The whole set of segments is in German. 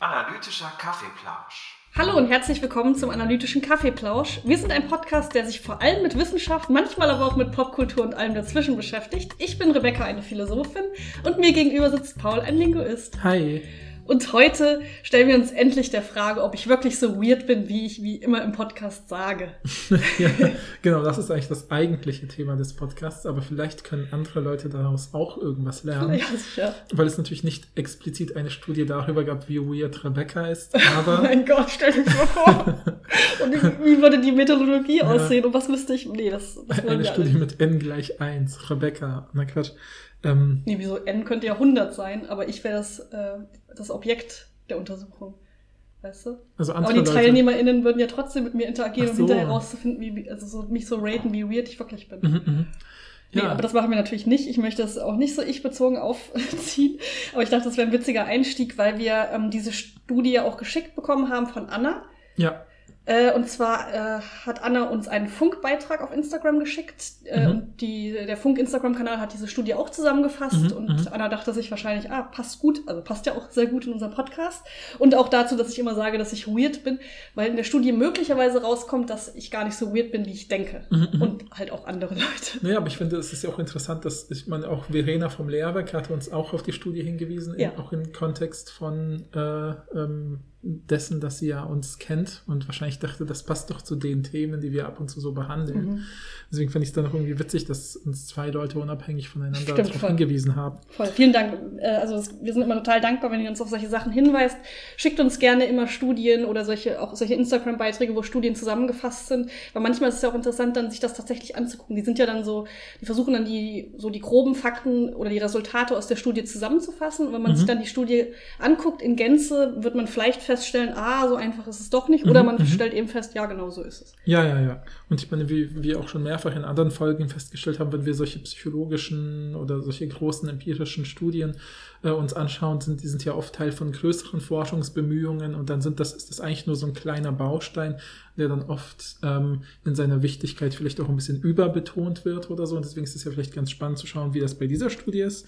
Analytischer Kaffeeplausch. Hallo und herzlich willkommen zum analytischen Kaffeeplausch. Wir sind ein Podcast, der sich vor allem mit Wissenschaft, manchmal aber auch mit Popkultur und allem dazwischen beschäftigt. Ich bin Rebecca, eine Philosophin, und mir gegenüber sitzt Paul, ein Linguist. Hi. Und heute stellen wir uns endlich der Frage, ob ich wirklich so weird bin, wie ich wie immer im Podcast sage. ja, genau, das ist eigentlich das eigentliche Thema des Podcasts, aber vielleicht können andere Leute daraus auch irgendwas lernen. Ja, sicher. Weil es natürlich nicht explizit eine Studie darüber gab, wie weird Rebecca ist, Oh aber mein Gott, stell dir mal vor. und wie würde die Methodologie aussehen und was müsste ich. Nee, das, das eine Studie alle. mit n gleich 1. Rebecca, na Quatsch. Ähm, Nee, wieso? N könnte ja 100 sein, aber ich wäre das, äh, das Objekt der Untersuchung. Weißt du? also Aber andere die Leute. TeilnehmerInnen würden ja trotzdem mit mir interagieren, Ach um so. hinterher herauszufinden, wie, also so, mich so raten, wie weird ich wirklich bin. Mhm, mhm. Nee, Ja, aber das machen wir natürlich nicht. Ich möchte es auch nicht so ich-bezogen aufziehen. Aber ich dachte, das wäre ein witziger Einstieg, weil wir ähm, diese Studie auch geschickt bekommen haben von Anna. ja, Äh, und zwar äh, hat Anna uns einen Funkbeitrag auf Instagram geschickt. Äh, Mhm. und die, der Funk-Instagram-Kanal hat diese Studie auch zusammengefasst. Mhm, und mhm. Anna dachte sich wahrscheinlich, ah, passt gut, also passt ja auch sehr gut in unser Podcast. Und auch dazu, dass ich immer sage, dass ich weird bin, weil in der Studie möglicherweise rauskommt, dass ich gar nicht so weird bin, wie ich denke. Mhm, mhm. Und halt auch andere Leute. Naja, aber ich finde, es ist ja auch interessant, dass ich meine, auch Verena vom Lehrwerk hatte uns auch auf die Studie hingewiesen, Ja. in, auch im Kontext von äh, ähm, dessen, dass sie ja uns kennt und wahrscheinlich dachte, das passt doch zu den Themen, die wir ab und zu so behandeln. Mhm. Deswegen finde ich es dann auch irgendwie witzig, dass uns zwei Leute unabhängig voneinander Stimmt, darauf voll. hingewiesen haben. Voll. Vielen Dank. Äh, Also wir sind immer total dankbar, wenn ihr uns auf solche Sachen hinweist. Schickt uns gerne immer Studien oder solche, auch solche Instagram-Beiträge, wo Studien zusammengefasst sind. Weil manchmal ist es ja auch interessant, dann sich das tatsächlich anzugucken. Die sind ja dann so, die versuchen dann die, so die groben Fakten oder die Resultate aus der Studie zusammenzufassen. Und wenn man Mhm. sich dann die Studie anguckt in Gänze, wird man vielleicht feststellen, ah, so einfach ist es doch nicht. Oder Mhm, man mhm. stellt eben fest, ja, genau so ist es. Ja, ja, ja. Und ich meine, wie wir auch schon mehrfach in anderen Folgen festgestellt haben, wenn wir solche psychologischen oder solche großen empirischen Studien äh, uns anschauen, sind die sind ja oft Teil von größeren Forschungsbemühungen und dann sind das ist das eigentlich nur so ein kleiner Baustein, der dann oft ähm, in seiner Wichtigkeit vielleicht auch ein bisschen überbetont wird oder so. Und deswegen ist es ja vielleicht ganz spannend zu schauen, wie das bei dieser Studie ist.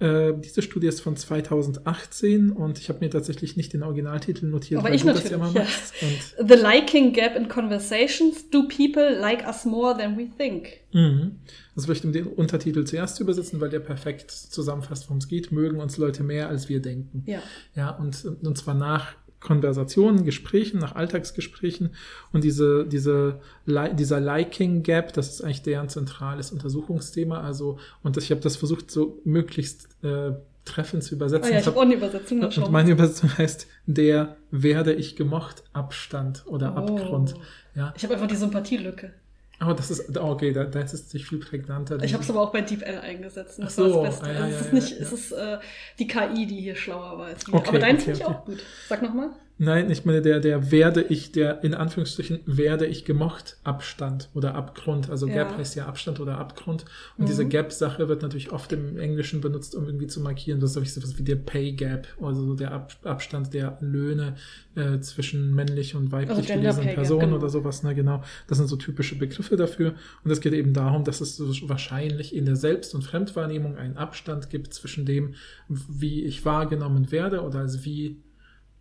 Ja. Äh, diese Studie ist von 2018 und ich habe mir tatsächlich nicht den Originaltitel notiert, Aber weil ich du das ja mal natürlich, ja. Und The liking gap in conversations. Do people like us more than we think? Mhm. Also vielleicht um den Untertitel zuerst zu übersetzen, weil der perfekt zusammenfasst, worum es geht. Mögen uns Leute mehr, als wir denken. Ja. Ja, und, und zwar nach Konversationen, Gesprächen, nach Alltagsgesprächen. Und diese, diese, dieser Liking Gap, das ist eigentlich deren zentrales Untersuchungsthema. Also, und ich habe das versucht, so möglichst äh, treffend zu Ah übersetzen. ja, Ich ich habe hab- auch eine Übersetzung. schauen und meine Übersetzung heißt, der werde ich gemocht, Abstand oder Oh. Abgrund. Ja, Ich habe einfach die Sympathielücke. Aber das ist, okay, da, da ist es sich viel prägnanter. Ich habe es aber auch bei DeepL eingesetzt. und Das so, war das Beste. ah, ja, also es ja, ist ja, nicht, ja. es ist äh, die KI, die hier schlauer war als wir. Okay, aber deins okay, finde ich okay. auch gut. Sag nochmal. Nein, ich meine, der, der werde ich, der in Anführungsstrichen werde ich gemocht, Abstand oder Abgrund. Also Ja. Gap heißt ja Abstand oder Abgrund. Und Mhm. diese Gap-Sache wird natürlich oft im Englischen benutzt, um irgendwie zu markieren, das ist sowas wie der Pay Gap, also so der Ab Abstand der Löhne äh, zwischen männlich und weiblich Also gelesenen Personen genau. oder sowas. Ne, genau. Das sind so typische Begriffe dafür. Und es geht eben darum, dass es so wahrscheinlich in der Selbst- und Fremdwahrnehmung einen Abstand gibt zwischen dem, wie ich wahrgenommen werde oder als wie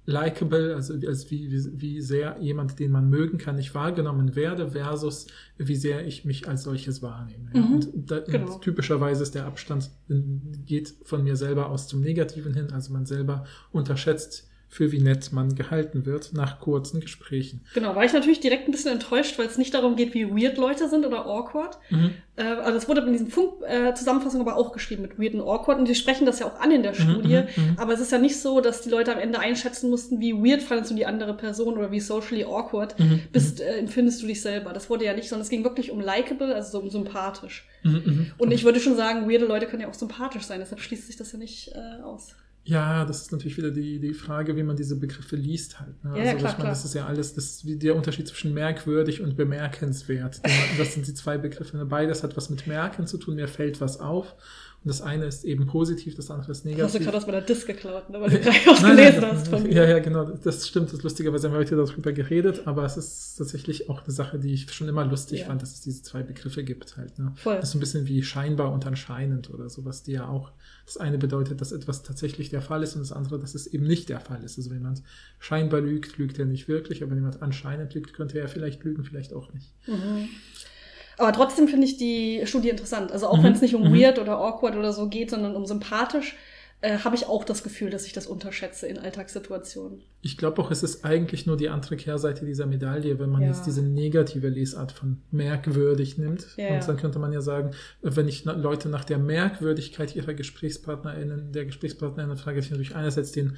likable, also als wie, wie, wie sehr jemand, den man mögen kann, ich wahrgenommen werde, versus wie sehr ich mich als solches wahrnehme. Ja. Mhm, Und, da, genau. und typischerweise ist der Abstand in- geht von mir selber aus zum Negativen hin, also man selber unterschätzt, für wie nett man gehalten wird nach kurzen Gesprächen. Genau, war ich natürlich direkt ein bisschen enttäuscht, weil es nicht darum geht, wie weird Leute sind oder awkward. Mhm. Äh, also es wurde in diesen Funk-Zusammenfassungen aber auch geschrieben mit weird und awkward und die sprechen das ja auch an in der Studie. mhm, mhm. Aber es ist ja nicht so, dass die Leute am Ende einschätzen mussten, wie weird fandest du die andere Person oder wie socially awkward Mhm, bist, äh, empfindest du dich selber. Das wurde ja nicht, sondern es ging wirklich um likable, also so um sympathisch. Mhm, mhm. Und ich würde schon sagen, weirde Leute können ja auch sympathisch sein, deshalb schließt sich das ja nicht äh, aus. Ja, das ist natürlich wieder die, die Frage, wie man diese Begriffe liest halt. Ne? Ja, ja, also, klar, ich meine, das ist ja alles, das ist wie der Unterschied zwischen merkwürdig und bemerkenswert. Das sind die zwei Begriffe. ne? Beides hat was mit Merken zu tun, mir fällt was auf. Und das eine ist eben positiv, das andere ist negativ. Hast du gerade aus meiner Disk geklaut, ne, weil du gleich was gelesen hast von mir. Ja, ja, genau. Das stimmt. Das lustigerweise haben wir heute darüber geredet, aber es ist tatsächlich auch eine Sache, die ich schon immer lustig Ja. fand, dass es diese zwei Begriffe gibt halt. Ne? Voll. Das ist so ein bisschen wie scheinbar und anscheinend oder sowas, die ja auch, das eine bedeutet, dass etwas tatsächlich der Fall ist und das andere, dass es eben nicht der Fall ist. Also wenn jemand scheinbar lügt, lügt er nicht wirklich, aber wenn jemand anscheinend lügt, könnte er vielleicht lügen, vielleicht auch nicht. Aber trotzdem finde ich die Studie interessant. Also auch Mhm. wenn es nicht um Mhm. weird oder awkward oder so geht, sondern um sympathisch, äh, habe ich auch das Gefühl, dass ich das unterschätze in Alltagssituationen. Ich glaube auch, es ist eigentlich nur die andere Kehrseite dieser Medaille, wenn man Ja. jetzt diese negative Lesart von merkwürdig nimmt. Ja, und dann könnte man ja sagen, wenn ich Leute nach der Merkwürdigkeit ihrer GesprächspartnerInnen, der GesprächspartnerInnen frage, ich natürlich einerseits den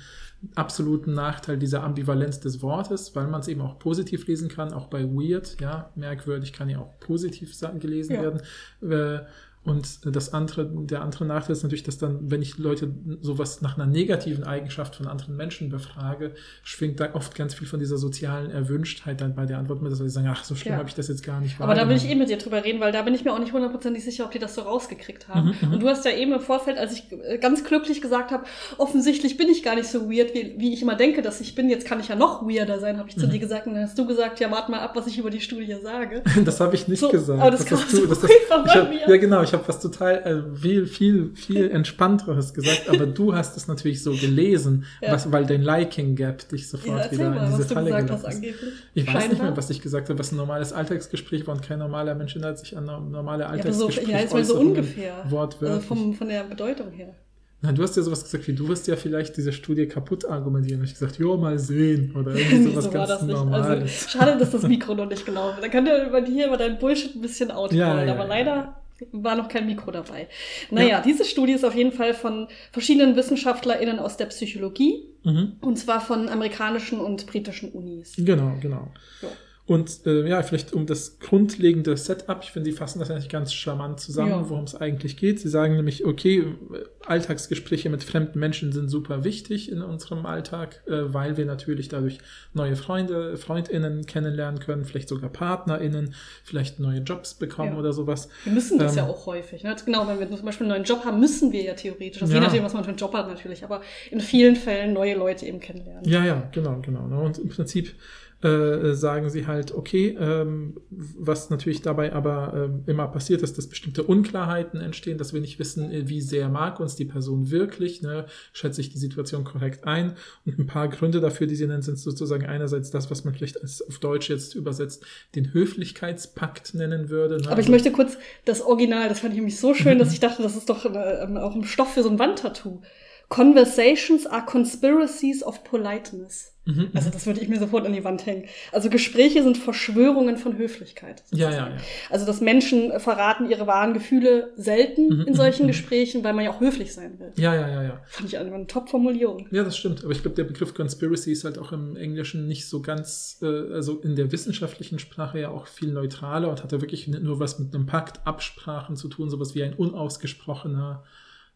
absoluten Nachteil dieser Ambivalenz des Wortes, weil man es eben auch positiv lesen kann, auch bei weird, ja, merkwürdig kann ja auch positiv gelesen Ja. werden. Äh, Und das andere, der andere Nachteil ist natürlich, dass dann, wenn ich Leute sowas nach einer negativen Eigenschaft von anderen Menschen befrage, schwingt da oft ganz viel von dieser sozialen Erwünschtheit dann bei der Antwort mit, dass sie sagen, ach, so schlimm Ja. habe ich das jetzt gar nicht Aber da will ich eh mit dir drüber reden, weil da bin ich mir auch nicht hundertprozentig sicher, ob die das so rausgekriegt haben. Mhm, mhm. Und du hast ja eben im Vorfeld, als ich äh, ganz glücklich gesagt habe, offensichtlich bin ich gar nicht so weird, wie, wie ich immer denke, dass ich bin. Jetzt kann ich ja noch weirder sein, habe ich zu Mhm. dir gesagt. Und dann hast du gesagt, ja, warte mal ab, was ich über die Studie sage. Das habe ich nicht So, gesagt. aber das hast kam so das, rüber bei ich hab, mir. Ja, genau. Ich habe was total äh, viel, viel, viel entspannteres gesagt, aber du hast es natürlich so gelesen, Ja. was, weil dein Liking Gap dich sofort Ja, wieder mal, in diese Falle gesagt hast angeblich. Ich weiß nicht mehr, was ich gesagt habe, was ein normales Alltagsgespräch war und kein normaler Mensch erinnert sich an no- normale Ja, so, Alltagsgespräche. ja, jetzt mal so ungefähr. Wortwörtlich. Also vom, von der Bedeutung her. Na, du hast ja sowas gesagt wie, du wirst ja vielleicht diese Studie kaputt argumentieren. Und ich gesagt, jo, mal sehen. Oder irgendwie sowas so ganz nicht. Normales. Also, schade, dass das Mikro noch nicht gelaufen ist. Da könnt ihr über hier über dein Bullshit ein bisschen outcallen, Ja, ja, aber ja. leider war noch kein Mikro dabei. Naja, Ja. diese Studie ist auf jeden Fall von verschiedenen WissenschaftlerInnen aus der Psychologie mhm. und zwar von amerikanischen und britischen Unis. Genau, genau. Ja. Und äh, ja, vielleicht um das grundlegende Setup, ich finde, Sie fassen das eigentlich ganz charmant zusammen, Ja. worum es eigentlich geht. Sie sagen nämlich, okay, Alltagsgespräche mit fremden Menschen sind super wichtig in unserem Alltag, äh, weil wir natürlich dadurch neue Freunde, FreundInnen kennenlernen können, vielleicht sogar PartnerInnen, vielleicht neue Jobs bekommen Ja. oder sowas. Wir müssen das Ähm, ja auch häufig. Ne? Genau, wenn wir zum Beispiel einen neuen Job haben, müssen wir ja theoretisch, also je Ja. nachdem, was man für einen Job hat natürlich, aber in vielen Fällen neue Leute eben kennenlernen. Ja, ja, genau, genau. ne? Und im Prinzip äh, sagen sie halt, okay, ähm, was natürlich dabei aber ähm, immer passiert ist, dass bestimmte Unklarheiten entstehen, dass wir nicht wissen, äh, wie sehr mag uns die Person wirklich, ne? schätze ich die Situation korrekt ein. Und ein paar Gründe dafür, die sie nennen, sind sozusagen einerseits das, was man vielleicht als auf Deutsch jetzt übersetzt, den Höflichkeitspakt nennen würde. Ne? Aber ich Also- möchte kurz das Original, das fand ich nämlich so schön, dass ich dachte, das ist doch äh, ähm, auch ein Stoff für so ein Wandtattoo. Conversations are conspiracies of politeness. Mhm, Also das würde ich mir sofort an die Wand hängen. Also Gespräche sind Verschwörungen von Höflichkeit. Ja, ja, ja. Also dass Menschen verraten ihre wahren Gefühle selten Mhm, in solchen mhm, Gesprächen, weil man ja auch höflich sein will. Ja, ja, ja, ja. Fand ich eine Top-Formulierung. Ja, das stimmt. Aber ich glaube, der Begriff Conspiracy ist halt auch im Englischen nicht so ganz, äh, also in der wissenschaftlichen Sprache ja auch viel neutraler und hat da wirklich nur was mit einem Pakt, Absprachen zu tun, sowas wie ein unausgesprochener,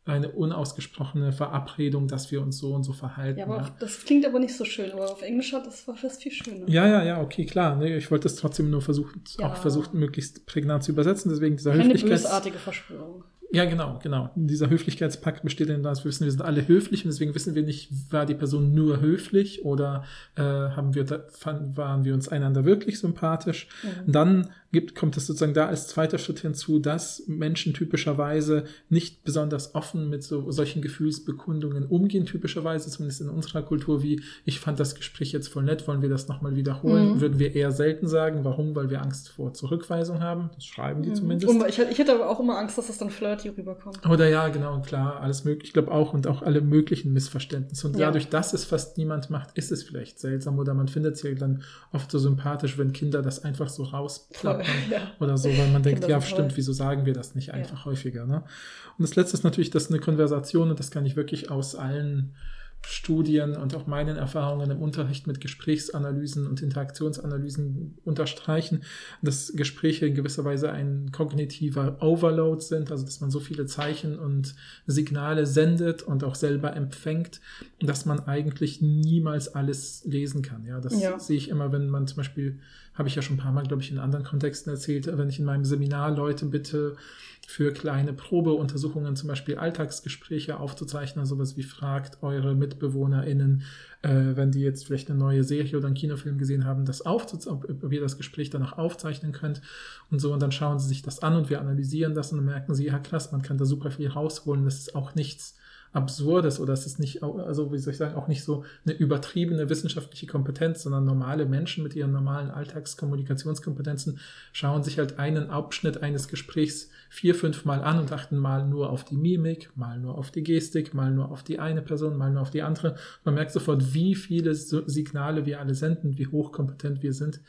eine unausgesprochene Verabredung, dass wir uns so und so verhalten. Ja, aber ja. das klingt aber nicht so schön. Aber auf Englisch hat das war fast viel schöner. Ja, ja, ja, okay, klar. Nee, ich wollte es trotzdem nur versuchen, Ja. auch versucht, möglichst prägnant zu übersetzen. Deswegen dieser Keine Höflichkeits... bösartige Verschwörung. Ja, genau, genau. Dieser Höflichkeitspakt besteht in, dass wir wissen, wir sind alle höflich und deswegen wissen wir nicht, war die Person nur höflich oder äh, haben wir fanden, waren wir uns einander wirklich sympathisch. Mhm. Dann gibt, kommt es sozusagen da als zweiter Schritt hinzu, dass Menschen typischerweise nicht besonders offen mit so solchen Gefühlsbekundungen umgehen, typischerweise, zumindest in unserer Kultur, wie ich fand das Gespräch jetzt voll nett, wollen wir das nochmal wiederholen? Mhm. Würden wir eher selten sagen. Warum? Weil wir Angst vor Zurückweisung haben. Das schreiben die zumindest. Und ich, ich hätte aber auch immer Angst, dass das dann flirty rüberkommt. Oder ja, genau, klar, alles möglich. Ich glaube auch und auch alle möglichen Missverständnisse. Und Ja. dadurch, dass es fast niemand macht, ist es vielleicht seltsam oder man findet es ja dann oft so sympathisch, wenn Kinder das einfach so rausplappern Ja. oder so, weil man denkt, Kinder ja, stimmt, wieso sagen wir das nicht einfach häufiger? Ne? Und das Letzte ist natürlich, dass eine Konversation, und das kann ich wirklich aus allen Studien und auch meinen Erfahrungen im Unterricht mit Gesprächsanalysen und Interaktionsanalysen unterstreichen, dass Gespräche in gewisser Weise ein kognitiver Overload sind, also dass man so viele Zeichen und Signale sendet und auch selber empfängt, dass man eigentlich niemals alles lesen kann. Ja, das Ja. sehe ich immer, wenn man zum Beispiel, habe ich ja schon ein paar Mal, glaube ich, in anderen Kontexten erzählt, wenn ich in meinem Seminar Leute bitte, für kleine Probeuntersuchungen, zum Beispiel Alltagsgespräche aufzuzeichnen, sowas wie fragt eure MitbewohnerInnen, äh, wenn die jetzt vielleicht eine neue Serie oder einen Kinofilm gesehen haben, das ob, ob ihr das Gespräch dann auch aufzeichnen könnt und so. Und dann schauen sie sich das an und wir analysieren das und dann merken sie, ja krass, man kann da super viel rausholen. Das ist auch nichts Absurdes oder es ist nicht, also wie soll ich sagen, auch nicht so eine übertriebene wissenschaftliche Kompetenz, sondern normale Menschen mit ihren normalen Alltagskommunikationskompetenzen schauen sich halt einen Abschnitt eines Gesprächs vier, fünf Mal an und achten mal nur auf die Mimik, mal nur auf die Gestik, mal nur auf die eine Person, mal nur auf die andere. Man merkt sofort, wie viele Signale wir alle senden, wie hochkompetent wir sind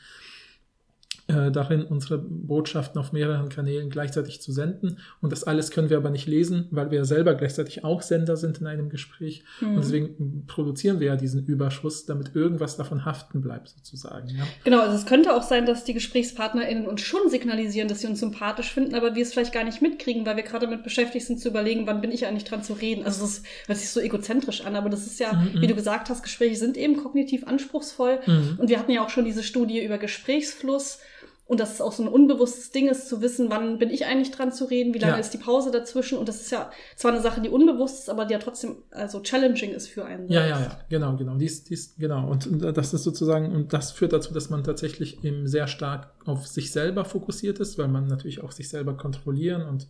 äh, darin, unsere Botschaften auf mehreren Kanälen gleichzeitig zu senden. Und das alles können wir aber nicht lesen, weil wir selber gleichzeitig auch Sender sind in einem Gespräch. Mhm. Und deswegen produzieren wir ja diesen Überschuss, damit irgendwas davon haften bleibt, sozusagen. Ja. Genau, also es könnte auch sein, dass die GesprächspartnerInnen uns schon signalisieren, dass sie uns sympathisch finden, aber wir es vielleicht gar nicht mitkriegen, weil wir gerade damit beschäftigt sind zu überlegen, wann bin ich eigentlich dran zu reden. Also das hört sich so egozentrisch an, aber das ist ja, mhm. wie du gesagt hast, Gespräche sind eben kognitiv anspruchsvoll. Mhm. Und wir hatten ja auch schon diese Studie über Gesprächsfluss und dass es auch so ein unbewusstes Ding ist, zu wissen, wann bin ich eigentlich dran zu reden, wie lange ja. ist die Pause dazwischen. Und das ist ja zwar eine Sache, die unbewusst ist, aber die ja trotzdem also challenging ist für einen. Ja, ja, ja, genau, genau. Dies, dies, genau. Und, und das ist sozusagen, und das führt dazu, dass man tatsächlich eben sehr stark auf sich selber fokussiert ist, weil man natürlich auch sich selber kontrollieren und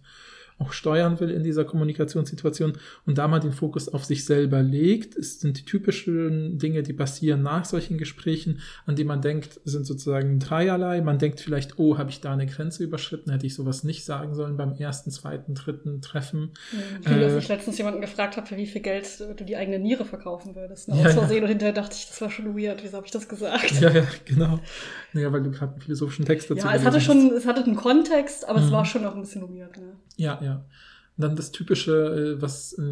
auch steuern will in dieser Kommunikationssituation und da mal den Fokus auf sich selber legt, es sind die typischen Dinge, die passieren nach solchen Gesprächen, an die man denkt, sind sozusagen dreierlei. Man denkt vielleicht, oh, habe ich da eine Grenze überschritten, hätte ich sowas nicht sagen sollen beim ersten, zweiten, dritten Treffen. Ja, wie äh, dass ich letztens jemanden gefragt habe, für wie viel Geld du die eigene Niere verkaufen würdest. Ne? Aus ja, Versehen ja. und hinterher dachte ich, das war schon weird, wieso habe ich das gesagt? Ja, ja, genau. Naja, weil du gerade einen philosophischen Text dazu Ja, es hatte schon, es hatte einen Kontext, aber mhm. es war schon auch ein bisschen weird. Ne? Ja, ja. Und dann das Typische, äh, was äh,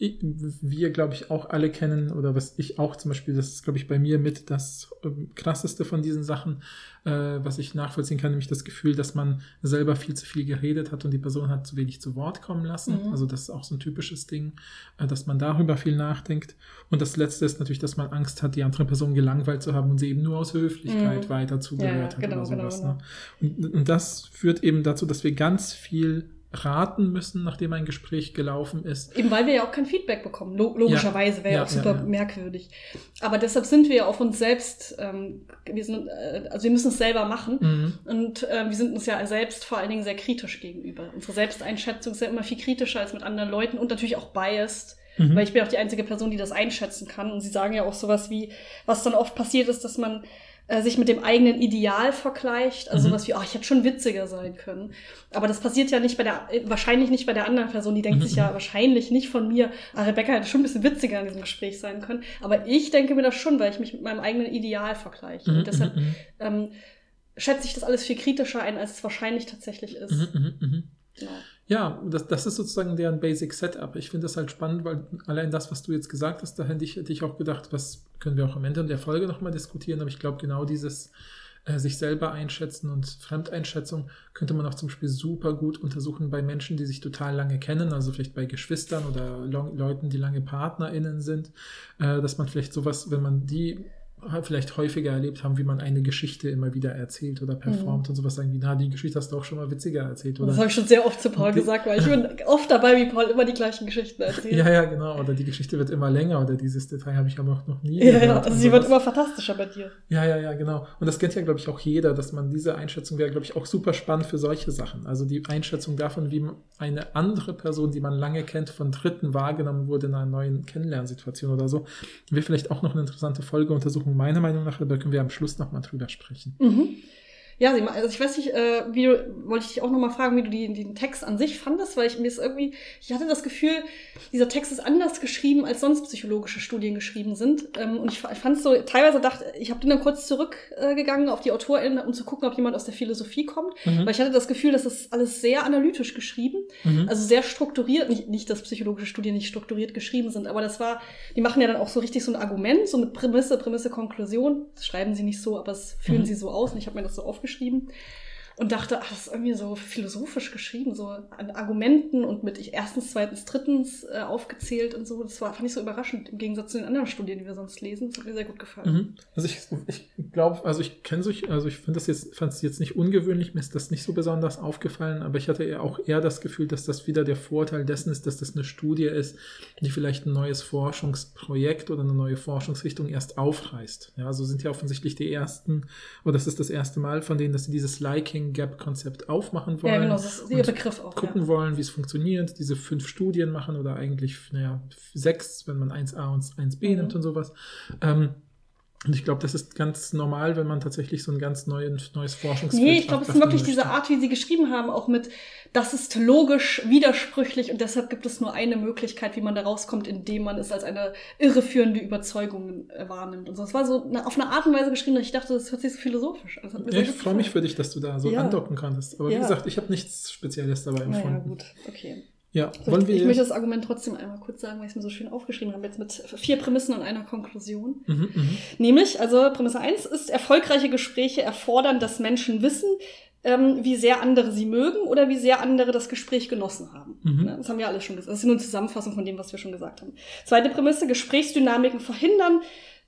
wir, glaube ich, auch alle kennen, oder was ich auch zum Beispiel, das ist, glaube ich, bei mir mit das ähm, krasseste von diesen Sachen, äh, was ich nachvollziehen kann, nämlich das Gefühl, dass man selber viel zu viel geredet hat und die Person hat zu wenig zu Wort kommen lassen. Mhm. Also das ist auch so ein typisches Ding, dass man darüber viel nachdenkt. Und das Letzte ist natürlich, dass man Angst hat, die andere Person gelangweilt zu haben und sie eben nur aus Höflichkeit mhm. weiter zugehört ja, genau, hat oder genau, sowas. Genau, genau. Ne? Und, und das führt eben dazu, dass wir ganz viel raten müssen, nachdem ein Gespräch gelaufen ist. Eben weil wir ja auch kein Feedback bekommen. logischerweise ja, wäre ja, auch super ja, merkwürdig. Aber deshalb sind wir ja auf uns selbst, ähm, wir sind, äh, also wir müssen es selber machen. Mhm. Und äh, wir sind uns ja selbst vor allen Dingen sehr kritisch gegenüber. Unsere Selbsteinschätzung ist ja immer viel kritischer als mit anderen Leuten und natürlich auch biased. Mhm. Weil ich bin auch die einzige Person, die das einschätzen kann. Und sie sagen ja auch sowas wie, was dann oft passiert ist, dass man äh, sich mit dem eigenen Ideal vergleicht. Also mhm. sowas wie, oh, ich hätte schon witziger sein können. Aber das passiert ja nicht bei der, äh, wahrscheinlich nicht bei der anderen Person. Die denkt mhm. sich ja wahrscheinlich nicht von mir, ah, Rebecca hätte schon ein bisschen witziger in diesem Gespräch sein können. Aber ich denke mir das schon, weil ich mich mit meinem eigenen Ideal vergleiche. Mhm. Und deshalb mhm, mhm. ähm, schätze ich das alles viel kritischer ein, als es wahrscheinlich tatsächlich ist. Mhm, genau. Ja, das, das ist sozusagen deren Basic Setup. Ich finde das halt spannend, weil allein das, was du jetzt gesagt hast, da hätte ich, hätte ich auch gedacht, was können wir auch am Ende der Folge nochmal diskutieren, aber ich glaube, genau dieses äh, sich selber einschätzen und Fremdeinschätzung könnte man auch zum Beispiel super gut untersuchen bei Menschen, die sich total lange kennen, also vielleicht bei Geschwistern oder Leuten, die lange PartnerInnen sind, äh, dass man vielleicht sowas, wenn man die vielleicht häufiger erlebt haben, wie man eine Geschichte immer wieder erzählt oder performt mhm. und sowas sagen wie, na, die Geschichte hast du auch schon mal witziger erzählt. Oder das habe ich schon sehr oft zu Paul gesagt, weil ich bin oft dabei, wie Paul immer die gleichen Geschichten erzählt. Ja, ja, genau. Oder die Geschichte wird immer länger oder dieses Detail habe ich aber noch, noch nie ja. Ja, also sie wird immer fantastischer bei dir. Ja, ja, ja, genau. Und das kennt ja, glaube ich, auch jeder, dass man diese Einschätzung wäre, glaube ich, auch super spannend für solche Sachen. Also die Einschätzung davon, wie eine andere Person, die man lange kennt, von Dritten wahrgenommen wurde in einer neuen Kennenlernsituation oder so, wäre vielleicht auch noch eine interessante Folgeuntersuchung, meiner Meinung nach, da können wir am Schluss nochmal drüber sprechen. Mhm. Ja, also ich weiß nicht, äh, wie du, wollte ich dich auch nochmal fragen, wie du die, den Text an sich fandest, weil ich mir ist irgendwie, ich hatte das Gefühl, dieser Text ist anders geschrieben, als sonst psychologische Studien geschrieben sind. Ähm, und ich, ich fand es so, teilweise dachte, ich habe dann kurz zurückgegangen äh, auf die AutorInnen, um zu gucken, ob jemand aus der Philosophie kommt, mhm. weil ich hatte das Gefühl, das ist alles sehr analytisch geschrieben, mhm. also sehr strukturiert, nicht, nicht, dass psychologische Studien nicht strukturiert geschrieben sind, aber das war, die machen ja dann auch so richtig so ein Argument, so mit Prämisse, Prämisse, Konklusion, das schreiben sie nicht so, aber es führen mhm. sie so aus und ich habe mir das so aufgeschrieben geschrieben. Und dachte, ach, das ist irgendwie so philosophisch geschrieben, so an Argumenten und mit ich erstens, zweitens, drittens äh, aufgezählt und so. Das war, fand ich so überraschend im Gegensatz zu den anderen Studien, die wir sonst lesen. Das hat mir sehr gut gefallen. Mhm. Also ich, ich glaube, also ich kenne solch, also ich finde das jetzt, fand es jetzt nicht ungewöhnlich, mir ist das nicht so besonders aufgefallen, aber ich hatte eher auch eher das Gefühl, dass das wieder der Vorteil dessen ist, dass das eine Studie ist, die vielleicht ein neues Forschungsprojekt oder eine neue Forschungsrichtung erst aufreißt. Ja, also sind ja offensichtlich die ersten, oder das ist das erste Mal von denen, dass sie dieses Liking Gap-Konzept aufmachen wollen. Ja, genau, das ist ihr Begriff auch. Gucken ja. wollen, wie es funktioniert, diese fünf Studien machen oder eigentlich, naja, sechs, wenn man 1a und 1b mhm. nimmt und sowas. Ähm, und ich glaube, das ist ganz normal, wenn man tatsächlich so ein ganz neuen, neues Forschungsfeld Nee, ich glaube, es ist wirklich möchte. diese Art, wie sie geschrieben haben, auch mit, das ist logisch widersprüchlich und deshalb gibt es nur eine Möglichkeit, wie man da rauskommt, indem man es als eine irreführende Überzeugung äh, wahrnimmt. Und so. Es war so eine, auf eine Art und Weise geschrieben, dass ich dachte, das hört sich so philosophisch an. Ja, ich freue mich für dich, dass du da so ja. andocken kannst. Aber ja. wie gesagt, ich habe nichts Spezielles dabei empfunden. Ja, gut, okay. Ja, wollen wir ich möchte das Argument trotzdem einmal kurz sagen, weil ich es mir so schön aufgeschrieben habe, jetzt mit vier Prämissen und einer Konklusion. Mhm, mh. Nämlich, also Prämisse eins ist, erfolgreiche Gespräche erfordern, dass Menschen wissen, ähm, wie sehr andere sie mögen oder wie sehr andere das Gespräch genossen haben. Mhm. Ne, das haben wir alle schon gesagt. Das ist nur eine Zusammenfassung von dem, was wir schon gesagt haben. Zweite Prämisse, Gesprächsdynamiken verhindern,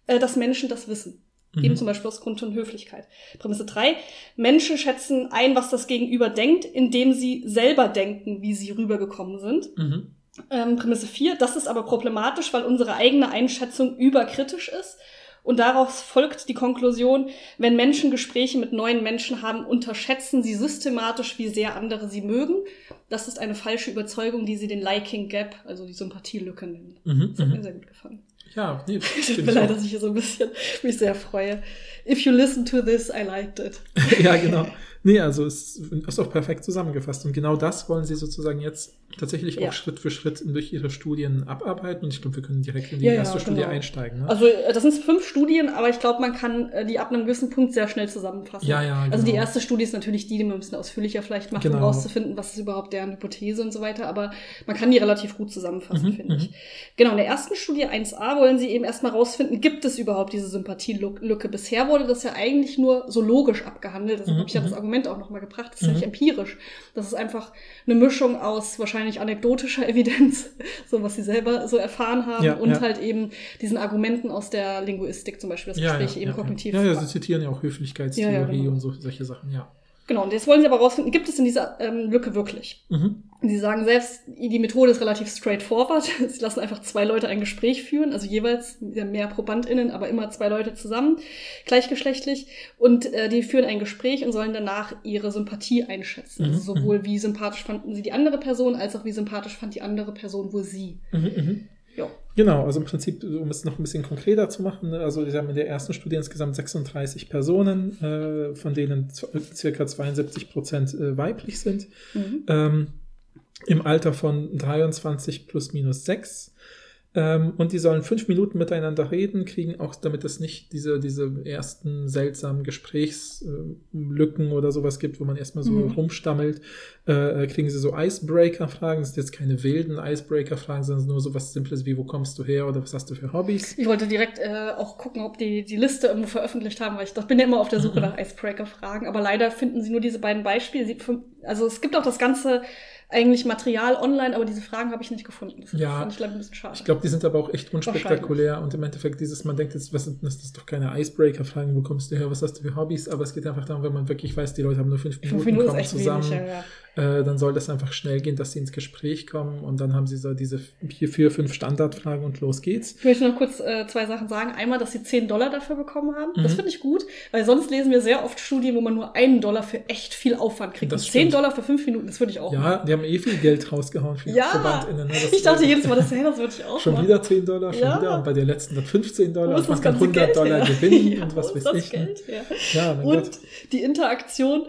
äh, dass Menschen das wissen. Mhm. Eben zum Beispiel aus Grund und Höflichkeit. Prämisse drei: Menschen schätzen ein, was das Gegenüber denkt, indem sie selber denken, wie sie rübergekommen sind. Mhm. Ähm, Prämisse vier: Das ist aber problematisch, weil unsere eigene Einschätzung überkritisch ist. Und daraus folgt die Konklusion, wenn Menschen Gespräche mit neuen Menschen haben, unterschätzen sie systematisch, wie sehr andere sie mögen. Das ist eine falsche Überzeugung, die sie den Liking Gap, also die Sympathielücke nennen. Mhm, das hat mir mhm. sehr gut gefallen. Ja, nee. Tut mir leid, dass ich hier so ein bisschen mich sehr freue. If you listen to this, I liked it. ja, genau. Nee, also es ist auch perfekt zusammengefasst. Und genau das wollen sie sozusagen jetzt tatsächlich ja. auch Schritt für Schritt durch ihre Studien abarbeiten. Und ich glaube, wir können direkt in die ja, erste ja, Studie genau. einsteigen. Ne? Also äh, das sind fünf Studien, aber ich glaube, man kann äh, die ab einem gewissen Punkt sehr schnell zusammenfassen. Ja, ja, genau. Also die genau. erste Studie ist natürlich die, die wir ein bisschen ausführlicher vielleicht machen, genau. um rauszufinden, was ist überhaupt deren Hypothese und so weiter. Aber man kann die relativ gut zusammenfassen, mhm, finde ich. Mhm. Genau, in der ersten Studie 1a wollen sie eben erstmal rausfinden, gibt es überhaupt diese Sympathielücke? Bisher wurde das ja eigentlich nur so logisch abgehandelt. Deshalb mhm, habe ich ja das mhm. Argument auch nochmal gebracht das ist mhm. nicht empirisch. Das ist einfach eine Mischung aus wahrscheinlich anekdotischer Evidenz, so was sie selber so erfahren haben, ja, und ja. halt eben diesen Argumenten aus der Linguistik, zum Beispiel das ja, Gespräch eben kognitiv. Ja, ja, sie zitieren ja auch Höflichkeitstheorie genau. und so, solche Sachen, ja. Genau, und jetzt wollen sie aber rausfinden, gibt es in dieser ähm, Lücke wirklich? Mhm. Sie sagen selbst, die Methode ist relativ straightforward. Sie lassen einfach zwei Leute ein Gespräch führen, also jeweils mehr ProbandInnen, aber immer zwei Leute zusammen, gleichgeschlechtlich. Und äh, die führen ein Gespräch und sollen danach ihre Sympathie einschätzen. Also mhm. Also sowohl wie sympathisch fanden sie die andere Person, als auch wie sympathisch fand die andere Person wohl sie. Mhm, mh. Ja. Genau, also im Prinzip, um es noch ein bisschen konkreter zu machen, ne, also wir haben in der ersten Studie insgesamt 36 Personen, äh, von denen circa 72 Prozent äh, weiblich sind, mhm. ähm, im Alter von 23 plus minus 6. Ähm, und die sollen fünf Minuten miteinander reden, kriegen auch, damit es nicht diese, diese ersten seltsamen Gesprächslücken oder sowas gibt, wo man erstmal so mhm. rumstammelt, äh, kriegen sie so Icebreaker-Fragen. Das sind jetzt keine wilden Icebreaker-Fragen, sondern nur so was Simples wie, wo kommst du her oder was hast du für Hobbys? Ich wollte direkt äh, auch gucken, ob die die Liste irgendwo veröffentlicht haben, weil ich, ich bin ja immer auf der Suche mhm. nach Icebreaker-Fragen, aber leider finden sie nur diese beiden Beispiele. Also es gibt auch das ganze eigentlich Material online, aber diese Fragen habe ich nicht gefunden. Das ja, fand ich ein bisschen schade. Ich glaube, die sind aber auch echt unspektakulär und im Endeffekt dieses, man denkt jetzt, was sind das, das ist doch keine Icebreaker-Fragen, wo kommst du her, was hast du für Hobbys, aber es geht einfach darum, wenn man wirklich weiß, die Leute haben nur fünf Minuten, fünf Minuten kommen zusammen. Wenig, ja, ja. Äh, dann soll das einfach schnell gehen, dass sie ins Gespräch kommen und dann haben sie so diese vier, vier fünf Standardfragen und los geht's. Ich möchte noch kurz äh, zwei Sachen sagen. Einmal, dass sie 10 Dollar dafür bekommen haben. Mhm. Das finde ich gut, weil sonst lesen wir sehr oft Studien, wo man nur einen Dollar für echt viel Aufwand kriegt. Das 10 Dollar für fünf Minuten, das würde ich auch Ja, machen. die haben eh viel Geld rausgehauen für ja, VerbandInnen. Ne? ich dachte jedes Mal, das, hey, das würde ich auch Schon machen. wieder 10 Dollar, schon ja. wieder und bei der letzten dann 15 Dollar und man kann 100 Geld Dollar her? gewinnen ja, und was weiß ich. Ne? Geld, ja. ja und Gott. die Interaktion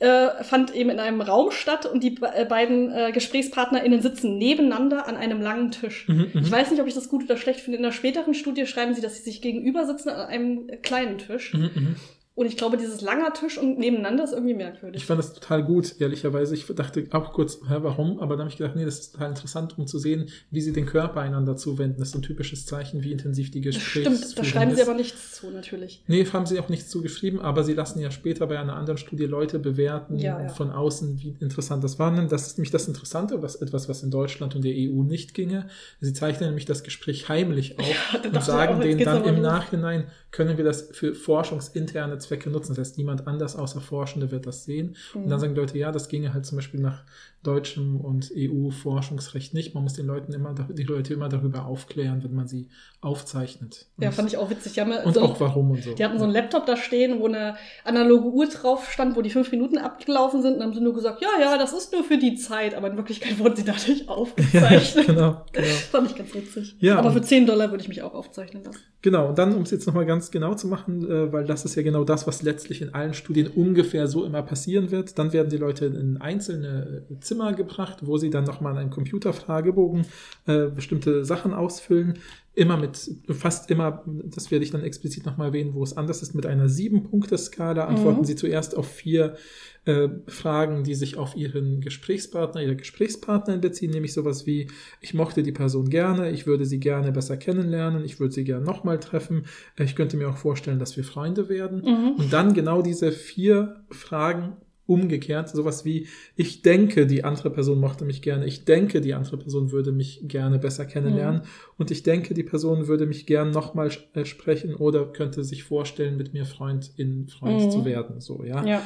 äh, fand eben in einem Raum statt und die äh, beiden äh, GesprächspartnerInnen sitzen nebeneinander an einem langen Tisch. Mhm, mhm, ich weiß nicht, ob ich das gut oder schlecht finde. In der späteren Studie schreiben sie, dass sie sich gegenüber sitzen an einem kleinen Tisch. Mhm, mhm. Und ich glaube, dieses langer Tisch und nebeneinander ist irgendwie merkwürdig. Ich fand das total gut, ehrlicherweise. Ich dachte auch kurz, hä, warum? Aber dann habe ich gedacht, nee, das ist total interessant, um zu sehen, wie sie den Körper einander zuwenden. Das ist ein typisches Zeichen, wie intensiv die Gespräche Stimmt, da schreiben sie aber nichts zu, natürlich. Nee, haben sie auch nichts zugeschrieben, aber sie lassen ja später bei einer anderen Studie Leute bewerten Ja, ja. von außen, wie interessant das war. Das ist nämlich das Interessante, was etwas, was in Deutschland und der EU nicht ginge. Sie zeichnen nämlich das Gespräch heimlich auf dachte und sagen denen dann im. Nachhinein, können wir das für forschungsinterne Zwecke nutzen. Das heißt, niemand anders außer Forschende wird das sehen. Und Mhm. dann sagen die Leute, ja, das ginge halt zum Beispiel nach deutschem und EU-Forschungsrecht nicht. Man muss den Leuten immer, die Leute immer darüber aufklären, wenn man sie aufzeichnet. Ja, Und- fand ich auch witzig. Ja und so, auch warum und so. die hatten so einen Laptop da stehen, wo eine analoge Uhr drauf stand, wo die fünf Minuten abgelaufen sind. Und haben sie nur gesagt, ja, ja, das ist nur für die Zeit. Aber in Wirklichkeit wurden sie dadurch ja, aufgezeichnet. genau, genau. Fand ich ganz witzig. Ja, aber und- für 10 Dollar würde ich mich auch aufzeichnen lassen. Genau, und dann, um es jetzt nochmal ganz genau zu machen, äh, weil das ist ja genau das, was letztlich in allen Studien ungefähr so immer passieren wird, dann werden die Leute in einzelne äh, Zimmer gebracht, wo sie dann nochmal in einem Computerfragebogen äh, bestimmte Sachen ausfüllen. Immer mit, fast immer, das werde ich dann explizit nochmal erwähnen, wo es anders ist, mit einer Sieben-Punkte-Skala antworten Mhm. sie zuerst auf vier äh, Fragen, die sich auf ihren Gesprächspartner, ihre Gesprächspartnerin beziehen, nämlich sowas wie, ich mochte die Person gerne, ich würde sie gerne besser kennenlernen, ich würde sie gerne nochmal treffen, äh, ich könnte mir auch vorstellen, dass wir Freunde werden. Mhm. Und dann genau diese vier Fragen umgekehrt, sowas wie, ich denke, die andere Person mochte mich gerne, ich denke, die andere Person würde mich gerne besser kennenlernen und ich denke, die Person würde mich gern nochmal äh, sprechen oder könnte sich vorstellen, mit mir Freund in Freund Mhm. zu werden, so, ja. Ja.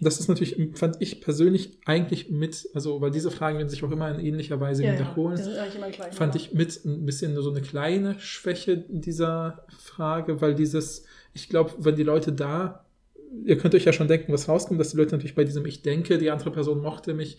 Das ist natürlich, fand ich persönlich eigentlich mit, also weil diese Fragen werden sich auch immer in ähnlicher Weise Ja, ja. wiederholen, gleich. fand ich mit ein bisschen so eine kleine Schwäche dieser Frage, weil dieses, ich glaube, wenn die Leute da, ihr könnt euch ja schon denken, was rauskommt, dass die Leute natürlich bei diesem Ich denke, die andere Person mochte mich,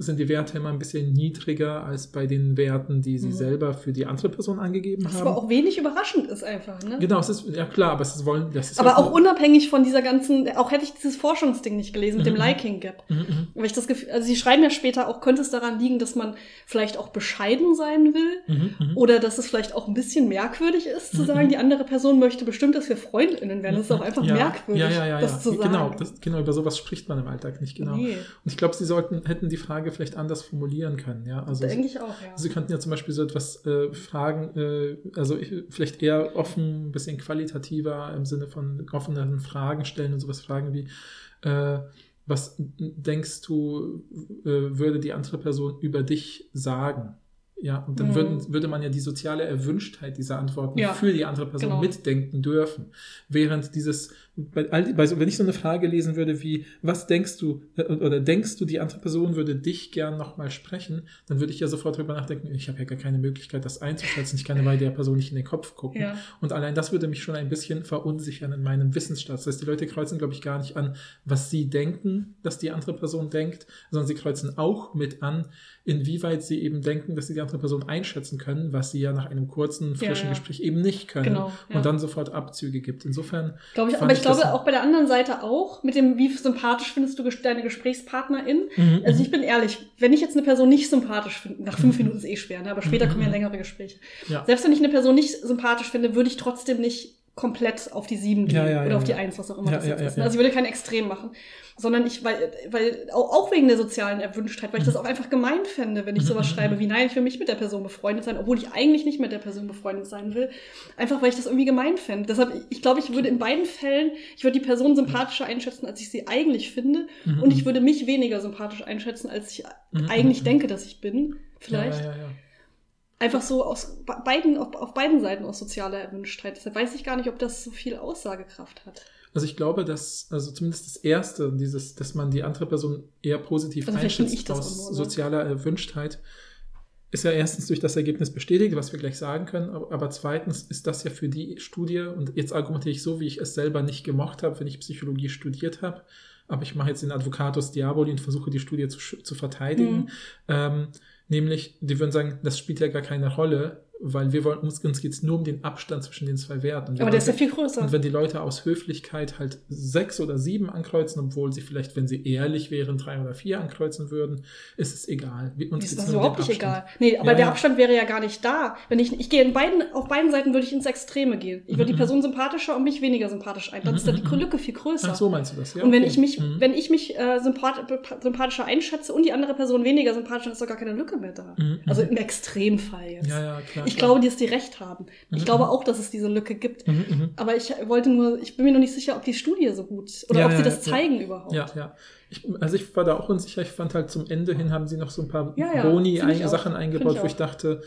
sind die Werte immer ein bisschen niedriger als bei den Werten, die sie Mhm. selber für die andere Person angegeben Was haben. aber auch wenig überraschend ist einfach, ne? genau, es ist, ja klar, aber es ist wollen, das ist Aber auch unabhängig von dieser ganzen, auch hätte ich dieses Forschungsding nicht gelesen mit dem Mhm. Liking Gap. Mhm, mhm. Weil ich das Gefühl, also sie schreiben ja später auch, könnte es daran liegen, dass man vielleicht auch bescheiden sein will Mhm, mhm. oder dass es vielleicht auch ein bisschen merkwürdig ist, zu sagen, die andere Person möchte bestimmt, dass wir FreundInnen werden. Das ist auch einfach ja, merkwürdig, ja, ja, ja, das ja. zu sagen. Genau, das, genau, über sowas spricht man im Alltag nicht genau. Nee, Und ich glaube, sie sollten, hätten die Frage vielleicht anders formulieren können, ja. Also eigentlich auch, ja. Sie könnten ja zum Beispiel so etwas äh, fragen, äh, also ich, vielleicht eher offen, ein bisschen qualitativer im Sinne von offeneren Fragen stellen und sowas fragen wie, äh, was denkst du, äh, würde die andere Person über dich sagen? Ja, und dann Mhm. würden, würde man ja die soziale Erwünschtheit dieser Antworten Ja, für die andere Person genau. mitdenken dürfen. Während dieses, bei, all die- bei, wenn ich so eine Frage lesen würde wie, was denkst du, äh, oder denkst du, die andere Person würde dich gern nochmal sprechen, dann würde ich ja sofort drüber nachdenken, ich habe ja gar keine Möglichkeit, das einzuschätzen, ich kann ja bei der Person nicht in den Kopf gucken. Ja. Und allein das würde mich schon ein bisschen verunsichern in meinem Wissensstand. Das heißt, die Leute kreuzen, glaube ich, gar nicht an, was sie denken, dass die andere Person denkt, sondern sie kreuzen auch mit an, inwieweit sie eben denken, dass sie die andere Person einschätzen können, was sie ja nach einem kurzen, frischen ja. Gespräch eben nicht können. Genau, ja. Und dann sofort Abzüge gibt. Insofern. Glaube ich, aber ich das- glaube auch bei der anderen Seite auch, mit dem, wie sympathisch findest du deine Gesprächspartnerin? Mhm, Also mhm. ich bin ehrlich, wenn ich jetzt eine Person nicht sympathisch finde, nach fünf Minuten ist eh schwer, ne? aber später Mhm. kommen ja längere Gespräche. Ja. Selbst wenn ich eine Person nicht sympathisch finde, würde ich trotzdem nicht komplett auf die sieben gehen Ja, ja, oder ja, auf die eins, was auch immer das jetzt ist. Also ich würde kein Extrem machen, sondern ich, weil, weil auch, wegen der sozialen Erwünschtheit, weil ich das auch einfach gemein fände, wenn ich sowas Mhm. schreibe wie nein, ich will mich mit der Person befreundet sein, obwohl ich eigentlich nicht mit der Person befreundet sein will, einfach weil ich das irgendwie gemein fände. Deshalb, ich- glaube, ich würde in beiden Fällen, ich würde die Person sympathischer einschätzen, als ich sie eigentlich finde, Mhm, und ich würde mich weniger sympathisch einschätzen, als ich Mhm, eigentlich mhm. denke, dass ich bin. Vielleicht. Ja, ja, ja. Einfach so aus be- beiden, auf, auf beiden Seiten aus sozialer Erwünschtheit. Deshalb weiß ich gar nicht, ob das so viel Aussagekraft hat. Also ich glaube, dass, also zumindest das Erste, dieses, dass man die andere Person eher positiv Also einschätzt aus nur, ne? sozialer Erwünschtheit, ist ja erstens durch das Ergebnis bestätigt, was wir gleich sagen können, aber, zweitens ist das ja für die Studie, und jetzt argumentiere ich so, wie ich es selber nicht gemocht habe, wenn ich Psychologie studiert habe, aber ich mache jetzt den Advocatus Diaboli und versuche die Studie zu, zu verteidigen, Mhm. ähm, nämlich, die würden sagen, das spielt ja gar keine Rolle, weil wir wollen, uns, uns geht es nur um den Abstand zwischen den zwei Werten. Aber der ist ja viel größer. Und wenn die Leute aus Höflichkeit halt sechs oder sieben ankreuzen, obwohl sie vielleicht, wenn sie ehrlich wären, drei oder vier ankreuzen würden, ist es egal. Uns Ist das überhaupt nicht egal. Nee, aber Ja, der ja. Abstand wäre ja gar nicht da. Wenn ich, ich gehe in beiden, auf beiden Seiten würde ich ins Extreme gehen. Ich würde die Mhm, Person sympathischer und mich weniger sympathisch ein. Dann ist da die Lücke viel größer. Ach so meinst du das, ja? und wenn okay. ich mich, Mhm. wenn ich mich äh, sympath sympathischer einschätze und die andere Person weniger sympathisch, dann ist doch gar keine Lücke mehr da. Mhm, Also mhm. im Extremfall jetzt. Ja, ja, klar. ich klar. glaube, dass die recht haben. Ich Mhm, glaube mhm. auch, dass es diese Lücke gibt. Mhm. Aber ich wollte nur, ich bin mir noch nicht sicher, ob die Studie so gut oder ob sie das zeigen überhaupt. Ja, ja. Ich, also ich war da auch unsicher. Ich fand halt zum Ende hin haben sie noch so ein paar Ja, ja, Boni, ich ein. Sachen eingebaut, ich wo ich dachte,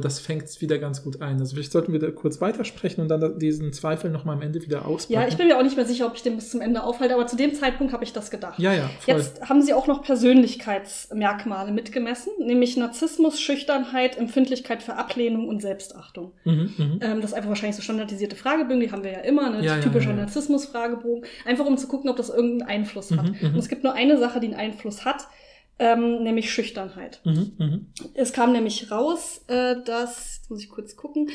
das fängt es wieder ganz gut ein. Also vielleicht sollten wir da kurz weitersprechen und dann da- diesen Zweifel nochmal am Ende wieder auspacken. Ja, ich bin mir auch nicht mehr sicher, ob ich den bis zum Ende aufhalte, aber zu dem Zeitpunkt habe ich das gedacht. ja, ja, voll. Jetzt haben sie auch noch Persönlichkeitsmerkmale mitgemessen, nämlich Narzissmus, Schüchternheit, Empfindlichkeit für Ablehnung und Selbstachtung. Mhm, mhm. Ähm, das ist einfach wahrscheinlich so standardisierte Fragebögen, die haben wir ja immer, ne? Ja, typischer ja, ja. Narzissmus-Fragebogen, einfach um zu gucken, ob das irgendeinen Einfluss hat. Mhm, mhm. Und es gibt nur eine Sache, die einen Einfluss hat, ähm, nämlich Schüchternheit. Mhm, mhm. Es kam nämlich raus, äh, dass, jetzt muss ich kurz gucken,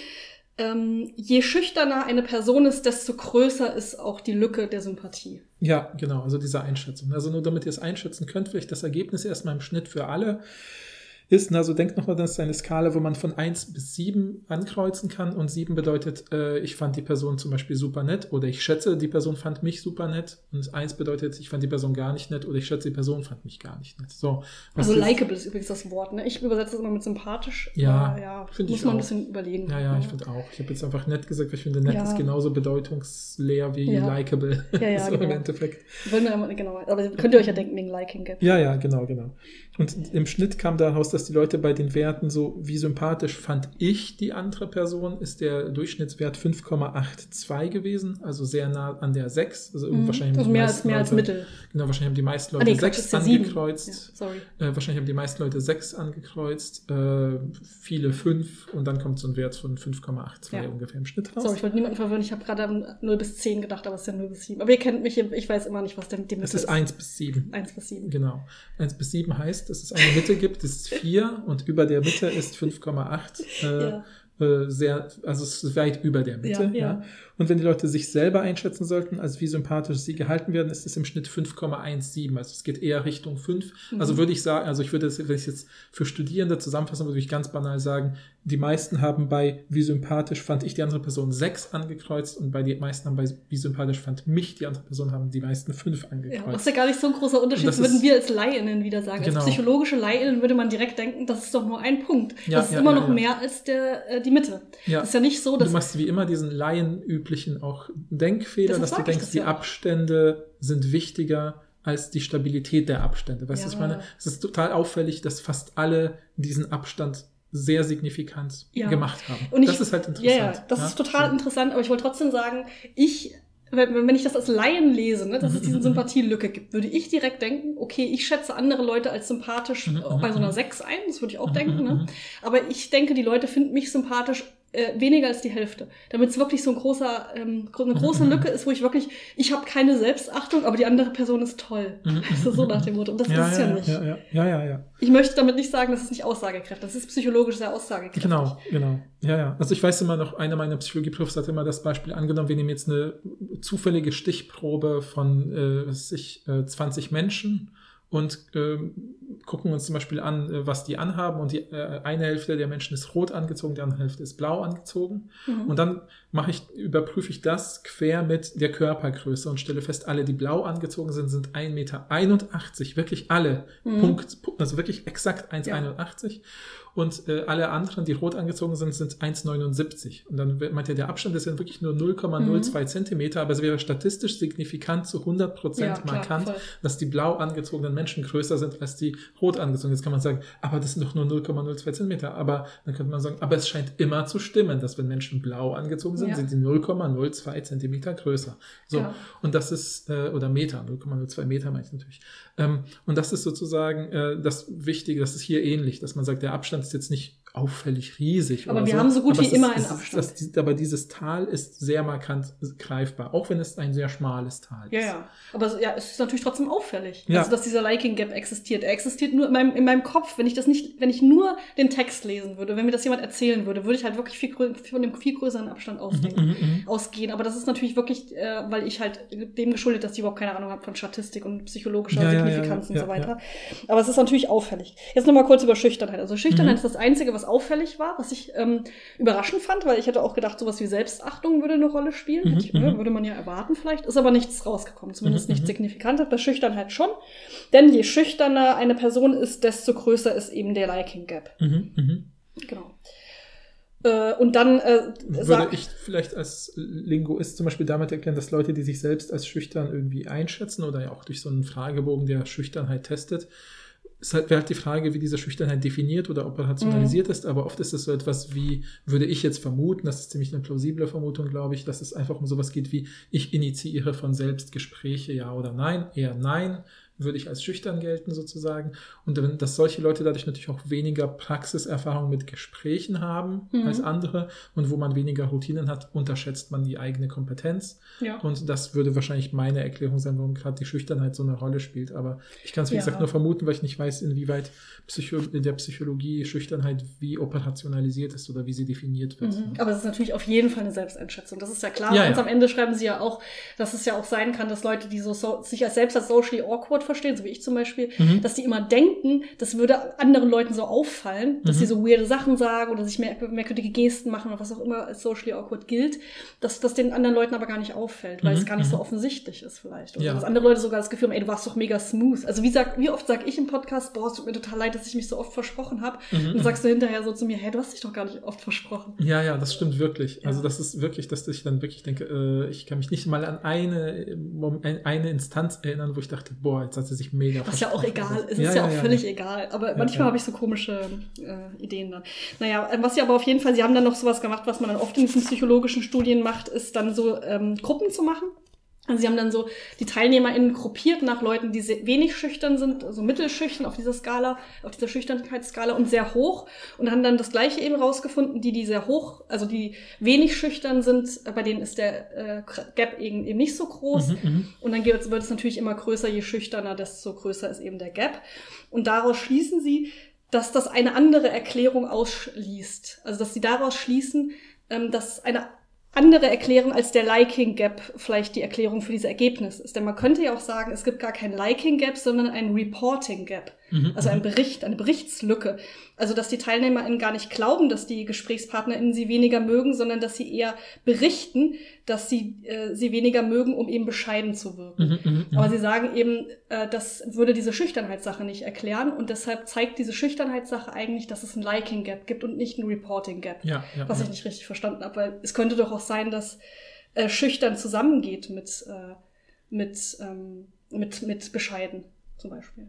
ähm, je schüchterner eine Person ist, desto größer ist auch die Lücke der Sympathie. Ja, genau, also diese Einschätzung. Also nur damit ihr es einschätzen könnt, vielleicht das Ergebnis erstmal im Schnitt für alle ist, also denkt nochmal, das ist eine Skala, wo man von 1 bis 7 ankreuzen kann und 7 bedeutet, äh, ich fand die Person zum Beispiel super nett oder ich schätze, die Person fand mich super nett und 1 bedeutet, ich fand die Person gar nicht nett oder ich schätze, die Person fand mich gar nicht nett. So, Also likable ist übrigens das Wort, ne? Ich übersetze es immer mit sympathisch. Ja, aber ja finde muss ich man ein auch. bisschen überlegen. Ja, ja, ich finde auch. Ich habe jetzt einfach nett gesagt, weil ich finde, nett Ja. ist genauso bedeutungsleer wie Ja. likable. Ja, ja, so im genau. Endeffekt. Wollen wir genau. Aber könnt ihr euch ja denken, wegen Liking Gap. Ja, ja, genau, genau. Und im Schnitt kam daraus, dass die Leute bei den Werten so, wie sympathisch fand ich die andere Person, ist der Durchschnittswert 5,82 gewesen, also sehr nah an der 6. Also Mhm. wahrscheinlich haben Also die mehr als, meisten mehr als Leute, Mittel. Genau, wahrscheinlich haben die meisten Ah, Leute nee, Quatsch, 6 ist ja sieben. angekreuzt. Ja, sorry. Äh, wahrscheinlich haben die meisten Leute 6 angekreuzt, äh, viele 5 und dann kommt so ein Wert von 5,82 Ja. ungefähr im Schnitt raus. Sorry, ich wollte niemanden verwirren. Ich habe gerade an 0 bis 10 gedacht, aber es ist ja 0 bis 7. Aber ihr kennt mich, ich weiß immer nicht, was denn die Mitte es ist 1 bis 7. 1 bis 7. Genau. 1 bis 7 heißt, dass es eine Mitte gibt, das ist 4 und über der Mitte ist 5,8. Äh, Ja. äh, sehr, also es ist weit über der Mitte. Ja, Ja, ja. Und wenn die Leute sich selber einschätzen sollten, also wie sympathisch sie gehalten werden, ist es im Schnitt 5,17. Also es geht eher Richtung 5. Mhm. Also würde ich sagen, also ich würde es, wenn ich jetzt für Studierende zusammenfassen würde, ich ganz banal sagen, die meisten haben bei wie sympathisch fand ich die andere Person 6 angekreuzt und bei die meisten haben bei wie sympathisch fand mich die andere Person haben die meisten 5 Ja, angekreuzt. das ist ja gar nicht so ein großer Unterschied, Das das würden ist- wir als Laiinnen wieder sagen. Genau. Als psychologische Laiinnen würde man direkt denken, das ist doch nur ein Punkt. Ja, das ist ja, immer ja, noch ja. mehr als der, äh, die Mitte. Ja. Das ist ja nicht so, du dass machst wie immer diesen laienüblichen auch Denkfehler, Deshalb dass du denkst, das die ja auch. Abstände sind wichtiger als die Stabilität der Abstände. Weißt du, was ich Ja. meine? Es ist total auffällig, dass fast alle diesen Abstand sehr signifikant Ja. gemacht haben. Und ich- das ist halt interessant. Ja, ja, das ist total So. interessant, aber ich wollte trotzdem sagen, ich, wenn, wenn ich das als Laien lese, ne, dass es Mhm, diese mhm, Sympathielücke gibt, würde ich direkt denken, okay, ich schätze andere Leute als sympathisch Mhm, bei so einer mhm. 6 ein, das würde ich auch Mhm, denken, mhm, ne? mhm. Aber ich denke, die Leute finden mich sympathisch äh, weniger als die Hälfte. Damit es wirklich so ein großer, ähm, eine große Mhm, mhm. Lücke ist, wo ich wirklich, ich habe keine Selbstachtung, aber die andere Person ist toll. Mhm, Weißt du, so nach dem Motto. Und das ja, ist es ja, ja, nicht. Ja, ja, ja, ja, ja. Ich möchte damit nicht sagen, das ist nicht aussagekräftig. Das ist psychologisch sehr aussagekräftig. Genau, genau. Ja, ja. Also ich weiß immer noch, einer meiner Psychologieprofs hat immer das Beispiel angenommen, wir nehmen jetzt eine zufällige Stichprobe von äh, was weiß ich, äh, 20 Menschen und ähm, gucken uns zum Beispiel an, äh, was die anhaben. Und die äh, eine Hälfte der Menschen ist rot angezogen, die andere Hälfte ist blau angezogen. Mhm. Und dann mache ich, überprüfe ich das quer mit der Körpergröße und stelle fest, alle, die blau angezogen sind, sind 1,81 Meter. Wirklich alle. Mhm. Punkt. Also wirklich exakt 1,81. Und äh, alle anderen, die rot angezogen sind, sind 1,79. Und dann meint er, der Abstand ist ja wirklich nur 0,02 Zentimeter, aber es wäre statistisch signifikant zu 100 Prozent Ja, klar, markant, voll. dass die blau angezogenen Menschen größer sind als die rot angezogenen. Jetzt kann man sagen, aber das sind doch nur 0,02 Zentimeter. Aber dann könnte man sagen, aber es scheint immer zu stimmen, dass wenn Menschen blau angezogen sind, Ja. sind sie 0,02 Zentimeter größer. So. Ja. Und das ist, äh, oder Meter, 0,02 Meter meine ich natürlich. Ähm, und das ist sozusagen äh, das Wichtige, das ist hier ähnlich, dass man sagt, der Abstand ist jetzt nicht auffällig riesig. Aber wir so. haben so gut aber wie es immer ist, einen es ist, Abstand. Das, aber dieses Tal ist sehr markant greifbar, auch wenn es ein sehr schmales Tal ist. Ja, ja. Aber ja, es ist natürlich trotzdem auffällig. Ja. Also, dass dieser Liking Gap existiert. Er existiert nur in meinem, in meinem Kopf. Wenn ich das nicht, wenn ich nur den Text lesen würde, wenn mir das jemand erzählen würde, würde ich halt wirklich viel, von einem viel größeren Abstand ausgehen. Mhm, mhm. ausgehen. Aber das ist natürlich wirklich, äh, weil ich halt dem geschuldet, dass ich überhaupt keine Ahnung habe von Statistik und psychologischer Ja, Signifikanz ja, und so weiter. Aber es ist natürlich auffällig. Jetzt nochmal kurz über Schüchternheit. Also Schüchternheit Mhm. ist das Einzige, was auffällig war, was ich ähm, überraschend fand, weil ich hätte auch gedacht, sowas wie Selbstachtung würde eine Rolle spielen. Mhm, ich, mhm. Würde man ja erwarten vielleicht. Ist aber nichts rausgekommen, zumindest Mhm, nicht mhm. signifikant. Bei Schüchternheit schon. Denn je schüchterner eine Person ist, desto größer ist eben der Liking Gap. Mhm. Genau. Äh, und dann äh, Würde ich vielleicht als Linguist zum Beispiel damit erklären, dass Leute, die sich selbst als schüchtern irgendwie einschätzen oder ja auch durch so einen Fragebogen der Schüchternheit testet, es halt, wäre halt die Frage, wie diese Schüchternheit definiert oder operationalisiert Mhm. ist, aber oft ist es so etwas wie, würde ich jetzt vermuten, das ist ziemlich eine plausible Vermutung, glaube ich, dass es einfach um sowas geht wie, ich initiiere von selbst Gespräche, ja oder nein, eher nein, würde ich als schüchtern gelten sozusagen. Und dass solche Leute dadurch natürlich auch weniger Praxiserfahrung mit Gesprächen haben Mhm. als andere und wo man weniger Routinen hat, unterschätzt man die eigene Kompetenz. ja. Und das würde wahrscheinlich meine Erklärung sein, warum gerade die Schüchternheit so eine Rolle spielt. Aber ich kann es, wie Ja. gesagt, nur vermuten, weil ich nicht weiß, inwieweit Psycho in der Psychologie Schüchternheit wie operationalisiert ist oder wie sie definiert wird. Mhm. Aber es ist natürlich auf jeden Fall eine Selbsteinschätzung. Das ist ja klar. Ja, Ganz am Ende schreiben sie ja auch, dass es ja auch sein kann, dass Leute, die so, so sich als selbst als socially awkward verstehen, so wie ich zum Beispiel, Mhm. dass die immer denken, das würde anderen Leuten so auffallen, dass Mhm. sie so weirde Sachen sagen oder sich mehr, merkwürdige Gesten machen oder was auch immer als socially awkward gilt, dass das den anderen Leuten aber gar nicht auffällt, weil Mhm, es gar nicht so mhm. offensichtlich ist vielleicht. Oder Ja. dass andere Leute sogar das Gefühl haben, ey, du warst doch mega smooth. Also wie, sag, wie oft sag ich im Podcast, boah, es tut mir total leid, dass ich mich so oft versprochen habe. Mhm, Und dann sagst du hinterher so zu mir, hey, du hast dich doch gar nicht oft versprochen. Ja, ja, das stimmt wirklich. Also Ja. das ist wirklich, dass ich dann wirklich denke, äh, ich kann mich nicht mal an eine, eine Instanz erinnern, wo ich dachte, boah, jetzt hat sie sich mega Was ja auch egal ist, Ja, ist ja, ja, auch ja, völlig egal. Aber manchmal habe ich so komische äh, Ideen dann. Naja, äh, was sie aber auf jeden Fall, sie haben dann noch sowas gemacht, was man dann oft in diesen psychologischen Studien macht, ist dann so ähm, Gruppen zu machen. Also sie haben dann so die TeilnehmerInnen gruppiert nach Leuten, die sehr wenig schüchtern sind, also mittelschüchtern auf dieser Skala, auf dieser Schüchternheitsskala und sehr hoch und haben dann das gleiche eben rausgefunden, die, die sehr hoch, also die wenig schüchtern sind, äh, bei denen ist der äh, Gap eben, eben nicht so groß. Mhm, mhm. Und dann wird wird es natürlich immer größer, je schüchterner, desto größer ist eben der Gap. Und daraus schließen sie, dass das eine andere Erklärung ausschließt. Also dass sie daraus schließen, ähm, dass eine andere Erklärung als der Liking Gap vielleicht die Erklärung für dieses Ergebnis ist. Denn man könnte ja auch sagen, es gibt gar kein Liking Gap, sondern ein Reporting Gap. Mhm, Also ein mhm. Bericht, eine Berichtslücke. Also, dass die TeilnehmerInnen gar nicht glauben, dass die GesprächspartnerInnen sie weniger mögen, sondern dass sie eher berichten, dass sie äh, sie weniger mögen, um eben bescheiden zu wirken. Mhm, mhm, mhm. Aber sie sagen eben, äh, das würde diese Schüchternheitssache nicht erklären und deshalb zeigt diese Schüchternheitssache eigentlich, dass es ein Liking Gap gibt und nicht ein Reporting Gap. ja, ja, Was ja. ich nicht richtig verstanden habe, weil es könnte doch auch sein, dass äh, schüchtern zusammengeht mit, äh, mit, ähm, mit, mit bescheiden zum Beispiel.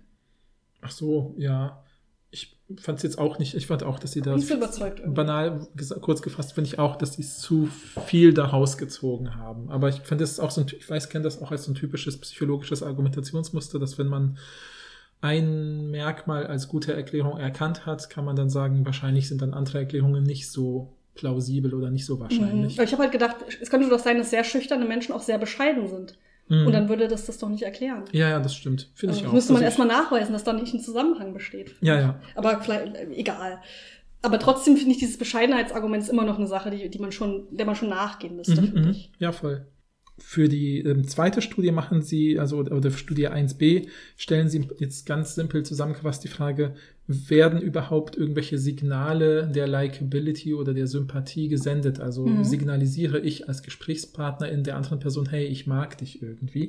Ach so, ja. Ich fand es jetzt auch nicht, ich fand auch, dass sie da Nicht so überzeugt irgendwie. banal kurz gefasst, finde ich auch, dass sie zu viel daraus gezogen haben. Aber ich finde, das auch so ein, ich weiß, kenne das auch als so ein typisches psychologisches Argumentationsmuster, dass wenn man ein Merkmal als gute Erklärung erkannt hat, kann man dann sagen, wahrscheinlich sind dann andere Erklärungen nicht so plausibel oder nicht so wahrscheinlich. Mhm. Ich habe halt gedacht, es könnte doch sein, dass sehr schüchterne Menschen auch sehr bescheiden sind. Mhm. Und dann würde das das doch nicht erklären. ja, ja, das stimmt. Finde Also ich auch. müsste man Also erstmal nachweisen, dass da nicht ein Zusammenhang besteht. ja, ja. Aber vielleicht, äh, egal. Aber trotzdem finde ich, dieses Bescheidenheitsargument ist immer noch eine Sache, die, die man schon, der man schon nachgehen müsste, Mhm, finde mhm. ich. Ja, voll. Für die ähm, zweite Studie machen Sie, also oder für Studie 1b, stellen Sie jetzt ganz simpel zusammengefasst die Frage, werden überhaupt irgendwelche Signale der Likability oder der Sympathie gesendet? Also Mhm. signalisiere ich als Gesprächspartner in der anderen Person, hey, ich mag dich irgendwie.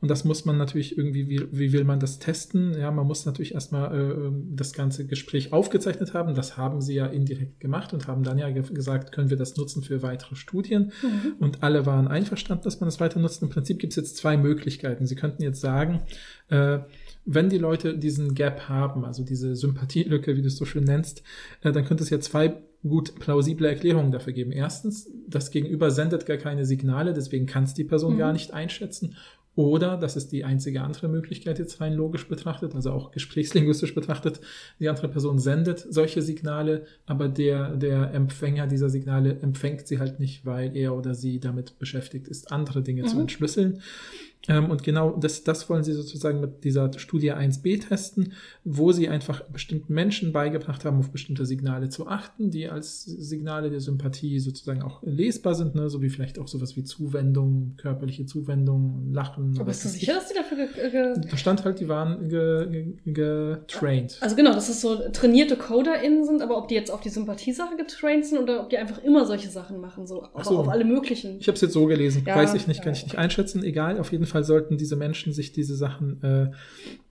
Und das muss man natürlich irgendwie, wie, wie will man das testen? Ja, man muss natürlich erstmal äh, das ganze Gespräch aufgezeichnet haben. Das haben Sie ja indirekt gemacht und haben dann ja ge gesagt, können wir das nutzen für weitere Studien. Mhm. Und alle waren einverstanden, dass man das weiter nutzt. Im Prinzip gibt es jetzt zwei Möglichkeiten. Sie könnten jetzt sagen, äh, wenn die Leute diesen Gap haben, also diese Sympathielücke, wie du es so schön nennst, äh, dann könnte es ja zwei gut plausible Erklärungen dafür geben. Erstens, das Gegenüber sendet gar keine Signale, deswegen kann es die Person Mhm. gar nicht einschätzen. Oder, das ist die einzige andere Möglichkeit jetzt rein logisch betrachtet, also auch gesprächslinguistisch betrachtet, die andere Person sendet solche Signale, aber der, der Empfänger dieser Signale empfängt sie halt nicht, weil er oder sie damit beschäftigt ist, andere Dinge mhm. zu entschlüsseln. Ähm, und genau das, das wollen sie sozusagen mit dieser Studie 1b testen, wo sie einfach bestimmten Menschen beigebracht haben, auf bestimmte Signale zu achten, die als Signale der Sympathie sozusagen auch lesbar sind, ne? so wie vielleicht auch sowas wie Zuwendung, körperliche Zuwendung, Lachen. Aber bist du sicher, dass die dafür ge, ge Da stand halt, die waren ge, getrained. Also genau, dass es so trainierte CoderInnen sind, aber ob die jetzt auf die Sympathiesache getraint sind oder ob die einfach immer solche Sachen machen, so, aber so. auf alle möglichen. Ich habe es jetzt so gelesen, ja, weiß ich nicht, kann ja, ich nicht einschätzen, egal, auf jeden Fall Fall sollten diese Menschen sich diese Sachen äh,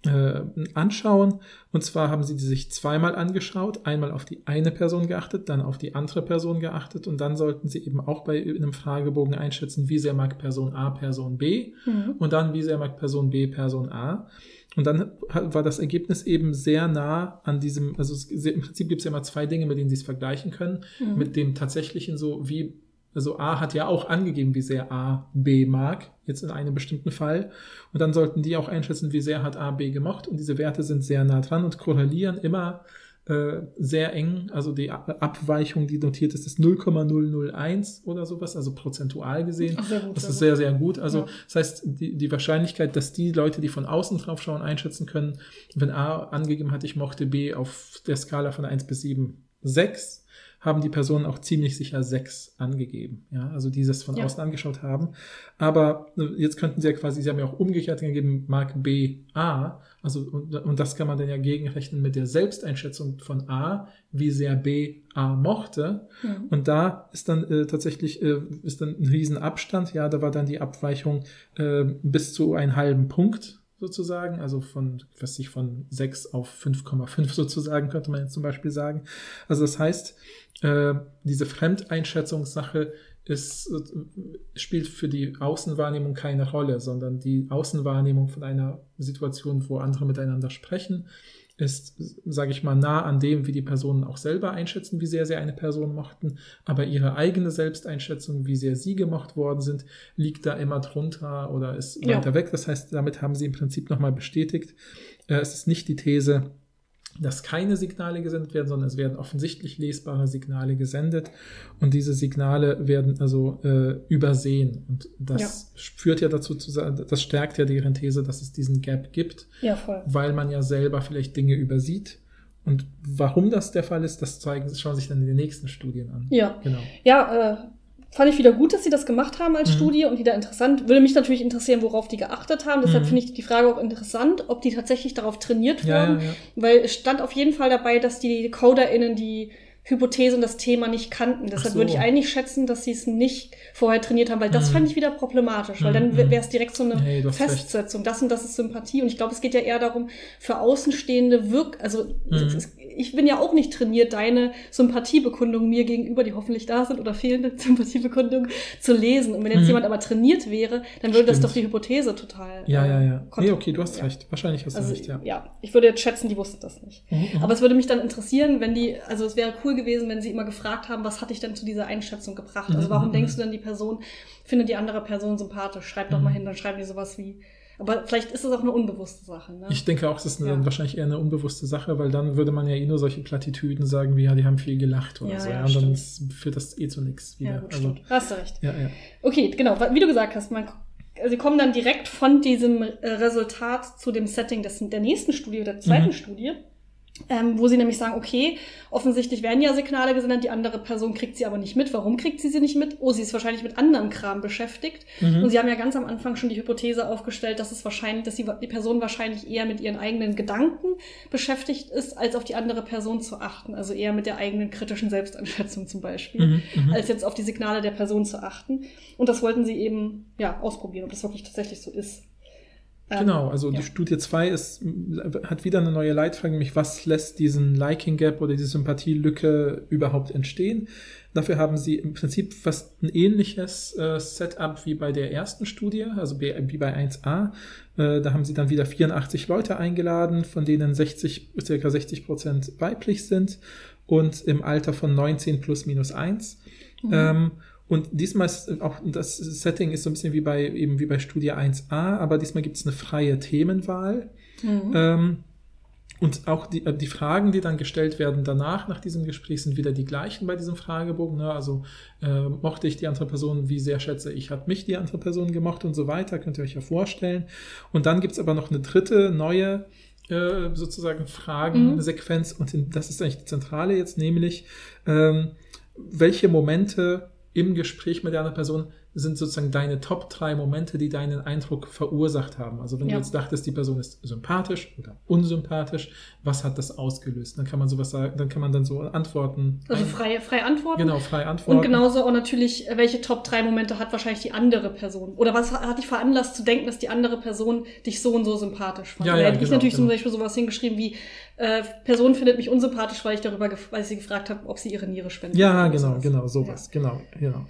äh, anschauen. Und zwar haben sie die sich zweimal angeschaut, einmal auf die eine Person geachtet, dann auf die andere Person geachtet und dann sollten sie eben auch bei einem Fragebogen einschätzen, wie sehr mag Person A Person B mhm. und dann wie sehr mag Person B Person A. Und dann war das Ergebnis eben sehr nah an diesem, also im Prinzip gibt es ja immer zwei Dinge, mit denen sie es vergleichen können, mhm. mit dem tatsächlichen so, wie also A hat ja auch angegeben, wie sehr A B mag, jetzt in einem bestimmten Fall. Und dann sollten die auch einschätzen, wie sehr hat A B gemocht. Und diese Werte sind sehr nah dran und korrelieren immer äh, sehr eng. Also die Abweichung, die notiert ist, ist 0,001 oder sowas, also prozentual gesehen. Ach, gut, das ist sehr, sehr gut. Also ja. das heißt, die, die Wahrscheinlichkeit, dass die Leute, die von außen drauf schauen, einschätzen können, wenn A angegeben hat, ich mochte B auf der Skala von 1 bis 7, 6, haben die Personen auch ziemlich sicher sechs angegeben. Ja, also die es von ja. außen angeschaut haben. Aber äh, jetzt könnten sie ja quasi, sie haben ja auch umgekehrt gegeben, Mark B, A. Also, und, und das kann man dann ja gegenrechnen mit der Selbsteinschätzung von A, wie sehr B A mochte. Mhm. Und da ist dann äh, tatsächlich, äh, ist dann ein Riesenabstand. Ja, da war dann die Abweichung äh, bis zu einen halben Punkt sozusagen, also von, was ich von 6 auf 5,5 sozusagen, könnte man jetzt zum Beispiel sagen. Also das heißt, äh, diese Fremdeinschätzungssache ist, äh, spielt für die Außenwahrnehmung keine Rolle, sondern die Außenwahrnehmung von einer Situation, wo andere miteinander sprechen, ist, sage ich mal, nah an dem, wie die Personen auch selber einschätzen, wie sehr sie eine Person mochten, aber ihre eigene Selbsteinschätzung, wie sehr sie gemocht worden sind, liegt da immer drunter oder ist ja. weiter weg. Das heißt, damit haben sie im Prinzip nochmal bestätigt, äh, es ist nicht die These, dass keine Signale gesendet werden, sondern es werden offensichtlich lesbare Signale gesendet und diese Signale werden also äh, übersehen und das ja. führt ja dazu zu das stärkt ja deren These, dass es diesen Gap gibt, ja, voll. weil man ja selber vielleicht Dinge übersieht und warum das der Fall ist, das zeigen, schauen sich dann in den nächsten Studien an. Ja, genau. Ja, äh, fand ich wieder gut, dass sie das gemacht haben als mhm. Studie und wieder interessant. Würde mich natürlich interessieren, worauf die geachtet haben. Deshalb mhm. finde ich die Frage auch interessant, ob die tatsächlich darauf trainiert wurden. Ja, ja. Weil es stand auf jeden Fall dabei, dass die CoderInnen die Hypothese und das Thema nicht kannten. Deshalb so. würde ich eigentlich schätzen, dass sie es nicht vorher trainiert haben, weil das mhm. fand ich wieder problematisch, weil dann mhm. wäre es direkt so eine hey, Festsetzung. Das und das ist Sympathie. Und ich glaube, es geht ja eher darum, für Außenstehende wirk, also mhm. es, ich bin ja auch nicht trainiert, deine Sympathiebekundungen mir gegenüber, die hoffentlich da sind, oder fehlende Sympathiebekundungen zu lesen. Und wenn jetzt mhm. jemand aber trainiert wäre, dann würde Stimmt. das doch die Hypothese total. Ja, ja, ja. Nee, okay, du hast ja. recht. Wahrscheinlich hast du also, recht, ja. Ja, ich würde jetzt schätzen, die wussten das nicht. Mhm, mhm. aber es würde mich dann interessieren, wenn die, also es wäre cool gewesen, wenn sie immer gefragt haben, was hat dich denn zu dieser Einschätzung gebracht? Also mhm, warum mhm, denkst du denn, die Person findet die andere Person sympathisch? Schreib doch mal hin, dann schreiben die sowas wie, aber vielleicht ist es auch eine unbewusste Sache. Ne? Ich denke auch, es ist eine, ja. wahrscheinlich eher eine unbewusste Sache, weil dann würde man ja eh nur solche Plattitüden sagen, wie ja, die haben viel gelacht oder ja, so. Ja, und dann führt das eh zu nichts wieder. Ja, gut, also, Hast du recht. Ja, ja. Okay, genau. Wie du gesagt hast, man sie kommen dann direkt von diesem äh, Resultat zu dem Setting des, der nächsten Studie, der zweiten mhm. Studie. Ähm, wo sie nämlich sagen, okay, offensichtlich werden ja Signale gesendet, die andere Person kriegt sie aber nicht mit. Warum kriegt sie sie nicht mit? Oh, sie ist wahrscheinlich mit anderem Kram beschäftigt. Mhm. Und sie haben ja ganz am Anfang schon die Hypothese aufgestellt, dass es wahrscheinlich, dass die, die Person wahrscheinlich eher mit ihren eigenen Gedanken beschäftigt ist, als auf die andere Person zu achten. Also eher mit der eigenen kritischen Selbstanschätzung zum Beispiel, mhm. Mhm. als jetzt auf die Signale der Person zu achten. Und das wollten sie eben, ja, ausprobieren, ob das wirklich tatsächlich so ist. Ähm, genau, also ja. die Studie 2 ist, hat wieder eine neue Leitfrage, nämlich was lässt diesen Liking Gap oder diese Sympathielücke überhaupt entstehen. Dafür haben sie im Prinzip fast ein ähnliches äh, Setup wie bei der ersten Studie, also wie bei 1a. Äh, da haben sie dann wieder 84 Leute eingeladen, von denen 60, circa 60 Prozent weiblich sind und im Alter von 19 plus minus 1. Mhm. Ähm, Und diesmal ist auch das Setting ist so ein bisschen wie bei eben wie bei Studie 1a, aber diesmal gibt es eine freie Themenwahl. Mhm. Ähm, und auch die, äh, die Fragen, die dann gestellt werden danach, nach diesem Gespräch, sind wieder die gleichen bei diesem Fragebogen. Ne? Also äh, mochte ich die andere Person, wie sehr schätze ich, hat mich die andere Person gemocht und so weiter, könnt ihr euch ja vorstellen. Und dann gibt's aber noch eine dritte, neue äh, sozusagen Fragensequenz mhm. und das ist eigentlich die zentrale jetzt, nämlich ähm, welche Momente im Gespräch mit der anderen Person sind sozusagen deine Top drei Momente, die deinen Eindruck verursacht haben. Also wenn ja. du jetzt dachtest, die Person ist sympathisch oder unsympathisch, was hat das ausgelöst? Dann kann man sowas sagen, dann kann man dann so antworten. Also frei, frei antworten. Genau, frei antworten. Und genauso auch natürlich, welche Top drei Momente hat wahrscheinlich die andere Person? Oder was hat dich veranlasst zu denken, dass die andere Person dich so und so sympathisch fand? Ja, ja, hätte genau, ich natürlich genau. zum Beispiel sowas hingeschrieben wie, äh, Person findet mich unsympathisch, weil ich darüber, weil ich sie gefragt habe, ob sie ihre Niere spendet. Ja, genau, genau, sowas, ja. genau, genau.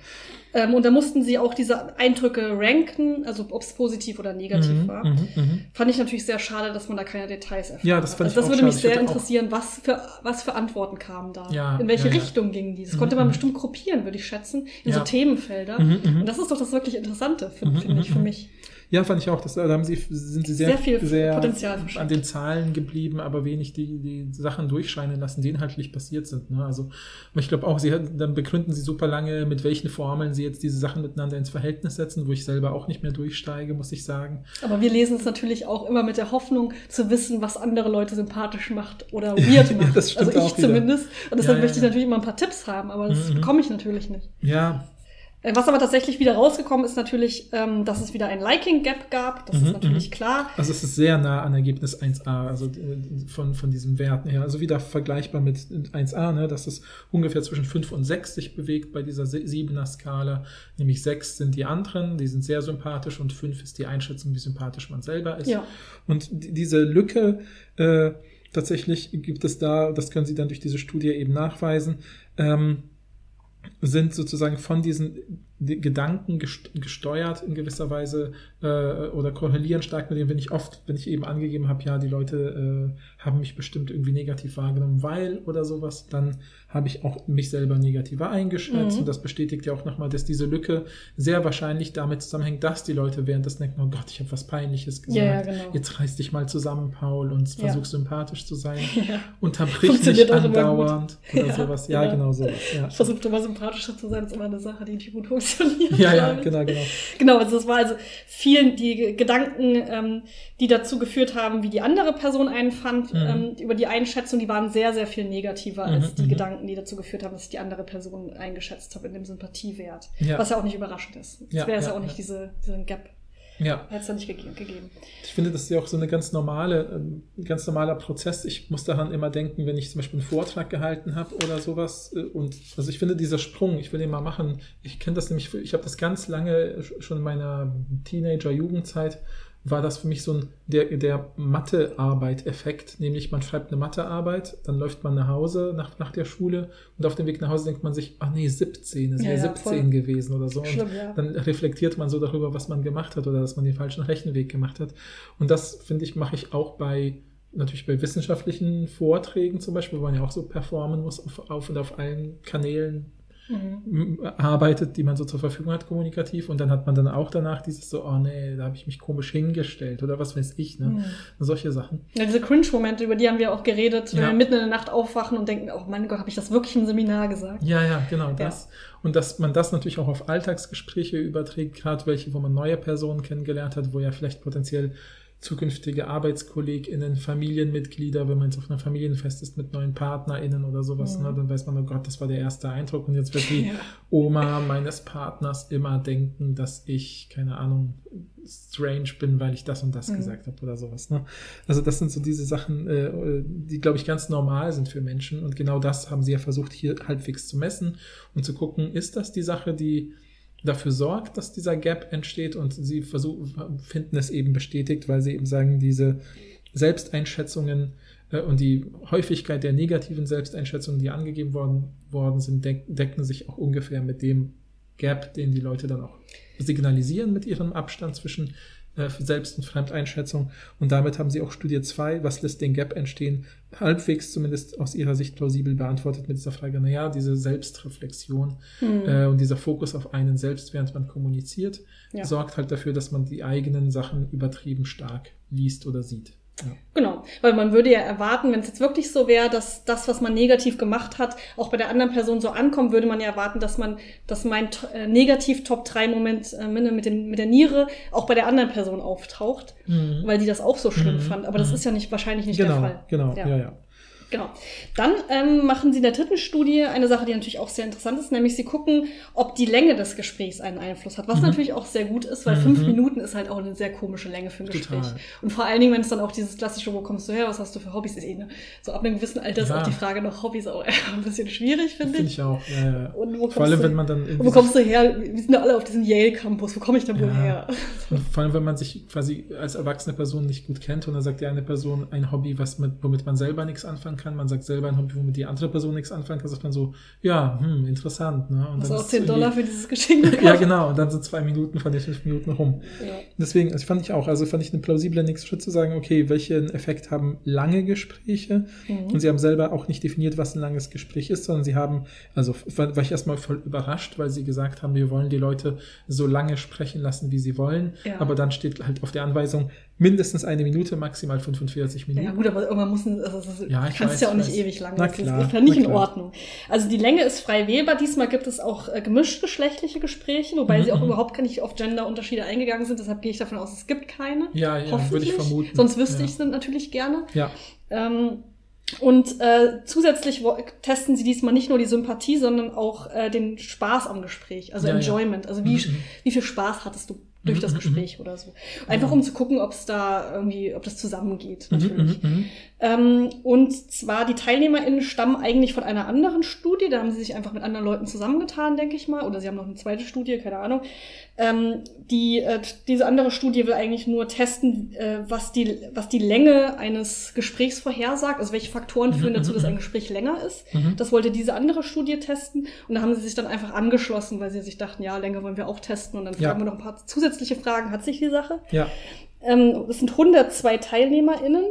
Ähm, und da mussten sie auch diese Eindrücke ranken, also ob es positiv oder negativ Mhm, war. mhm, mhm. Fand ich natürlich sehr schade, dass man da keine Details erfährt. Ja, das fand also ich das würde mich schade. Ich sehr interessieren, was für, was für Antworten kamen da. Ja, in welche ja, ja. Richtung gingen die? Das konnte man mhm. bestimmt gruppieren, würde ich schätzen, in so. Themenfelder. Und das ist doch das wirklich Interessante, finde ich, mhm, für mich. Ja, fand ich auch. Das, da haben sie, sind sie sehr, Sehr viel Potenzial an den Zahlen geblieben, aber wenig die, die Sachen durchscheinen lassen, die inhaltlich passiert sind. Ne? Also ich glaube auch, sie hat- dann begründen sie super lange, mit welchen Formeln sie jetzt diese Sachen miteinander ins Verhältnis setzen, wo ich selber auch nicht mehr durchsteige, muss ich sagen. Aber wir lesen es natürlich auch immer mit der Hoffnung zu wissen, was andere Leute sympathisch macht oder weird macht. Das stimmt also ich wieder. zumindest. Und deshalb Ja, ja, möchte ich ja. natürlich immer ein paar Tipps haben, aber das Mhm. bekomme ich natürlich nicht. Ja, Äh, Was aber tatsächlich wieder rausgekommen ist, natürlich, ähm, dass es wieder ein Liking-Gap gab. Das Mhm, ist natürlich klar. also es ist sehr nah an Ergebnis 1a, also äh, von, von diesen Werten her. Also wieder vergleichbar mit 1a, ne, dass es ungefähr zwischen 5 und 6 sich bewegt bei dieser 7er Skala. Nämlich 6 sind die anderen, die sind sehr sympathisch und 5 ist die Einschätzung, wie sympathisch man selber ist. Ja. Und die- diese Lücke äh, tatsächlich gibt es da, das können Sie dann durch diese Studie eben nachweisen, ähm, sind sozusagen von diesen die Gedanken gest- gesteuert in gewisser Weise äh, oder korrelieren stark mit dem, wenn ich oft, wenn ich eben angegeben habe, ja, die Leute äh, haben mich bestimmt irgendwie negativ wahrgenommen, weil oder sowas, dann habe ich auch mich selber negativer eingeschätzt Mhm. und das bestätigt ja auch nochmal, dass diese Lücke sehr wahrscheinlich damit zusammenhängt, dass die Leute währenddessen denken, oh Gott, ich habe was Peinliches gesagt, Ja, genau. jetzt reiß dich mal zusammen, Paul, und Ja. versuch sympathisch zu sein, Ja. unterbrich nicht andauernd oder Ja, sowas. Ja, genau. genau sowas. Ja. Ich versuche immer sympathischer zu sein, ist immer eine Sache, die nicht gut funktioniert. Ja, ja, genau, genau. Genau, also das war also vielen die Gedanken, ähm, die dazu geführt haben, wie die andere Person einen fand, Mhm. ähm, über die Einschätzung, die waren sehr, sehr viel negativer Mhm, als die mhm. Gedanken, die dazu geführt haben, dass ich die andere Person eingeschätzt habe in dem Sympathiewert. Ja. Was ja auch nicht überraschend ist. Es Ja, wäre es ja, ja, auch nicht diese, diesen Gap. Ja, Hätte es ja nicht gegeben. gegeben. ich finde, das ist ja auch so eine ganz normale, ähm, ganz normaler Prozess. Ich muss daran immer denken, wenn ich zum Beispiel einen Vortrag gehalten habe oder sowas. äh, Und also ich finde, dieser Sprung, ich will den mal machen. Ich kenne das nämlich, ich habe das ganz lange schon in meiner Teenager-Jugendzeit war das für mich so ein der, der Mathe-Arbeit-Effekt, nämlich man schreibt eine Mathearbeit, dann läuft man nach Hause nach, nach der Schule und auf dem Weg nach Hause denkt man sich, ach nee, 17, es Ja, wäre ja, 17 voll. gewesen oder so. Und Schlimm, ja. dann reflektiert man so darüber, was man gemacht hat oder dass man den falschen Rechenweg gemacht hat. Und das, finde ich, mache ich auch bei natürlich bei wissenschaftlichen Vorträgen zum Beispiel, wo man ja auch so performen muss auf, auf und auf allen Kanälen Mhm. arbeitet, die man so zur Verfügung hat, kommunikativ. Und dann hat man dann auch danach dieses so, oh nee, da habe ich mich komisch hingestellt oder was weiß ich, ne? Mhm. Solche Sachen. Ja, diese Cringe-Momente, über die haben wir auch geredet, wenn Ja. wir mitten in der Nacht aufwachen und denken, oh mein Gott, habe ich das wirklich im Seminar gesagt? Ja, ja, genau das. Und dass man das natürlich auch auf Alltagsgespräche überträgt, gerade welche, wo man neue Personen kennengelernt hat, wo ja vielleicht potenziell zukünftige ArbeitskollegInnen, Familienmitglieder, wenn man jetzt auf einer Familienfest ist mit neuen PartnerInnen oder sowas, Mhm. ne, dann weiß man, oh Gott, das war der erste Eindruck und jetzt wird die Ja. Oma meines Partners immer denken, dass ich, keine Ahnung, strange bin, weil ich das und das Mhm. gesagt habe oder sowas. Ne? Also das sind so diese Sachen, äh, die, glaube ich, ganz normal sind für Menschen. Und genau das haben sie ja versucht, hier halbwegs zu messen und zu gucken, ist das die Sache, die dafür sorgt, dass dieser Gap entsteht und sie versuchen, finden es eben bestätigt, weil sie eben sagen, diese Selbsteinschätzungen äh, und die Häufigkeit der negativen Selbsteinschätzungen, die angegeben worden, worden sind, deck, decken sich auch ungefähr mit dem Gap, den die Leute dann auch signalisieren mit ihrem Abstand zwischen äh, Selbst- und Fremdeinschätzung. Und damit haben sie auch Studie 2, was lässt den Gap entstehen, halbwegs zumindest aus ihrer Sicht plausibel beantwortet mit dieser Frage, naja, diese Selbstreflexion Hm. äh, und dieser Fokus auf einen selbst, während man kommuniziert, Ja. sorgt halt dafür, dass man die eigenen Sachen übertrieben stark liest oder sieht. Ja. Genau, weil man würde ja erwarten, wenn es jetzt wirklich so wäre, dass das, was man negativ gemacht hat, auch bei der anderen Person so ankommt, würde man ja erwarten, dass man, dass mein äh, negativ Top 3 Moment äh, mit, dem, mit der Niere auch bei der anderen Person auftaucht, weil die das auch so schlimm Mhm. fand. Aber das ist ja nicht wahrscheinlich nicht Genau, der Fall. genau, Ja. ja, ja. Genau. Dann ähm, machen Sie in der dritten Studie eine Sache, die natürlich auch sehr interessant ist, nämlich Sie gucken, ob die Länge des Gesprächs einen Einfluss hat, was Mhm. natürlich auch sehr gut ist, weil fünf Minuten ist halt auch eine sehr komische Länge für ein Total. Gespräch. Und vor allen Dingen, wenn es dann auch dieses klassische, wo kommst du her, was hast du für Hobbys, ist eh, ne? So ab einem gewissen Alter ist Ja. auch die Frage nach Hobbys auch ein bisschen schwierig, finde Finde ich. ich auch. Ja, ja. Und wo Vor allem, kommst du- wenn man dann wo kommst du her? Wir sind ja alle auf diesem Yale-Campus, wo komme ich denn wohl her? Und vor allem, wenn man sich quasi als erwachsene Person nicht gut kennt und dann sagt ja eine Person ein Hobby, was mit, womit man selber nichts anfangen kann, man sagt selber ein Hobby, womit die andere Person nichts anfangen kann, sagt man so, ja, hm, interessant. Ne? Und Hast dann auch ist 10 irgendwie- Dollar für dieses Geschenk? Ja, genau. Und dann sind zwei Minuten von den fünf Minuten rum. Ja. Deswegen, also fand ich auch, also fand ich einen plausiblen nächsten Schritt zu sagen, okay, welchen Effekt haben lange Gespräche? Mhm. Und sie haben selber auch nicht definiert, was ein langes Gespräch ist, sondern sie haben, also war, war ich erstmal voll überrascht, weil sie gesagt haben, wir wollen die Leute so lange sprechen lassen, wie sie wollen. Ja. Aber dann steht halt auf der Anweisung mindestens eine Minute, maximal 45 Minuten. Ja gut, aber irgendwann muss also ist, Ja, ich kannst weiß, ja auch ich nicht weiß. ewig lang. Na das klar, ist ja nicht in. Ordnung. Also die Länge ist frei wählbar. Diesmal gibt es auch äh, gemischtgeschlechtliche Gespräche, wobei Mhm, sie auch mhm. überhaupt gar nicht auf Genderunterschiede eingegangen sind. Deshalb gehe ich davon aus, es gibt keine. Ja, ja, würde ich vermuten. Sonst wüsste ja. ich es natürlich gerne. Ja, Ähm, und äh, zusätzlich testen sie diesmal nicht nur die Sympathie, sondern auch äh, den Spaß am Gespräch, also Ja, ja. Enjoyment. Also wie, Mhm, mhm. wie viel Spaß hattest du durch Mhm, das mhm, Gespräch oder so. Einfach um zu gucken, ob es da irgendwie, ob das zusammengeht, Mhm, natürlich. Mhm, mhm. Ähm, und zwar die TeilnehmerInnen stammen eigentlich von einer anderen Studie. Da haben sie sich einfach mit anderen Leuten zusammengetan, denke ich mal. Oder sie haben noch eine zweite Studie, keine Ahnung. Ähm, die, äh, diese andere Studie will eigentlich nur testen, äh, was, die, was die Länge eines Gesprächs vorhersagt. Also welche Faktoren führen Mhm, dazu, mhm, dass ein mhm. Gespräch länger ist. Mhm. Das wollte diese andere Studie testen. Und da haben sie sich dann einfach angeschlossen, weil sie sich dachten, ja, Länge wollen wir auch testen. Und dann fragen wir noch ein paar zusätzliche Fragen. Hat sich die Sache? Ja, Ähm, es sind 102 TeilnehmerInnen,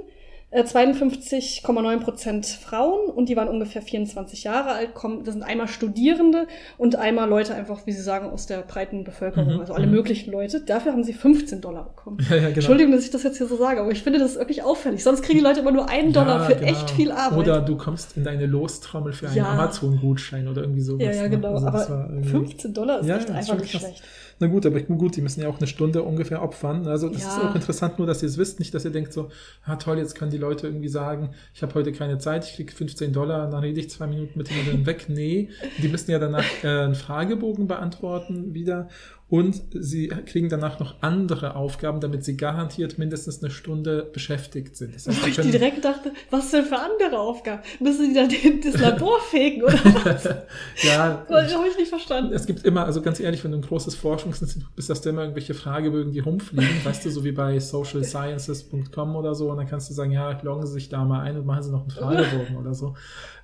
52,9 Prozent Frauen und die waren ungefähr 24 Jahre alt. Kommen, das sind einmal Studierende und einmal Leute einfach, wie sie sagen, aus der breiten Bevölkerung, Mhm, also alle mhm. möglichen Leute. Dafür haben sie 15 Dollar bekommen. ja, ja, genau. Entschuldigung, dass ich das jetzt hier so sage, aber ich finde das ist wirklich auffällig. Sonst kriegen die Leute immer nur einen Dollar Ja, für genau. echt viel Arbeit. Oder du kommst in deine Lostrommel für einen. Amazon-Gutschein oder irgendwie sowas. ja, ja, ne? genau. Also das war aber irgendwie- 15 Dollar ist echt einfach nicht krass. Na gut, aber gut, die müssen ja auch eine Stunde ungefähr opfern. Also das Ja. ist auch interessant, nur dass ihr es wisst, nicht, dass ihr denkt so, ah toll, jetzt können die Leute irgendwie sagen, ich habe heute keine Zeit, ich kriege 15 Dollar, dann rede ich zwei Minuten mit jemandem weg. Nee, die müssen ja danach äh, einen Fragebogen beantworten wieder und sie kriegen danach noch andere Aufgaben, damit sie garantiert mindestens eine Stunde beschäftigt sind. Das heißt, ich direkt dachte, was denn für andere Aufgaben? Müssen die dann den- das Labor fegen oder was? ja, Das habe ich nicht verstanden. Es gibt immer, also ganz ehrlich, wenn du ein großes Forschungsinstitut bist, hast du immer irgendwelche Fragebögen, die rumfliegen, weißt du, so wie bei socialsciences.com oder so, und dann kannst du sagen, ja, loggen Sie sich da mal ein und machen Sie noch einen Fragebogen oder so.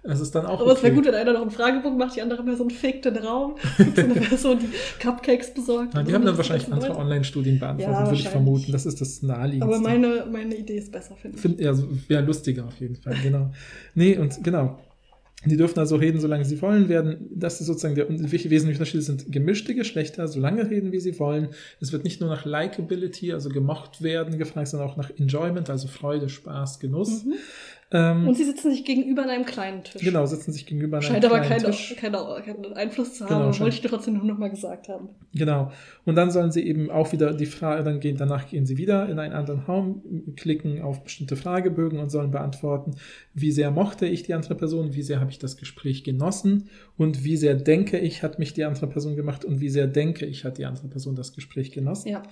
Es ist dann auch Aber es wäre okay. gut, wenn einer noch einen Fragebogen macht, die andere Person fegt den Raum. Gibt so eine Person, die Cupcakes besorgt. Na, die Und haben dann das wahrscheinlich andere. Online-Studien beantwortet, Ja, würde ich vermuten. Das ist das naheliegendste. Aber meine, meine Idee ist besser, finde ich. Find, ja, wäre lustiger auf jeden Fall, genau. Nee, und genau. Die dürfen also reden, solange sie wollen, werden, das ist sozusagen der wesentliche Unterschied, sind gemischte Geschlechter, solange reden, wie sie wollen. Es wird nicht nur nach Likability, also gemocht werden, gefragt, sondern auch nach Enjoyment, also Freude, Spaß, Genuss. Ähm, Und sie sitzen sich gegenüber an einem kleinen Tisch. genau, sitzen sich gegenüber an einem Scheint aber kleinen keinen Tisch. keine, keinen Einfluss zu haben, Genau, aber scheint- wollte ich trotzdem nur noch mal gesagt haben. Genau. Und dann sollen sie eben auch wieder die Frage, dann gehen, danach gehen sie wieder in einen anderen Raum, klicken auf bestimmte Fragebögen und sollen beantworten, wie sehr mochte ich die andere Person, wie sehr habe ich das Gespräch genossen und wie sehr denke ich, hat mich die andere Person gemacht und wie sehr denke ich, hat die andere Person das Gespräch genossen. Ja.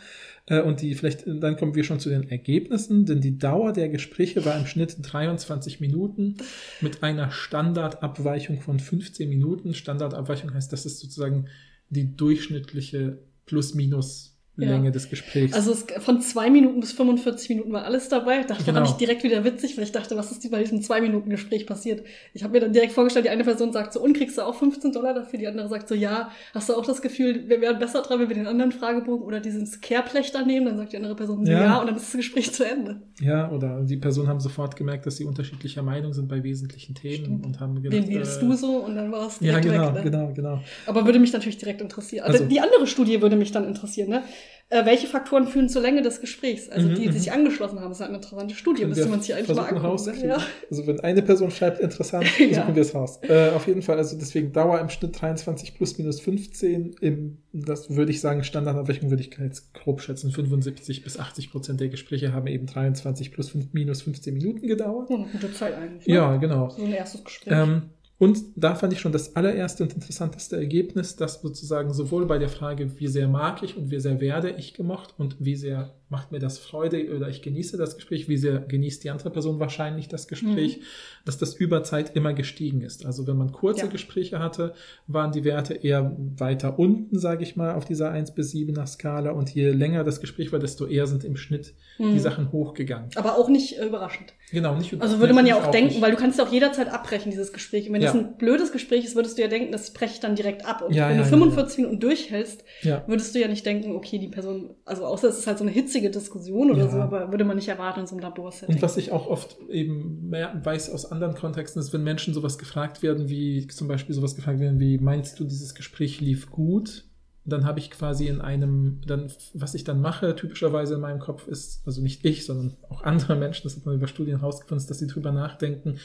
Äh, Und die vielleicht, dann kommen wir schon zu den Ergebnissen, denn die Dauer der Gespräche war im Schnitt 23 Minuten mit einer Standardabweichung von 15 Minuten. Standardabweichung heißt, das ist sozusagen die durchschnittliche Plus-Minus Länge Ja. des Gesprächs. Also es, von zwei Minuten bis 45 Minuten war alles dabei. Ich dachte, Genau. fand ich direkt wieder witzig, weil ich dachte, was ist bei diesem zwei Minuten Gespräch passiert? Ich habe mir dann direkt vorgestellt, die eine Person sagt so, und kriegst du auch 15 Dollar dafür? Die andere sagt so, ja. Hast du auch das Gefühl, wir wären besser dran, wenn wir den anderen Fragebogen oder diesen Care-Plechter nehmen? Dann sagt die andere Person so, Ja. ja. und dann ist das Gespräch zu Ende. ja, oder die Personen haben sofort gemerkt, dass sie unterschiedlicher Meinung sind bei wesentlichen Themen Stimmt. und haben gedacht, Wen wählst äh, du so? Und dann war es Ja, direkt genau, weg. Ne? genau, genau. Aber würde mich natürlich direkt interessieren. Also, Also- die andere Studie würde mich dann interessieren, ne? Äh, welche Faktoren führen zur Länge des Gesprächs? Also Mhm, die, die mhm. sich angeschlossen haben. Das ist eine interessante Studie, müsste wir man sich eigentlich mal angucken. Ne? Ja. Also wenn eine Person schreibt interessant, Ja. suchen wir es raus. Äh, auf jeden Fall, also deswegen Dauer im Schnitt 23 plus minus 15. Im, das würde ich sagen, Standardabweichung würde ich jetzt grob schätzen. 75 bis 80 Prozent der Gespräche haben eben 23 plus 5, minus 15 Minuten gedauert. Oh, eine gute Zeit eigentlich. Ne? Ja, genau. So ein erstes Gespräch. Ähm, und da fand ich schon das allererste und interessanteste Ergebnis, dass sozusagen sowohl bei der Frage, wie sehr mag ich und wie sehr werde ich gemocht und wie sehr macht mir das Freude oder ich genieße das Gespräch, wie sehr genießt die andere Person wahrscheinlich das Gespräch, dass das über Zeit immer gestiegen ist. Also wenn man kurze Ja. Gespräche hatte, waren die Werte eher weiter unten, sage ich mal, auf dieser 1 bis 7er Skala und je länger das Gespräch war, desto eher sind im Schnitt die Mhm. Sachen hochgegangen. Aber auch nicht überraschend. Genau, nicht Also würde man ja auch denken, nicht. weil du kannst ja auch jederzeit abbrechen, dieses Gespräch. Und wenn Ja. das ein blödes Gespräch ist, würdest du ja denken, das breche ich dann direkt ab. Und Ja, wenn ja, du ja, 45 Minuten durchhältst, würdest du ja nicht denken, okay, die Person, also außer es ist halt so eine hitzige Diskussion oder so, aber würde man nicht erwarten in so einem Laborsetting. Und was ich auch oft eben mehr weiß aus anderen Kontexten ist, wenn Menschen sowas gefragt werden, wie zum Beispiel sowas gefragt werden, wie meinst du, dieses Gespräch lief gut? Dann habe ich quasi in einem, dann, was ich dann mache, typischerweise in meinem Kopf ist, also nicht ich, sondern auch andere Menschen, das hat man über Studien herausgefunden, dass sie drüber nachdenken,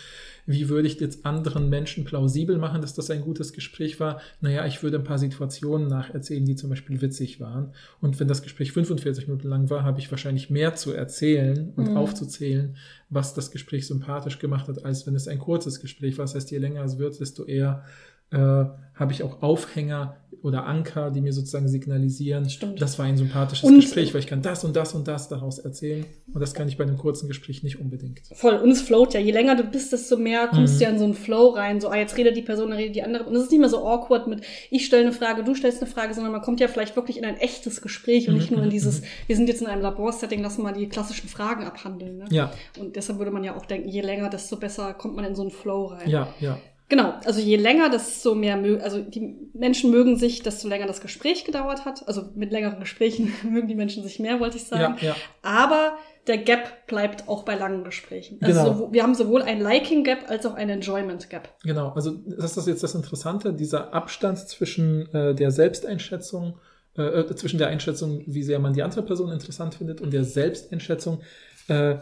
wie würde ich jetzt anderen Menschen plausibel machen, dass das ein gutes Gespräch war? Naja, ich würde ein paar Situationen nacherzählen, die zum Beispiel witzig waren. Und wenn das Gespräch 45 Minuten lang war, habe ich wahrscheinlich mehr zu erzählen und Mhm. aufzuzählen, was das Gespräch sympathisch gemacht hat, als wenn es ein kurzes Gespräch war. Das heißt, je länger es wird, desto eher äh, habe ich auch Aufhänger oder Anker, die mir sozusagen signalisieren, Stimmt. das war ein sympathisches Und- Gespräch, weil ich kann das und das und das daraus erzählen. Und das kann ich bei einem kurzen Gespräch nicht unbedingt. Voll, und es float ja. Je länger du bist, desto mehr kommst Mhm. du ja in so einen Flow rein. So, ah, jetzt redet die Person, dann redet die andere. Und es ist nicht mehr so awkward mit, ich stelle eine Frage, du stellst eine Frage, sondern man kommt ja vielleicht wirklich in ein echtes Gespräch und Mhm, nicht nur in mhm, dieses, mhm. wir sind jetzt in einem Laborsetting, lass mal die klassischen Fragen abhandeln. Ne? Ja, Und deshalb würde man ja auch denken, je länger, desto besser kommt man in so einen Flow rein. ja, ja. Genau, also je länger, desto mehr, also die Menschen mögen sich, desto länger das Gespräch gedauert hat. Also mit längeren Gesprächen mögen die Menschen sich mehr, wollte ich sagen. Ja, ja. Aber der Gap bleibt auch bei langen Gesprächen. Also Genau. sowo- wir haben sowohl ein Liking Gap als auch ein Enjoyment Gap. Genau, also das ist jetzt das Interessante, dieser Abstand zwischen äh, der Selbsteinschätzung, äh, äh, zwischen der Einschätzung, wie sehr man die andere Person interessant findet und der Selbsteinschätzung, äh,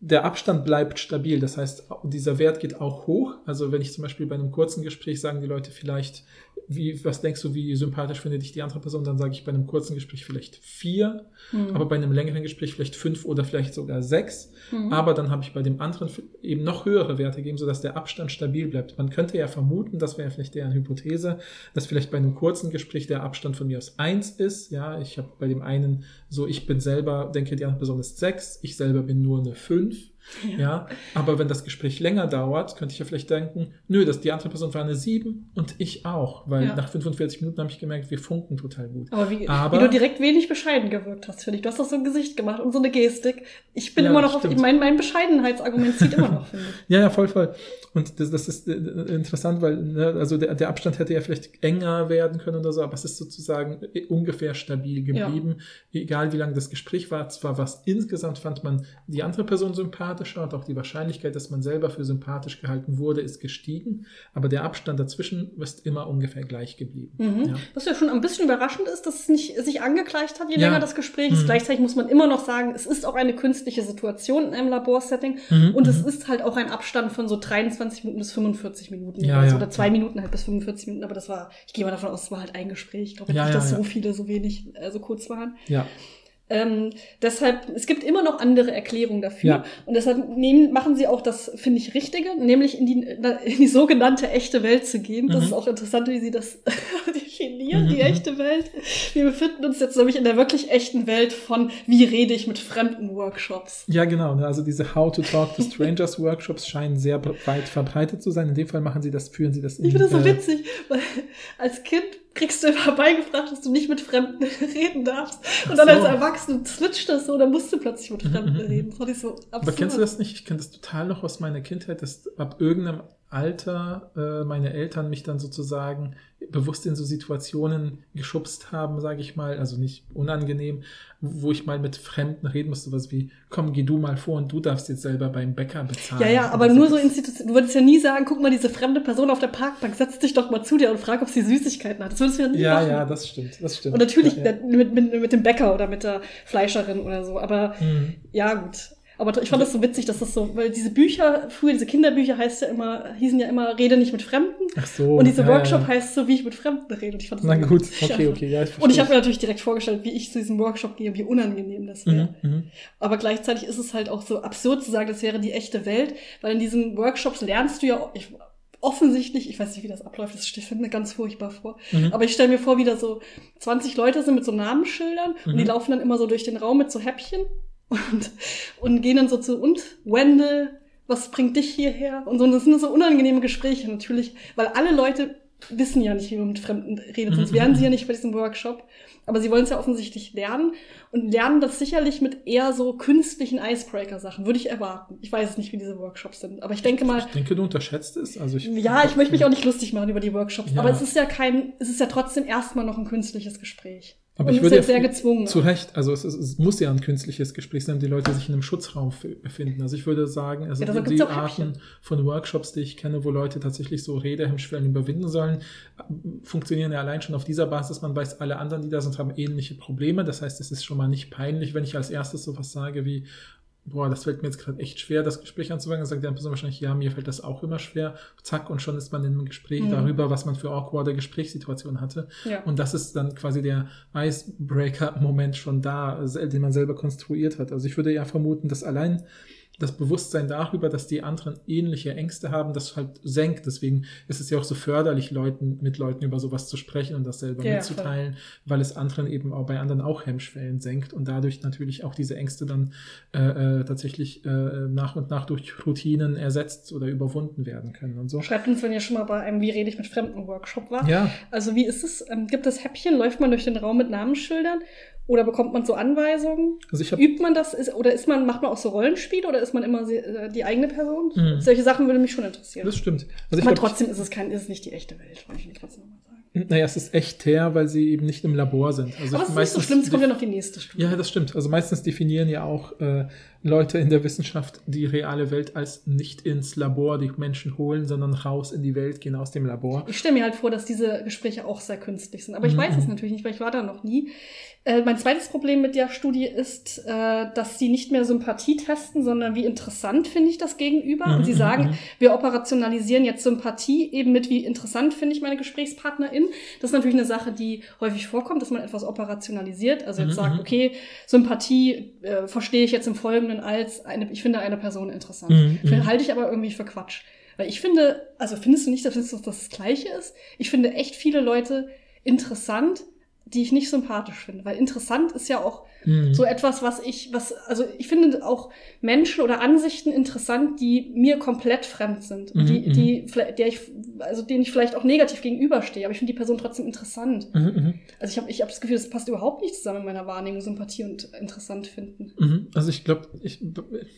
der Abstand bleibt stabil. Das heißt, dieser Wert geht auch hoch. Also wenn ich zum Beispiel bei einem kurzen Gespräch sagen die Leute vielleicht, wie, was denkst du, wie sympathisch findet dich die andere Person, dann sage ich bei einem kurzen Gespräch vielleicht vier, Mhm. aber bei einem längeren Gespräch vielleicht fünf oder vielleicht sogar sechs. Mhm. Aber dann habe ich bei dem anderen eben noch höhere Werte gegeben, sodass der Abstand stabil bleibt. Man könnte ja vermuten, das wäre vielleicht eher eine Hypothese, dass vielleicht bei einem kurzen Gespräch der Abstand von mir aus eins ist. Ja, ich habe bei dem einen so, ich bin selber, denke, die andere Person ist sechs, ich selber bin nur eine fünf. Ja. aber wenn das Gespräch länger dauert, könnte ich ja vielleicht denken, nö, dass die andere Person war eine sieben und ich auch, weil Ja. nach 45 Minuten habe ich gemerkt, wir funken total gut. Aber wie, Aber- wie du direkt wenig bescheiden gewirkt hast, finde ich. Du hast doch so ein Gesicht gemacht und so eine Gestik. Ich bin Ja, immer noch auf, mein, mein Bescheidenheitsargument zieht immer noch, finde ich. Ja, ja, voll, voll. Und das, das ist äh, interessant, weil ne, also der, der Abstand hätte ja vielleicht enger werden können oder so, aber es ist sozusagen äh, ungefähr stabil geblieben, egal wie lang das Gespräch war. Zwar was insgesamt fand man die andere Person sympathischer und auch die Wahrscheinlichkeit, dass man selber für sympathisch gehalten wurde, ist gestiegen, aber der Abstand dazwischen ist immer ungefähr gleich geblieben. Mhm. Ja. Was ja schon ein bisschen überraschend ist, dass es nicht sich angegleicht hat, je Ja. länger das Gespräch ist. Mhm. Gleichzeitig muss man immer noch sagen, es ist auch eine künstliche Situation in einem Laborsetting Mhm, und es mhm. ist halt auch ein Abstand von so 23 Minuten bis 45 Minuten Ja, oder, so. ja, oder zwei. Minuten halt bis 45 Minuten, aber das war, ich gehe mal davon aus, es war halt ein Gespräch. Ich glaube nicht, dass so viele so wenig, äh, so kurz waren. ja. Ähm, deshalb, es gibt immer noch andere Erklärungen dafür. Ja. Und deshalb nehmen, machen sie auch das, finde ich, Richtige, nämlich in die, in die sogenannte echte Welt zu gehen. Das Mhm. ist auch interessant, wie sie das definieren, Mhm, die mhm. echte Welt. Wir befinden uns jetzt nämlich in der wirklich echten Welt von, wie rede ich mit fremden Workshops. Ja, genau. ne, Also diese How to Talk to Strangers Workshops scheinen sehr weit verbreitet zu sein. In dem Fall machen sie das, führen sie das in Ich finde das so äh, witzig, weil als Kind kriegst du immer beigebracht, dass du nicht mit Fremden reden darfst. Und dann so. als Erwachsene switcht das so, dann musst du plötzlich mit Fremden Mhm, mhm, reden. Das fand ich so absurd. Aber kennst du das nicht? Ich kenne das total noch aus meiner Kindheit, dass ab irgendeinem Alter äh, meine Eltern mich dann sozusagen bewusst in so Situationen geschubst haben, sage ich mal, also nicht unangenehm, wo ich mal mit Fremden reden musste, was wie, komm, geh du mal vor und du darfst jetzt selber beim Bäcker bezahlen. Ja, ja, aber nur so das- Institution. Du würdest ja nie sagen, guck mal, diese fremde Person auf der Parkbank, setz dich doch mal zu dir und frag, ob sie Süßigkeiten hat. Das würdest du ja nie Ja, machen. ja, das stimmt, das stimmt. Und natürlich ja, ja. Mit, mit, mit dem Bäcker oder mit der Fleischerin oder so. Aber Mhm. ja, gut. Aber ich fand das so witzig, dass das so, weil diese Bücher, früher diese Kinderbücher heißt ja immer, hießen ja immer, rede nicht mit Fremden. Ach so. und diese ja, Workshop ja. heißt so, wie ich mit Fremden rede. Und ich fand das Na so gut, witzig okay, einfach. okay, ja, ich Und ich habe mir natürlich direkt vorgestellt, wie ich zu diesem Workshop gehe, wie unangenehm das wäre. Mhm, mhm. Aber gleichzeitig ist es halt auch so absurd zu sagen, das wäre die echte Welt, weil in diesen Workshops lernst du ja ich, offensichtlich, ich weiß nicht, wie das abläuft, das stelle mir ganz furchtbar vor, Mhm. aber ich stelle mir vor, wie da so 20 Leute sind mit so Namensschildern und die Mhm. laufen dann immer so durch den Raum mit so Häppchen und, und gehen dann so zu, und Wendell, was bringt dich hierher? Und so, und das sind so unangenehme Gespräche natürlich, weil alle Leute wissen ja nicht, wie man mit Fremden redet, sonst wären sie ja nicht bei diesem Workshop. Aber sie wollen es ja offensichtlich lernen und lernen das sicherlich mit eher so künstlichen Icebreaker-Sachen, würde ich erwarten. Ich weiß es nicht, wie diese Workshops sind, aber ich denke mal, Ich denke, du unterschätzt es. Also ich, ja, ich möchte mich auch nicht lustig machen über die Workshops, Ja. aber es ist ja kein, es ist ja trotzdem erstmal noch ein künstliches Gespräch. Aber und ich es würde ist ja ja sehr gezwungen. Zu Recht, also es, ist, es muss ja ein künstliches Gespräch sein, die Leute sich in einem Schutzraum befinden. Also ich würde sagen, also Ja, deshalb die. Arten von Workshops, die ich kenne, wo Leute tatsächlich so Redehemmschwellen überwinden sollen, funktionieren ja allein schon auf dieser Basis. Man weiß, alle anderen, die da sind, haben ähnliche Probleme. Das heißt, es ist schon mal nicht peinlich, wenn ich als erstes sowas sage wie, boah, das fällt mir jetzt gerade echt schwer, das Gespräch anzufangen. Dann sagt die andere Person wahrscheinlich, ja, mir fällt das auch immer schwer. Zack, und schon ist man in einem Gespräch Mhm. darüber, was man für awkwarde Gesprächssituationen hatte. ja. Und das ist dann quasi der Icebreaker-Moment schon da, den man selber konstruiert hat. Also ich würde ja vermuten, dass allein das Bewusstsein darüber, dass die anderen ähnliche Ängste haben, das halt senkt. Deswegen ist es ja auch so förderlich, Leuten, mit Leuten über sowas zu sprechen und das selber Ja, mitzuteilen, weil es anderen eben auch bei anderen auch Hemmschwellen senkt und dadurch natürlich auch diese Ängste dann äh, äh, tatsächlich äh, nach und nach durch Routinen ersetzt oder überwunden werden können und so. Schreibt uns, wenn ihr schon mal bei einem Wie rede ich mit Fremden Workshop war. Ja, Also wie ist es? Ähm, gibt es Häppchen? Läuft man durch den Raum mit Namensschildern? Oder bekommt man so Anweisungen? also ich habe Übt man das? Ist, oder ist man, macht man auch so Rollenspiele oder ist man immer äh, die eigene Person? Mhm. Solche Sachen würde mich schon interessieren. das stimmt. Also ich Aber glaub, trotzdem ist es kein, ist es nicht die echte Welt, wollte ich mir trotzdem nochmal sagen. Naja, es ist echt her, weil sie eben nicht im Labor sind. Also Aber es ist nicht so schlimm, es kommt ja noch die nächste Studie. Ja, das stimmt. Also meistens definieren ja auch äh, Leute in der Wissenschaft die reale Welt als nicht ins Labor die Menschen holen, sondern raus in die Welt gehen aus dem Labor. Ich stelle mir halt vor, dass diese Gespräche auch sehr künstlich sind. Aber ich weiß es Mhm. natürlich nicht, weil ich war da noch nie. Äh, mein zweites Problem mit der Studie ist, äh, dass sie nicht mehr Sympathie testen, sondern wie interessant finde ich das Gegenüber. Mhm, Und sie mhm, sagen, mhm. wir operationalisieren jetzt Sympathie eben mit, wie interessant finde ich meine Gesprächspartnerin. Das ist natürlich eine Sache, die häufig vorkommt, dass man etwas operationalisiert. Also jetzt Mhm, sagt, mhm. okay, Sympathie äh, verstehe ich jetzt im Folgenden als eine, ich finde eine Person interessant. Halte ich aber irgendwie für Quatsch. Weil ich finde, also findest du nicht, dass das das Gleiche ist? Ich finde echt viele Leute interessant, die ich nicht sympathisch finde. Weil interessant ist ja auch Mhm. so etwas, was ich, was, also ich finde auch Menschen oder Ansichten interessant, die mir komplett fremd sind. Mhm, die, mhm. die, vielleicht- der ich, also denen ich vielleicht auch negativ gegenüberstehe, aber ich finde die Person trotzdem interessant. Mhm, mhm. Also ich habe ich hab das Gefühl, das passt überhaupt nicht zusammen in meiner Wahrnehmung, Sympathie und interessant finden. Mhm. Also ich glaube, ich,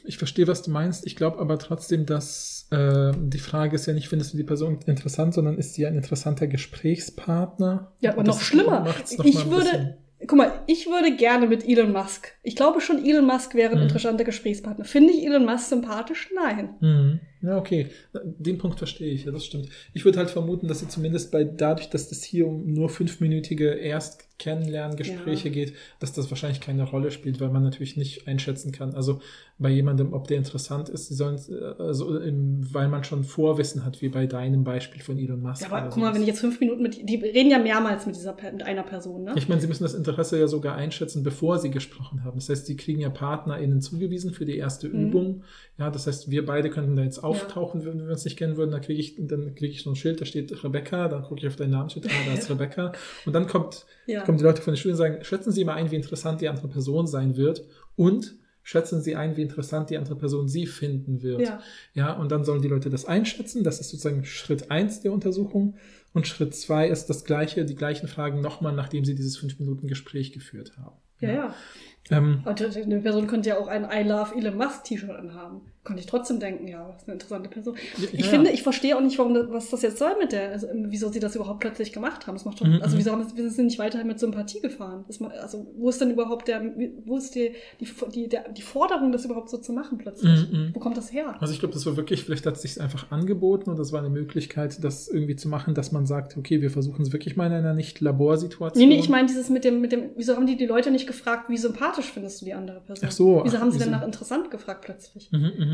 ich verstehe, was du meinst. Ich glaube aber trotzdem, dass äh, die Frage ist ja nicht, findest du die Person interessant, sondern ist sie ein interessanter Gesprächspartner? Ja, aber Das noch schlimmer. noch Ich würde, guck mal, ich würde gerne mit Elon Musk. Ich glaube schon, Elon Musk wäre ein Mhm. interessanter Gesprächspartner. Finde ich Elon Musk sympathisch? Nein. Mhm. Ja, okay. Den Punkt verstehe ich, ja, das stimmt. Ich würde halt vermuten, dass sie zumindest bei, dadurch, dass es hier um nur fünfminütige Erst-Kennenlerngespräche Ja. geht, dass das wahrscheinlich keine Rolle spielt, weil man natürlich nicht einschätzen kann. Also bei jemandem, ob der interessant ist, sie sollen, äh, also weil man schon Vorwissen hat, wie bei deinem Beispiel von Elon Musk. Ja, aber guck mal, sowas. wenn ich jetzt fünf Minuten mit, die reden ja mehrmals mit dieser, mit einer Person, ne? Ich meine, sie müssen das Interesse ja sogar einschätzen, bevor sie gesprochen haben. Das heißt, sie kriegen ja PartnerInnen zugewiesen für die erste Mhm. Übung. Ja, das heißt, wir beide könnten da jetzt auftauchen, wenn wir uns nicht kennen würden. Dann kriege ich, dann kriege ich so ein Schild, da steht Rebecca, dann gucke ich auf deinen Namensschild, ah, da ist Rebecca. Und dann kommt, Ja. kommen die Leute von der Schule und sagen, schätzen Sie mal ein, wie interessant die andere Person sein wird und schätzen Sie ein, wie interessant die andere Person Sie finden wird. Ja. Ja, und dann sollen die Leute das einschätzen. Das ist sozusagen Schritt eins der Untersuchung. Und Schritt zwei ist das gleiche, die gleichen Fragen nochmal, nachdem sie dieses fünf Minuten Gespräch geführt haben. Ja, ja. Ähm, Und eine Person könnte ja auch ein I love Elon Musk T-Shirt anhaben. Konnte ich trotzdem denken, ja, das ist eine interessante Person. Ja, ich ja. finde, ich verstehe auch nicht, warum das, was das jetzt soll mit der, also wieso sie das überhaupt plötzlich gemacht haben. Das macht doch, Mhm, also mhm. wieso haben sie, wieso sind nicht weiterhin mit Sympathie gefahren? Das, also wo ist denn überhaupt der, wo ist die, die, die, der, die Forderung, das überhaupt so zu machen plötzlich? Mhm, mhm. Wo kommt das her? Also ich glaube, das war wirklich, vielleicht hat es sich einfach angeboten und das war eine Möglichkeit, das irgendwie zu machen, dass man sagt, okay, wir versuchen es wirklich mal in einer Nicht-Laborsituation. Nee, nee, ich meine dieses mit dem, mit dem, wieso haben die die Leute nicht gefragt, wie sympathisch findest du die andere Person? Ach so, Wieso ach, haben sie wieso? nach interessant gefragt plötzlich? Mhm, mhm.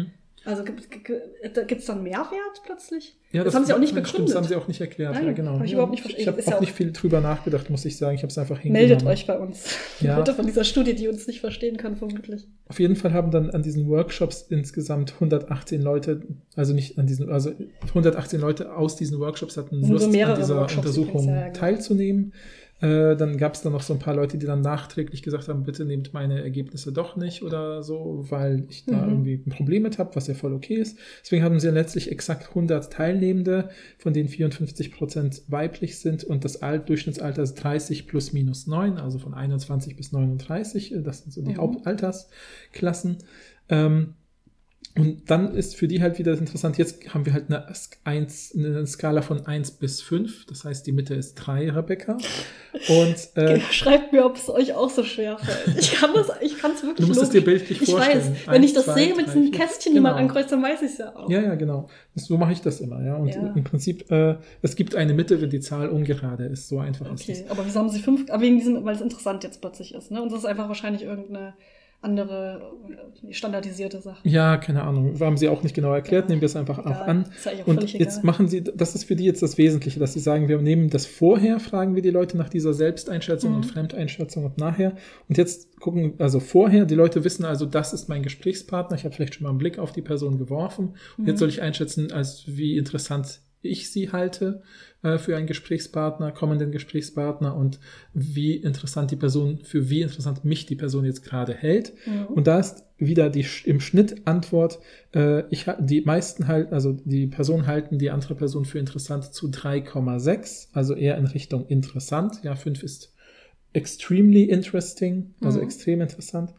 Also gibt es dann Mehrwert plötzlich? Ja, das, haben sie auch nicht stimmt, begründet. Das haben sie auch nicht erklärt. Nein, ja, genau. hab ich überhaupt nicht verstanden. Ich habe auch auch- nicht viel drüber nachgedacht, muss ich sagen. Ich habe es einfach hingenommen. Meldet euch bei uns. Ja. Leute von dieser Studie, die uns nicht verstehen kann, vermutlich. Auf jeden Fall haben dann an diesen Workshops insgesamt 118 Leute, also nicht an diesen, also 118 Leute aus diesen Workshops hatten so Lust, mehrere an dieser Workshops Untersuchung ja, genau. teilzunehmen. Äh, dann gab es dann noch so ein paar Leute, die dann nachträglich gesagt haben, bitte nehmt meine Ergebnisse doch nicht oder so, weil ich da Mhm. irgendwie ein Problem mit habe, was ja voll okay ist. Deswegen haben sie ja letztlich exakt 100 Teilnehmende, von denen 54 Prozent weiblich sind und das Alt Durchschnittsalter ist 30 plus minus 9, also von 21 bis 39. äh, Das sind so die Mhm. Hauptaltersklassen. Ähm, und dann ist für die halt wieder interessant, jetzt haben wir halt eine, eins, eine Skala von 1 bis 5, das heißt die Mitte ist 3, Rebecca. Und äh, Schreibt mir, ob es euch auch so schwer fällt. Ich kann das, ich kann es wirklich du musst es logisch- dir bildlich Ich vorstellen. weiß, wenn Eins, ich das zwei, sehe mit drei, diesen. Kästchen, die man Genau. ankreuzt, dann weiß ich es ja auch. Ja, ja, genau. So mache ich das immer, ja. Und Ja. im Prinzip, äh, es gibt eine Mitte, wenn die Zahl ungerade ist. So einfach ist Okay, es. aber wieso haben sie fünf? Aber wegen diesem, weil es interessant jetzt plötzlich ist, ne? Und das ist einfach wahrscheinlich irgendeine andere äh, standardisierte Sache. Ja, keine Ahnung. Haben sie auch nicht genau erklärt, Ja. nehmen wir es einfach Egal. auch an. Ja auch Und jetzt machen sie, das ist für die jetzt das Wesentliche, dass sie sagen, wir nehmen das vorher, fragen wir die Leute nach dieser Selbsteinschätzung Mhm. und Fremdeinschätzung und nachher. Und jetzt gucken, also vorher, die Leute wissen also, das ist mein Gesprächspartner. Ich habe vielleicht schon mal einen Blick auf die Person geworfen. Und Mhm. jetzt soll ich einschätzen, als wie interessant ich sie halte äh, für einen Gesprächspartner, kommenden Gesprächspartner und wie interessant die Person, für wie interessant mich die Person jetzt gerade hält. Mhm. Und da ist wieder die im Schnitt Antwort, äh, ich, die meisten halten, also die Personen halten die andere Person für interessant zu 3,6, also eher in Richtung interessant. Ja, 5 ist extremely interesting, also Mhm. extrem interessant.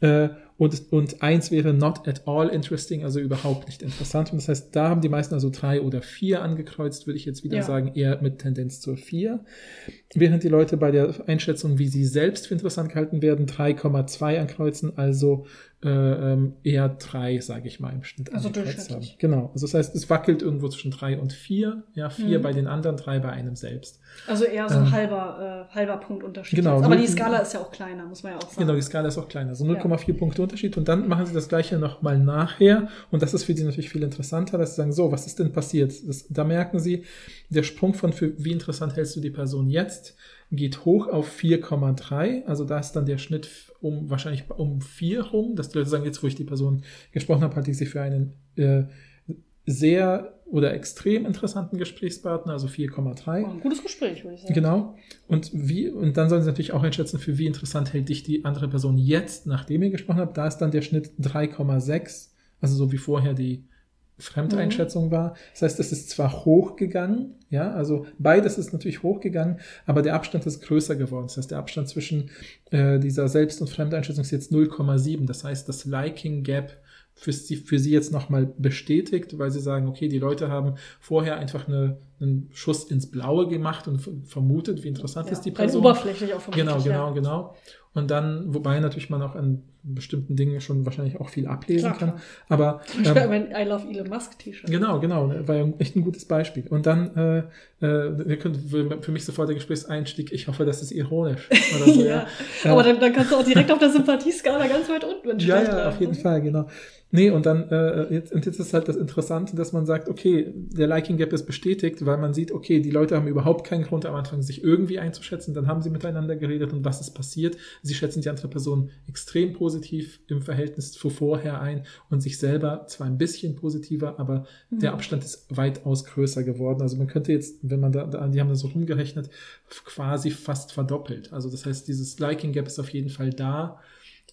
Äh, und, und eins wäre not at all interesting, also überhaupt nicht interessant. Und das heißt, da haben die meisten also drei oder vier angekreuzt, würde ich jetzt wieder Ja. sagen, eher mit Tendenz zur vier. Während die Leute bei der Einschätzung, wie sie selbst für interessant gehalten werden, 3,2 ankreuzen, also eher drei, sage ich mal, im Schnitt. Also durchschnittlich. haben. Genau. Also das heißt, es wackelt irgendwo zwischen drei und vier. Ja, vier Mhm. bei den anderen, drei bei einem selbst. Also eher so ein Ähm, halber, äh, halber Punktunterschied. genau, jetzt. Aber die Skala ist ja auch kleiner, muss man ja auch sagen. Genau, die Skala ist auch kleiner. So 0,4 Punkte Unterschied. Und dann machen sie das gleiche nochmal nachher. Und das ist für die natürlich viel interessanter, dass sie sagen, so, was ist denn passiert? Das, da merken sie, der Sprung von für wie interessant hältst du die Person jetzt, geht hoch auf 4,3. Also da ist dann der Schnitt um wahrscheinlich um 4 rum. Dass die Leute sagen, jetzt wo ich die Person gesprochen habe, halte ich sie für einen äh, sehr oder extrem interessanten Gesprächspartner, also 4,3. Oh, ein gutes Gespräch, würde ich sagen. Genau. Und wie, und dann sollen sie natürlich auch einschätzen, für wie interessant hält dich die andere Person jetzt, nachdem ihr gesprochen habt. Da ist dann der Schnitt 3,6, also so wie vorher die Fremdeinschätzung war. Das heißt, es ist zwar hochgegangen, ja, also beides ist natürlich hochgegangen, aber der Abstand ist größer geworden. Das heißt, der Abstand zwischen äh, dieser Selbst- und Fremdeinschätzung ist jetzt 0,7. Das heißt, das Liking Gap für sie, für sie jetzt nochmal bestätigt, weil sie sagen, okay, die Leute haben vorher einfach eine, einen Schuss ins Blaue gemacht und vermutet, wie interessant Ja, ist die Person. oberflächlich auch vermutlich, Genau, genau, ja. genau. Und dann, wobei natürlich man auch an bestimmten Dingen schon wahrscheinlich auch viel ablesen Klar, kann. klar. Aber Ich ähm, ähm, mein I Love Elon Musk T-Shirt. Genau, genau, ne, war ja echt ein gutes Beispiel. Und dann, äh, äh, wir können, für mich sofort der Gesprächseinstieg, ich hoffe, das ist ironisch. Oder so, ja. ja. Aber dann, dann kannst du auch direkt auf der Sympathieskala ganz weit unten Ja, ja, auf jeden Fall, genau. Nee, und dann, äh, jetzt, und jetzt ist halt das Interessante, dass man sagt, okay, der Liking Gap ist bestätigt, weil man sieht, okay, die Leute haben überhaupt keinen Grund am Anfang, sich irgendwie einzuschätzen, dann haben sie miteinander geredet und was ist passiert? Sie schätzen die andere Person extrem positiv im Verhältnis zu vorher ein und sich selber zwar ein bisschen positiver, aber der Abstand ist weitaus größer geworden. Also man könnte jetzt, wenn man da, da die haben das so rumgerechnet, quasi fast verdoppelt. Also das heißt, dieses Liking Gap ist auf jeden Fall da.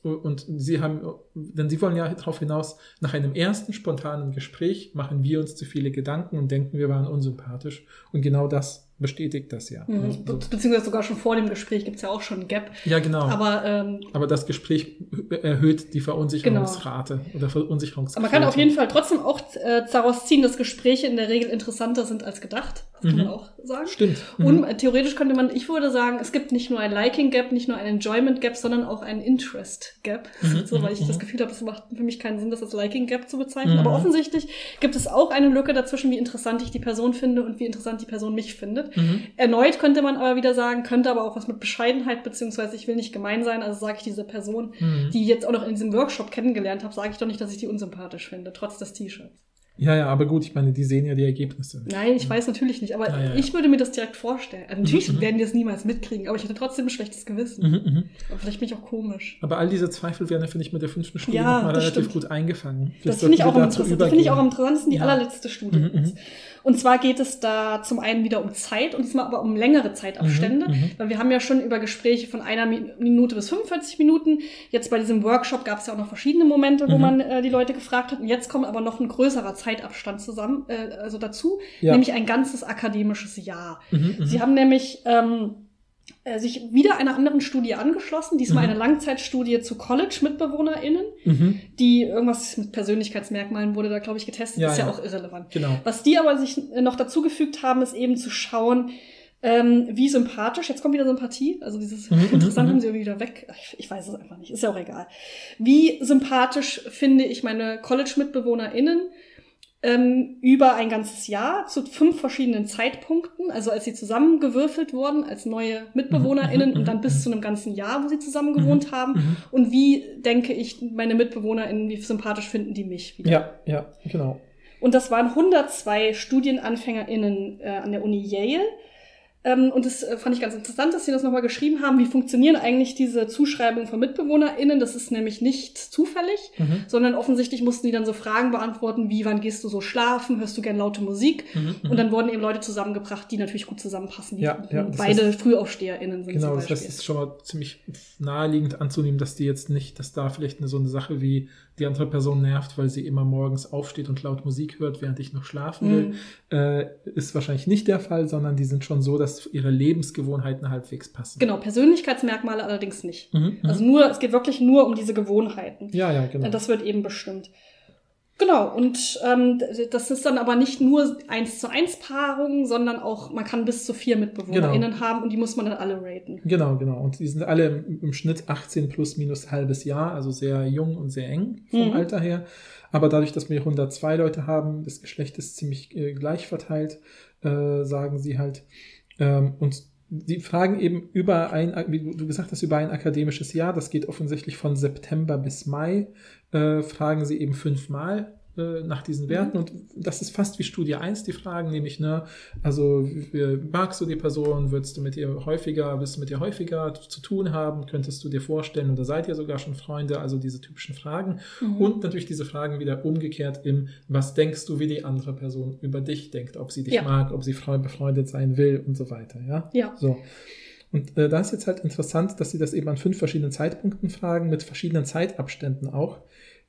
Und sie haben, denn sie wollen ja darauf hinaus, nach einem ersten spontanen Gespräch machen wir uns zu viele Gedanken und denken, wir waren unsympathisch. Und genau das bestätigt das ja. Mhm. Also, Be beziehungsweise sogar schon vor dem Gespräch gibt's ja auch schon ein Gap. ja, genau. Aber, Aber, ähm, das Gespräch erhöht die Verunsicherungsrate oder Verunsicherungsrate. aber man kann auf jeden Fall trotzdem auch äh, daraus ziehen, dass Gespräche in der Regel interessanter sind als gedacht. Das kann Mhm. man auch sagen. Stimmt. Mhm. Und äh, theoretisch könnte man, ich würde sagen, es gibt nicht nur ein Liking Gap, nicht nur ein Enjoyment Gap, sondern auch ein Interest Gap. Mhm, so, weil ich mhm, das mhm. Gefühl habe, es macht für mich keinen Sinn, das als Liking Gap zu bezeichnen. Mhm. Aber offensichtlich gibt es auch eine Lücke dazwischen, wie interessant ich die Person finde und wie interessant die Person mich findet. Mhm. Erneut könnte man aber wieder sagen, könnte aber auch was mit Bescheidenheit, beziehungsweise ich will nicht gemein sein, also sage ich dieser Person, Mhm. die ich jetzt auch noch in diesem Workshop kennengelernt habe, sage ich doch nicht, dass ich die unsympathisch finde, trotz des T-Shirts. Ja, ja, aber gut, ich meine, die sehen ja die Ergebnisse. Nein, ich weiß natürlich nicht, aber Ja, ja, ja. ich würde mir das direkt vorstellen. Also natürlich Mhm, mhm. werden die es niemals mitkriegen, aber ich hätte trotzdem ein schlechtes Gewissen. Mhm, mhm. Aber vielleicht bin ich auch komisch. Aber all diese Zweifel werden, finde ich, mit der fünften Studie Ja, nochmal das relativ stimmt. gut eingefangen. Das Vielleicht finde ich, auch am das finde ich auch am interessantesten, die Ja. allerletzte Studie. Mhm, mhm. Und zwar geht es da zum einen wieder um Zeit und diesmal aber um längere Zeitabstände, Mhm, mhm. weil wir haben ja schon über Gespräche von einer Mi- Minute bis 45 Minuten. Jetzt bei diesem Workshop gab es ja auch noch verschiedene Momente, wo Mhm. man äh, die Leute gefragt hat. Und jetzt kommt aber noch ein größerer Zeitabstand zusammen, äh, also dazu, Ja. nämlich ein ganzes akademisches Jahr. Mhm, mhm. Sie haben nämlich ähm, äh, sich wieder einer anderen Studie angeschlossen, diesmal Mhm. eine Langzeitstudie zu College-MitbewohnerInnen, Mhm. die irgendwas mit Persönlichkeitsmerkmalen wurde da, glaube ich, getestet, Ja, ist ja, ja. auch irrelevant. Genau. Was die aber sich äh, noch dazugefügt haben, ist eben zu schauen, ähm, wie sympathisch, jetzt kommt wieder Sympathie, also dieses Mhm, mhm, interessant mhm. haben sie irgendwie wieder weg, ich, ich weiß es einfach nicht, ist ja auch egal. Wie sympathisch finde ich meine College-MitbewohnerInnen ähm, über ein ganzes Jahr zu fünf verschiedenen Zeitpunkten, also als sie zusammengewürfelt wurden als neue MitbewohnerInnen Mhm, mhm, und dann mhm. bis zu einem ganzen Jahr, wo sie zusammen gewohnt haben. Mhm. Und wie denke ich, meine MitbewohnerInnen, wie sympathisch finden die mich wieder? Ja, ja, genau. Und das waren 102 StudienanfängerInnen äh, an der Uni Yale. Ähm, und das äh, fand ich ganz interessant, dass sie das nochmal geschrieben haben. Wie funktionieren eigentlich diese Zuschreibungen von MitbewohnerInnen? Das ist nämlich nicht zufällig, Mhm. sondern offensichtlich mussten die dann so Fragen beantworten, wie, wann gehst du so schlafen? Hörst du gern laute Musik? Mhm. Mhm. Und dann wurden eben Leute zusammengebracht, die natürlich gut zusammenpassen, die Ja, ja, beide heißt- FrühaufsteherInnen sind Genau, zum das Beispiel. heißt, es ist schon mal ziemlich naheliegend anzunehmen, dass die jetzt nicht, dass da vielleicht eine, so eine Sache wie die andere Person nervt, weil sie immer morgens aufsteht und laut Musik hört, während ich noch schlafen will, Mhm. äh, ist wahrscheinlich nicht der Fall, sondern die sind schon so, dass ihre Lebensgewohnheiten halbwegs passen. Genau, Persönlichkeitsmerkmale allerdings nicht. Mhm, mhm. Also nur, es geht wirklich nur um diese Gewohnheiten. ja, ja, genau. Das wird eben bestimmt. Genau, und ähm, das ist dann aber nicht nur eins zu eins Paarungen, sondern auch, man kann bis zu vier MitbewohnerInnen Genau. haben und die muss man dann alle raten. Genau, genau. Und die sind alle im, im Schnitt 18 plus minus halbes Jahr, also sehr jung und sehr eng vom Mhm. Alter her. Aber dadurch, dass wir 102 Leute haben, das Geschlecht ist ziemlich äh, gleich verteilt, äh, sagen sie halt. Ähm, und die fragen eben über ein, wie du gesagt hast, über ein akademisches Jahr, das geht offensichtlich von September bis Mai, äh, fragen sie eben fünfmal äh, nach diesen Werten und das ist fast wie Studie 1, die Fragen, nämlich, ne, also wie, magst du die Person, würdest du mit ihr häufiger, willst du mit ihr häufiger zu tun haben, könntest du dir vorstellen oder seid ihr sogar schon Freunde, also diese typischen Fragen Mhm. und natürlich diese Fragen wieder umgekehrt im, was denkst du, wie die andere Person über dich denkt, ob sie dich Ja. mag, ob sie freund, befreundet sein will und so weiter, ja. Ja. So. Und äh, da ist jetzt halt interessant, dass sie das eben an fünf verschiedenen Zeitpunkten fragen, mit verschiedenen Zeitabständen auch.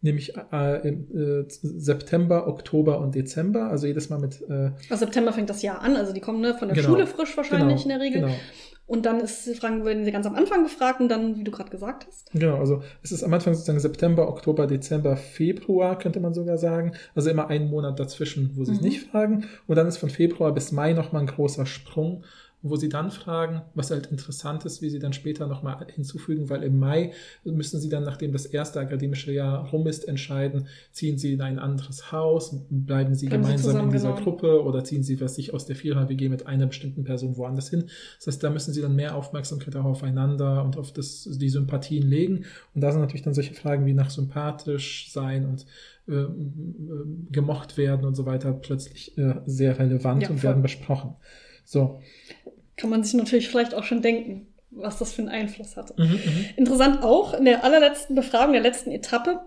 Nämlich äh, im äh, September, Oktober und Dezember. Also jedes Mal mit äh, Also September fängt das Jahr an, also die kommen ne, von der Genau. Schule frisch wahrscheinlich genau, in der Regel. Genau. Und dann ist Fragen, werden sie ganz am Anfang gefragt und dann, wie du gerade gesagt hast. Genau, also es ist am Anfang sozusagen September, Oktober, Dezember, Februar, könnte man sogar sagen. Also immer einen Monat dazwischen, wo sie es Mhm. nicht fragen. Und dann ist von Februar bis Mai nochmal ein großer Sprung, wo sie dann fragen, was halt interessant ist, wie sie dann später nochmal hinzufügen, weil im Mai müssen sie dann, nachdem das erste akademische Jahr rum ist, entscheiden, ziehen sie in ein anderes Haus, bleiben sie Bleiben sie gemeinsam zusammen, in dieser genau. Gruppe oder ziehen sie was sich aus der Vierer-WG mit einer bestimmten Person woanders hin. Das heißt, da müssen sie dann mehr Aufmerksamkeit auch aufeinander und auf das, die Sympathien legen. Und da sind natürlich dann solche Fragen wie nach sympathisch sein und äh, äh, gemocht werden und so weiter plötzlich äh, sehr relevant Ja, und voll. werden besprochen. So. Kann man sich natürlich vielleicht auch schon denken, was das für einen Einfluss hatte. Mhm, mhm. Interessant auch, in der allerletzten Befragung, der letzten Etappe,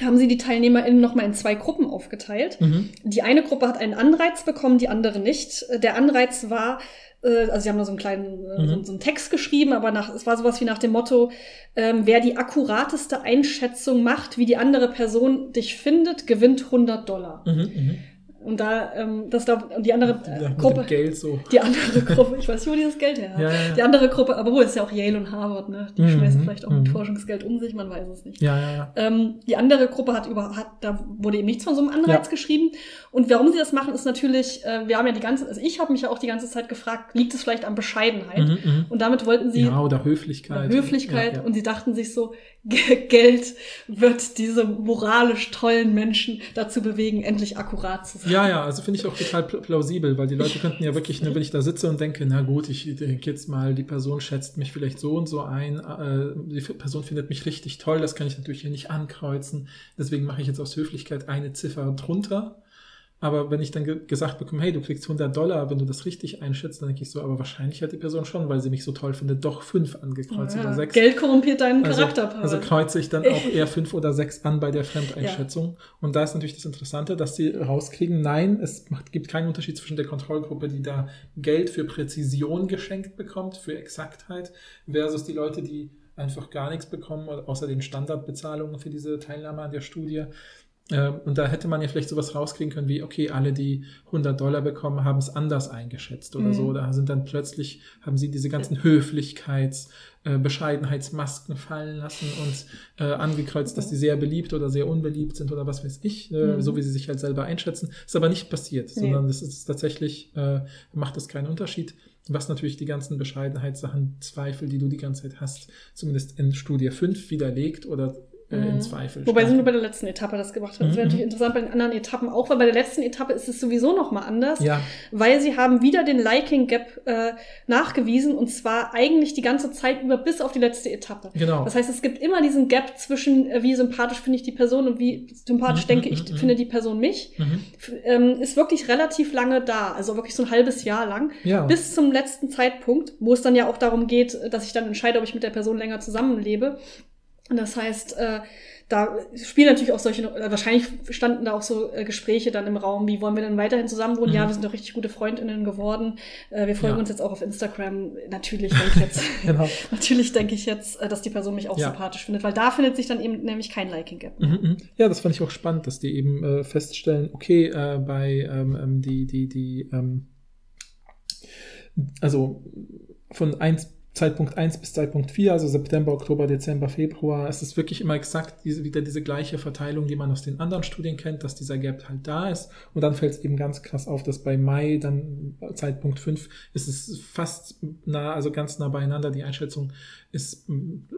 haben sie die TeilnehmerInnen nochmal in zwei Gruppen aufgeteilt. Mhm. Die eine Gruppe hat einen Anreiz bekommen, die andere nicht. Der Anreiz war, Äh, also sie haben da so einen kleinen äh, Mhm. so, so einen Text geschrieben, aber nach, es war sowas wie nach dem Motto, ähm, wer die akkurateste Einschätzung macht, wie die andere Person dich findet, gewinnt 100 Dollar. Mhm, mhm. Und da, ähm, das da, und die andere Ja, Gruppe, Geld so. die andere Gruppe, ich weiß nicht, wo die das Geld her haben. Ja, ja. Die andere Gruppe, aber wo ist ja auch Yale und Harvard, ne? Die Mhm, schmeißen vielleicht auch mit mhm. Forschungsgeld um sich, man weiß es nicht. Ja, ja, ja. Ähm, die andere Gruppe hat über, hat, da wurde eben nichts von so einem Anreiz geschrieben. Und warum sie das machen, ist natürlich, äh, wir haben ja die ganze, also ich habe mich ja auch die ganze Zeit gefragt, liegt es vielleicht an Bescheidenheit? Mhm, mhm. Und damit wollten sie Ja, oder Höflichkeit. oder Höflichkeit Ja, ja. und sie dachten sich so, Ge- Geld wird diese moralisch tollen Menschen dazu bewegen, endlich akkurat zu sein. Ja, ja, also finde ich auch total pl- plausibel, weil die Leute könnten ja wirklich, ne, wenn ich da sitze und denke, na gut, ich denke jetzt mal, die Person schätzt mich vielleicht so und so ein, äh, die Person findet mich richtig toll, das kann ich natürlich hier nicht ankreuzen, deswegen mache ich jetzt aus Höflichkeit eine Ziffer drunter. Aber wenn ich dann ge gesagt bekomme, hey, du kriegst 100 Dollar, wenn du das richtig einschätzt, dann denke ich so, aber wahrscheinlich hat die Person schon, weil sie mich so toll findet, doch fünf angekreuzt Ja, oder sechs. Geld korrumpiert deinen Also, Charakter. Paul. also kreuze ich dann auch eher fünf oder sechs an bei der Fremdeinschätzung. Und da ist natürlich das Interessante, dass sie rauskriegen, nein, es macht, gibt keinen Unterschied zwischen der Kontrollgruppe, die da Geld für Präzision geschenkt bekommt, für Exaktheit, versus die Leute, die einfach gar nichts bekommen, außer den Standardbezahlungen für diese Teilnahme an der Studie. Ähm, Und da hätte man ja vielleicht sowas rauskriegen können wie, okay, alle, die 100 Dollar bekommen, haben es anders eingeschätzt oder Mhm. so. Da sind dann plötzlich, haben sie diese ganzen Höflichkeits-, äh, Bescheidenheitsmasken fallen lassen und äh, angekreuzt, dass die sehr beliebt oder sehr unbeliebt sind oder was weiß ich, äh, Mhm. so wie sie sich halt selber einschätzen. Ist aber nicht passiert, Nee. sondern das ist tatsächlich, äh, macht das keinen Unterschied. Was natürlich die ganzen Bescheidenheitssachen, Zweifel, die du die ganze Zeit hast, zumindest in Studie 5 widerlegt oder äh, Mhm. Zweifel. Wobei sie nur bei der letzten Etappe das gemacht haben. Das wäre Mhm, natürlich interessant bei den anderen Etappen auch, weil bei der letzten Etappe ist es sowieso noch mal anders, Ja, weil sie haben wieder den Liking Gap äh, nachgewiesen und zwar eigentlich die ganze Zeit über bis auf die letzte Etappe. genau. Das heißt, es gibt immer diesen Gap zwischen, äh, wie sympathisch finde ich die Person und wie sympathisch Mhm, denke mhm, ich, mhm. finde die Person mich. mhm. Ähm, ist wirklich relativ lange da, also wirklich so ein halbes Jahr lang, Ja. bis zum letzten Zeitpunkt, wo es dann ja auch darum geht, dass ich dann entscheide, ob ich mit der Person länger zusammenlebe. Und das heißt, äh, da spielen natürlich auch solche, äh, wahrscheinlich standen da auch so äh, Gespräche dann im Raum, wie wollen wir denn weiterhin zusammen wohnen? Mhm. Ja, wir sind doch richtig gute Freundinnen geworden. Äh, wir folgen Ja. uns jetzt auch auf Instagram. Natürlich denke ich jetzt, genau. natürlich denke ich jetzt, äh, dass die Person mich auch Ja. sympathisch findet, weil da findet sich dann eben nämlich kein Liking Gap. Mhm, mhm. Ja, das fand ich auch spannend, dass die eben äh, feststellen, okay, äh, bei ähm, ähm, die, die, die, ähm, also von 1, Zeitpunkt 1 bis Zeitpunkt 4, also September, Oktober, Dezember, Februar, ist es wirklich immer exakt diese, wieder diese gleiche Verteilung, die man aus den anderen Studien kennt, dass dieser Gap halt da ist. Und dann fällt es eben ganz krass auf, dass bei Mai, dann Zeitpunkt 5, ist es fast nah, also ganz nah beieinander. Die Einschätzung ist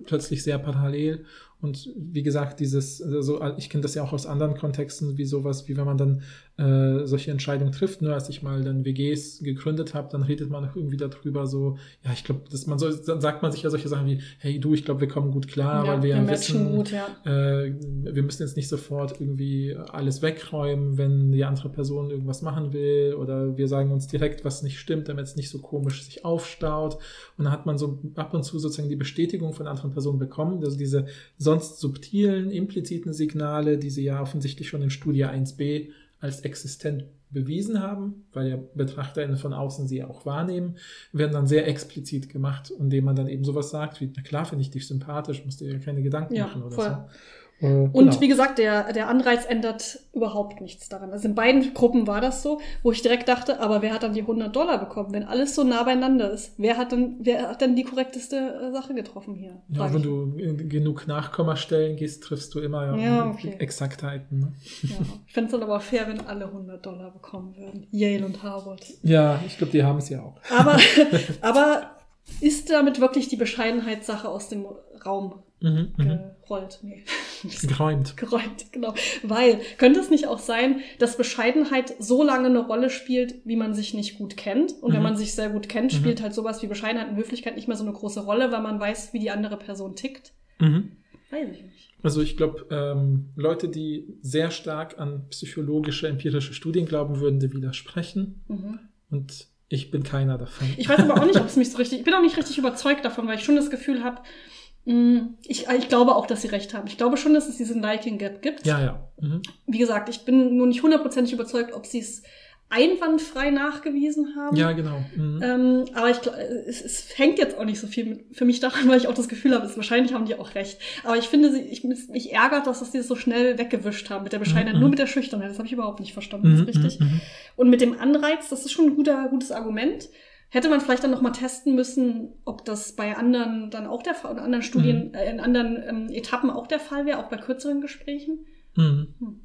plötzlich sehr parallel. Und wie gesagt, dieses, also ich kenne das ja auch aus anderen Kontexten, wie sowas, wie wenn man dann äh, solche Entscheidungen trifft. Nur als ich mal dann WGs gegründet habe, dann redet man auch irgendwie darüber so, ja, ich glaube, dass man so, dann sagt man sich ja solche Sachen wie, hey du, ich glaube, wir kommen gut klar, weil wir ja matchen wissen, gut, ja. äh, wir müssen jetzt nicht sofort irgendwie alles wegräumen, wenn die andere Person irgendwas machen will oder wir sagen uns direkt, was nicht stimmt, damit es nicht so komisch sich aufstaut. Und dann hat man so ab und zu sozusagen die Bestätigung von anderen Personen bekommen, also diese sonst subtilen, impliziten Signale, die sie ja offensichtlich schon in Studie 1b als existent bewiesen haben, weil ja BetrachterInnen von außen sie auch wahrnehmen, werden dann sehr explizit gemacht, indem man dann eben sowas sagt wie, na klar finde ich dich sympathisch, musst dir ja keine Gedanken Ja, machen oder voll. so. Und genau. wie gesagt, der, der Anreiz ändert überhaupt nichts daran. Also in beiden Gruppen war das so, wo ich direkt dachte, aber wer hat dann die 100 Dollar bekommen, wenn alles so nah beieinander ist? Wer hat dann, wer hat denn die korrekteste äh, Sache getroffen hier? Ja, wenn ich. du genug Nachkommastellen gehst, triffst du immer ja, Ja, okay. Exaktheiten. Ne? ja. Ich fände es dann aber fair, wenn alle 100 Dollar bekommen würden. Yale und Harvard. Ja, ich glaube, die haben es ja auch. Aber, aber ist damit wirklich die Bescheidenheitssache aus dem Raum Mhm, mhm. gerollt? Nee. Geräumt. geräumt, genau. Weil, könnte es nicht auch sein, dass Bescheidenheit so lange eine Rolle spielt, wie man sich nicht gut kennt? Und wenn Mhm. man sich sehr gut kennt, Mhm. spielt halt sowas wie Bescheidenheit und Höflichkeit nicht mehr so eine große Rolle, weil man weiß, wie die andere Person tickt? Mhm. Weiß ich nicht. Also ich glaube, ähm, Leute, die sehr stark an psychologische, empirische Studien glauben, würden dir widersprechen. Mhm. Und ich bin keiner davon. Ich weiß aber auch nicht, ob es mich so richtig, ich bin auch nicht richtig überzeugt davon, weil ich schon das Gefühl habe, ich, ich glaube auch, dass sie recht haben. Ich glaube schon, dass es diesen Liking Gap gibt. ja, ja. Mhm. Wie gesagt, ich bin nur nicht hundertprozentig überzeugt, ob sie es einwandfrei nachgewiesen haben. Ja, genau. Mhm. Ähm, aber ich glaube, es, es hängt jetzt auch nicht so viel mit, für mich daran, weil ich auch das Gefühl habe, es, wahrscheinlich haben die auch recht. Aber ich finde, sie, ich, mich ärgert, dass das die das so schnell weggewischt haben mit der Bescheidenheit, Mhm. nur mit der Schüchternheit. Das habe ich überhaupt nicht verstanden. Das Mhm, ist richtig. mhm, mhm. Und mit dem Anreiz, das ist schon ein guter, gutes Argument. Hätte man vielleicht dann noch mal testen müssen, ob das bei anderen dann auch der Fall, in anderen Studien, äh, in anderen ähm, Etappen auch der Fall wäre, auch bei kürzeren Gesprächen. Mhm. Hm.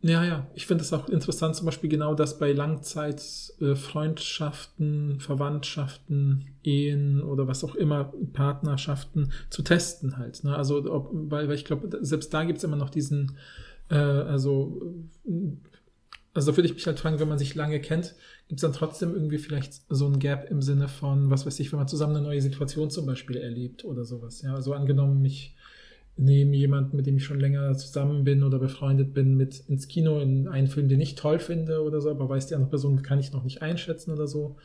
Ja, ja. Ich finde es auch interessant, zum Beispiel genau das bei Langzeit äh, Verwandtschaften, Ehen oder was auch immer, Partnerschaften zu testen halt. Ne? Also, ob, weil, weil ich glaube, selbst da gibt es immer noch diesen, äh, also, äh, also da würde ich mich halt fragen, wenn man sich lange kennt, gibt es dann trotzdem irgendwie vielleicht so ein Gap im Sinne von, was weiß ich, wenn man zusammen eine neue Situation zum Beispiel erlebt oder sowas. Ja, also angenommen, mich nehme jemanden, mit dem ich schon länger zusammen bin oder befreundet bin, mit ins Kino in einen Film, den ich toll finde oder so, aber weiß die andere Person kann ich noch nicht einschätzen oder so.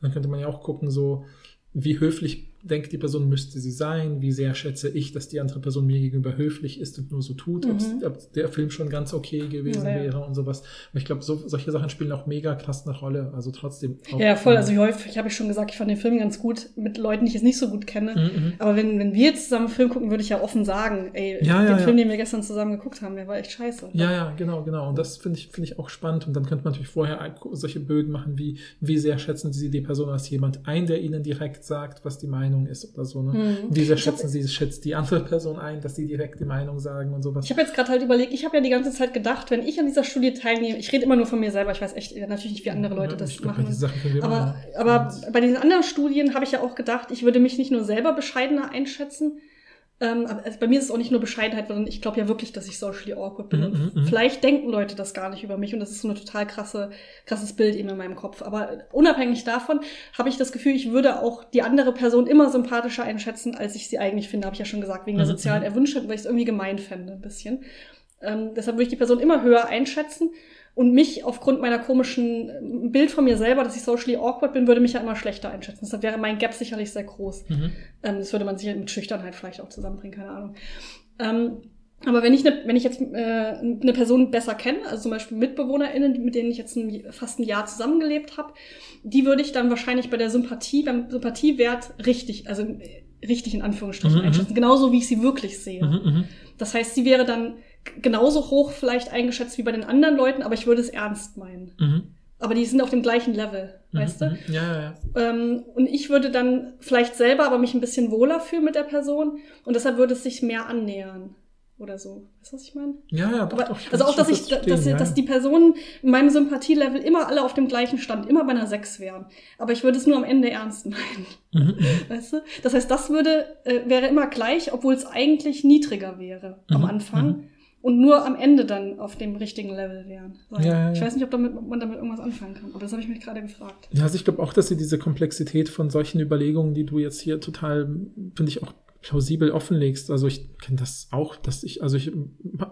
Dann könnte man ja auch gucken, so wie höflich denkt die Person müsste sie sein, wie sehr schätze ich, dass die andere Person mir gegenüber höflich ist und nur so tut, Mhm. ob der Film schon ganz okay gewesen Ja, ja. wäre und sowas. Aber ich glaube, so, solche Sachen spielen auch mega krass eine Rolle. Also trotzdem. Ja, voll. Also wie häufig habe ich schon gesagt, ich fand den Film ganz gut mit Leuten, die ich jetzt nicht so gut kenne. Mhm, Aber wenn, wenn wir jetzt zusammen einen Film gucken, würde ich ja offen sagen, ey, Ja, den Film, den wir gestern zusammen geguckt haben, der war echt scheiße. Ja, ja, genau, genau. Und das finde ich, finde ich auch spannend. Und dann könnte man natürlich vorher solche Bögen machen, wie, wie sehr schätzen Sie die Person als jemand ein, der Ihnen direkt sagt, was die Meinung ist oder so. Ne? Mhm. Hab- schätzen Sie, schätzt die andere Person ein, dass sie direkt die Meinung sagen und sowas. Ich habe jetzt gerade halt überlegt, ich habe ja die ganze Zeit gedacht, wenn ich an dieser Studie teilnehme, ich rede immer nur von mir selber, ich weiß echt natürlich nicht, wie andere Leute das ich glaub, machen. diesen Aber, aber bei den anderen Studien habe ich ja auch gedacht, ich würde mich nicht nur selber bescheidener einschätzen. Ähm, aber also bei mir ist es auch nicht nur Bescheidenheit, sondern ich glaube ja wirklich, dass ich socially awkward bin. Mhm, mhm. Vielleicht denken Leute das gar nicht über mich und das ist so ein total krasse, krasses Bild eben in meinem Kopf. Aber unabhängig davon habe ich das Gefühl, ich würde auch die andere Person immer sympathischer einschätzen, als ich sie eigentlich finde, habe ich ja schon gesagt, wegen der Mhm, sozialen mhm. Erwünschtheit, weil ich es irgendwie gemein fände, ein bisschen. Ähm, deshalb würde ich die Person immer höher einschätzen und mich aufgrund meiner komischen äh, Bild von mir selber, dass ich socially awkward bin, würde mich ja immer schlechter einschätzen. Deshalb wäre mein Gap sicherlich sehr groß. Mhm. Ähm, das würde man sicher mit Schüchternheit vielleicht auch zusammenbringen, keine Ahnung. Ähm, aber wenn ich, ne, wenn ich jetzt äh, eine Person besser kenne, also zum Beispiel MitbewohnerInnen, mit denen ich jetzt ein, fast ein Jahr zusammengelebt habe, die würde ich dann wahrscheinlich bei der Sympathie, beim Sympathiewert richtig, also äh, richtig in Anführungsstrichen Mhm, mhm. einschätzen. Genauso wie ich sie wirklich sehe. Mhm, mhm. Das heißt, sie wäre dann genauso hoch vielleicht eingeschätzt wie bei den anderen Leuten, aber ich würde es ernst meinen. Mhm. Aber die sind auf dem gleichen Level, Mhm, weißt du? mhm. Ja, ja, ja. Ähm, und ich würde dann vielleicht selber aber mich ein bisschen wohler fühlen mit der Person und deshalb würde es sich mehr annähern oder so. Weißt du, was ich meine? Ja, ja, Aber, doch, also auch, dass ich, dass, ja, dass ja. die Personen in meinem Sympathielevel immer alle auf dem gleichen Stand, immer bei einer 6 wären. Aber ich würde es nur am Ende ernst meinen. Mhm, mhm. Weißt du? Das heißt, das würde, äh, wäre immer gleich, obwohl es eigentlich niedriger wäre am Mhm, Anfang. mhm. Und nur am Ende dann auf dem richtigen Level wären. Ja, ja, Ich weiß nicht, ob, damit, ob man damit irgendwas anfangen kann, aber das habe ich mich gerade gefragt. Ja, also ich glaube auch, dass sie diese Komplexität von solchen Überlegungen, die du jetzt hier total, finde ich, auch plausibel offenlegst. Also ich kenne das auch, dass ich, also ich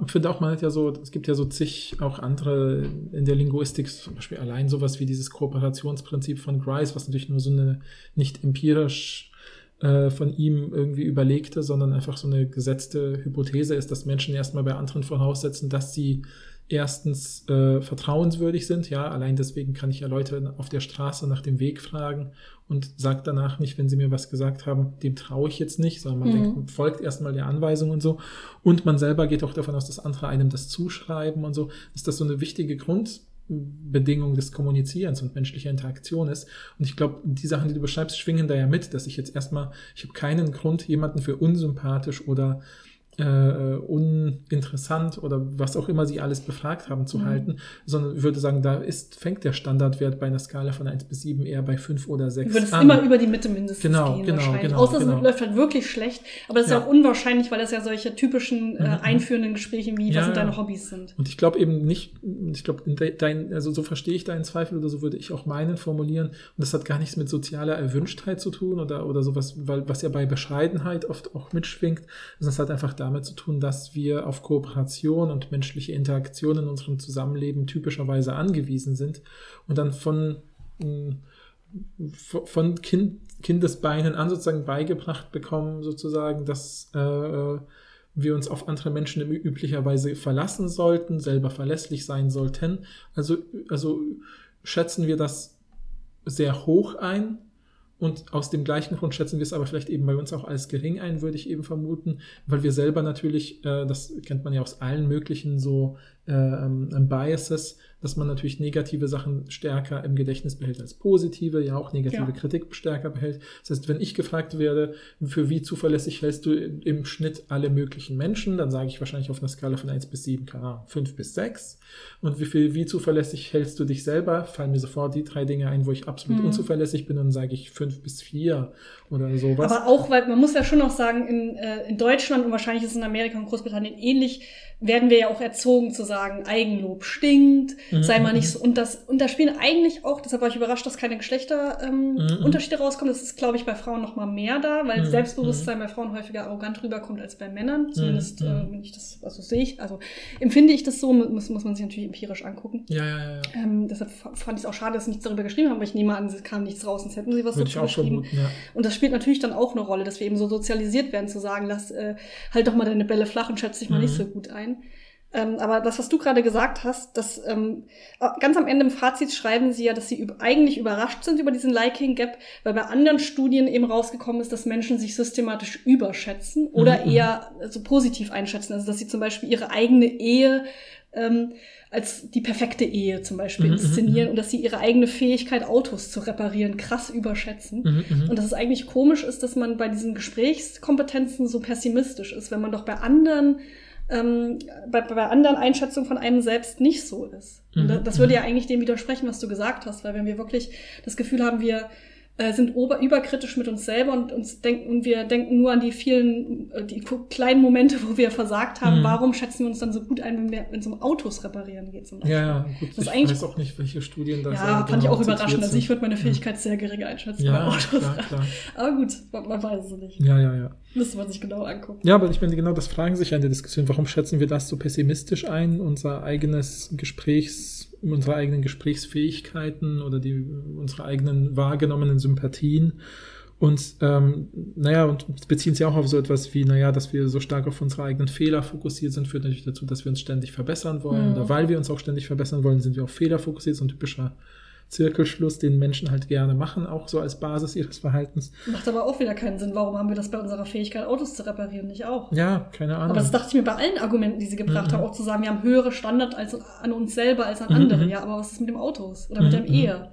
finde auch, man hat ja so, es gibt ja so zig auch andere in der Linguistik, zum Beispiel allein sowas wie dieses Kooperationsprinzip von Grice, was natürlich nur so eine nicht empirisch äh, von ihm irgendwie überlegte, sondern einfach so eine gesetzte Hypothese ist, dass Menschen erstmal bei anderen voraussetzen, dass sie erstens äh, vertrauenswürdig sind. Ja, allein deswegen kann ich ja Leute auf der Straße nach dem Weg fragen und sage danach nicht, wenn sie mir was gesagt haben, dem traue ich jetzt nicht, sondern man Mhm. denkt, folgt erstmal der Anweisung und so. Und man selber geht auch davon aus, dass andere einem das zuschreiben und so. Ist das so eine wichtige Grundbedingung des Kommunizierens und menschlicher Interaktion ist. Und ich glaube, die Sachen, die du beschreibst, schwingen da ja mit, dass ich jetzt erstmal, ich habe keinen Grund, jemanden für unsympathisch oder äh, uninteressant oder was auch immer sie alles befragt haben zu Mhm. halten, sondern würde sagen, da ist, fängt der Standardwert bei einer Skala von 1 bis 7 eher bei 5 oder 6 Du würdest an. immer über die Mitte mindestens Genau, gehen genau, wahrscheinlich. genau, Außer genau. es läuft halt wirklich schlecht. Aber das ist ja auch unwahrscheinlich, weil das ja solche typischen äh, Mhm, mhm. einführenden Gespräche wie, Ja, was sind ja. deine Hobbys sind. Und ich glaube eben nicht, ich glaube, dein, also so verstehe ich deinen Zweifel oder so würde ich auch meinen formulieren. Und das hat gar nichts mit sozialer Erwünschtheit zu tun oder, oder sowas, weil, was ja bei Bescheidenheit oft auch mitschwingt. sondern es hat einfach damit zu tun, dass wir auf Kooperation und menschliche Interaktion in unserem Zusammenleben typischerweise angewiesen sind und dann von, mh, von kind, Kindesbeinen an sozusagen beigebracht bekommen, sozusagen, dass äh, wir uns auf andere Menschen üblicherweise verlassen sollten, selber verlässlich sein sollten. Also, also schätzen wir das sehr hoch ein, und aus dem gleichen Grund schätzen wir es aber vielleicht eben bei uns auch als gering ein, würde ich eben vermuten, weil wir selber natürlich, äh, das kennt man ja aus allen möglichen so ähm, Biases, dass man natürlich negative Sachen stärker im Gedächtnis behält als positive, ja auch negative ja. Kritik stärker behält. Das heißt, wenn ich gefragt werde, für wie zuverlässig hältst du im Schnitt alle möglichen Menschen, dann sage ich wahrscheinlich auf einer Skala von 1 bis 7, keine 5 bis 6. Und wie viel, wie zuverlässig hältst du dich selber, fallen mir sofort die drei Dinge ein, wo ich absolut mhm. unzuverlässig bin und sage ich 5 bis 4 oder sowas. Aber auch, weil man muss ja schon noch sagen, in, äh, in Deutschland und wahrscheinlich ist es in Amerika und Großbritannien ähnlich, werden wir ja auch erzogen zu sagen, Eigenlob stinkt, mhm. sei mal nicht so. Und das, und da spielen eigentlich auch, deshalb war ich überrascht, dass keine Geschlechterunterschiede ähm, mhm. rauskommen. Das ist, glaube ich, bei Frauen noch mal mehr da, weil mhm. Selbstbewusstsein bei Frauen häufiger arrogant rüberkommt als bei Männern. Zumindest, mhm. äh, wenn ich das, also sehe ich, also empfinde ich das so, muss, muss man sich natürlich empirisch angucken. Ja, ja, ja. ja. Ähm, deshalb fand ich es auch schade, dass sie nichts darüber geschrieben haben, aber ich nehme an, es kam nichts raus, sonst hätten sie was Würde dazu geschrieben. Vermuten, ja. Und das spielt natürlich dann auch eine Rolle, dass wir eben so sozialisiert werden, zu sagen, lass äh, halt doch mal deine Bälle flach und schätze dich mal nicht mhm. so gut ein. Ähm, aber das, was du gerade gesagt hast, dass ähm, ganz am Ende im Fazit schreiben sie ja, dass sie eigentlich überrascht sind über diesen Liking Gap, weil bei anderen Studien eben rausgekommen ist, dass Menschen sich systematisch überschätzen oder mhm. eher so also positiv einschätzen. Also dass sie zum Beispiel ihre eigene Ehe ähm, als die perfekte Ehe zum Beispiel mhm, inszenieren mhm. und dass sie ihre eigene Fähigkeit, Autos zu reparieren, krass überschätzen. Mhm, mhm, und dass es eigentlich komisch ist, dass man bei diesen Gesprächskompetenzen so pessimistisch ist, wenn man doch bei anderen ähm, bei, bei anderen Einschätzungen von einem selbst nicht so ist. Mhm. Das würde ja eigentlich dem widersprechen, was du gesagt hast, weil wenn wir wirklich das Gefühl haben, wir äh, sind ober überkritisch mit uns selber und uns denken und wir denken nur an die vielen äh, die kleinen Momente, wo wir versagt haben. Mhm. Warum schätzen wir uns dann so gut ein, wenn es um Autos reparieren geht? Zum Beispiel? Ja, gut. Das ich eigentlich, weiß auch nicht, welche Studien da Ja, fand genau ich auch überraschend. Also ich würde meine Fähigkeit mhm. sehr gering einschätzen ja, bei Autos. Klar, klar. Aber gut, man weiß es nicht. Ja, ja, ja. Müsste man sich genau angucken. Ja, aber ich meine, genau das fragen sich ja in der Diskussion. Warum schätzen wir das so pessimistisch ein? Unser eigenes Gesprächs unsere eigenen Gesprächsfähigkeiten oder die, unsere eigenen wahrgenommenen Sympathien. Und ähm, naja, und beziehen sie auch auf so etwas wie, naja, dass wir so stark auf unsere eigenen Fehler fokussiert sind, führt natürlich dazu, dass wir uns ständig verbessern wollen. Mhm. Oder weil wir uns auch ständig verbessern wollen, sind wir auf Fehler fokussiert, so ein typischer Zirkelschluss, den Menschen halt gerne machen, auch so als Basis ihres Verhaltens. Macht aber auch wieder keinen Sinn. Warum haben wir das bei unserer Fähigkeit, Autos zu reparieren, nicht auch? Ja, keine Ahnung. Aber das dachte ich mir bei allen Argumenten, die sie gebracht mhm. haben, auch zu sagen, wir haben höhere Standard als an uns selber als an mhm. andere. Ja, aber was ist mit dem Autos oder mit mhm. dem Ehe?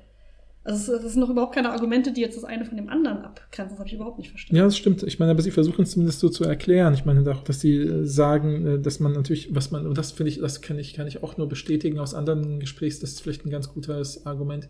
Also das sind noch überhaupt keine Argumente, die jetzt das eine von dem anderen abgrenzen. Das habe ich überhaupt nicht verstanden. Ja, das stimmt. Ich meine, aber sie versuchen es zumindest so zu erklären. Ich meine auch, dass sie äh, sagen, äh, dass man natürlich, was man, und das finde ich, das kann ich, kann ich auch nur bestätigen aus anderen Gesprächs, das ist vielleicht ein ganz gutes Argument,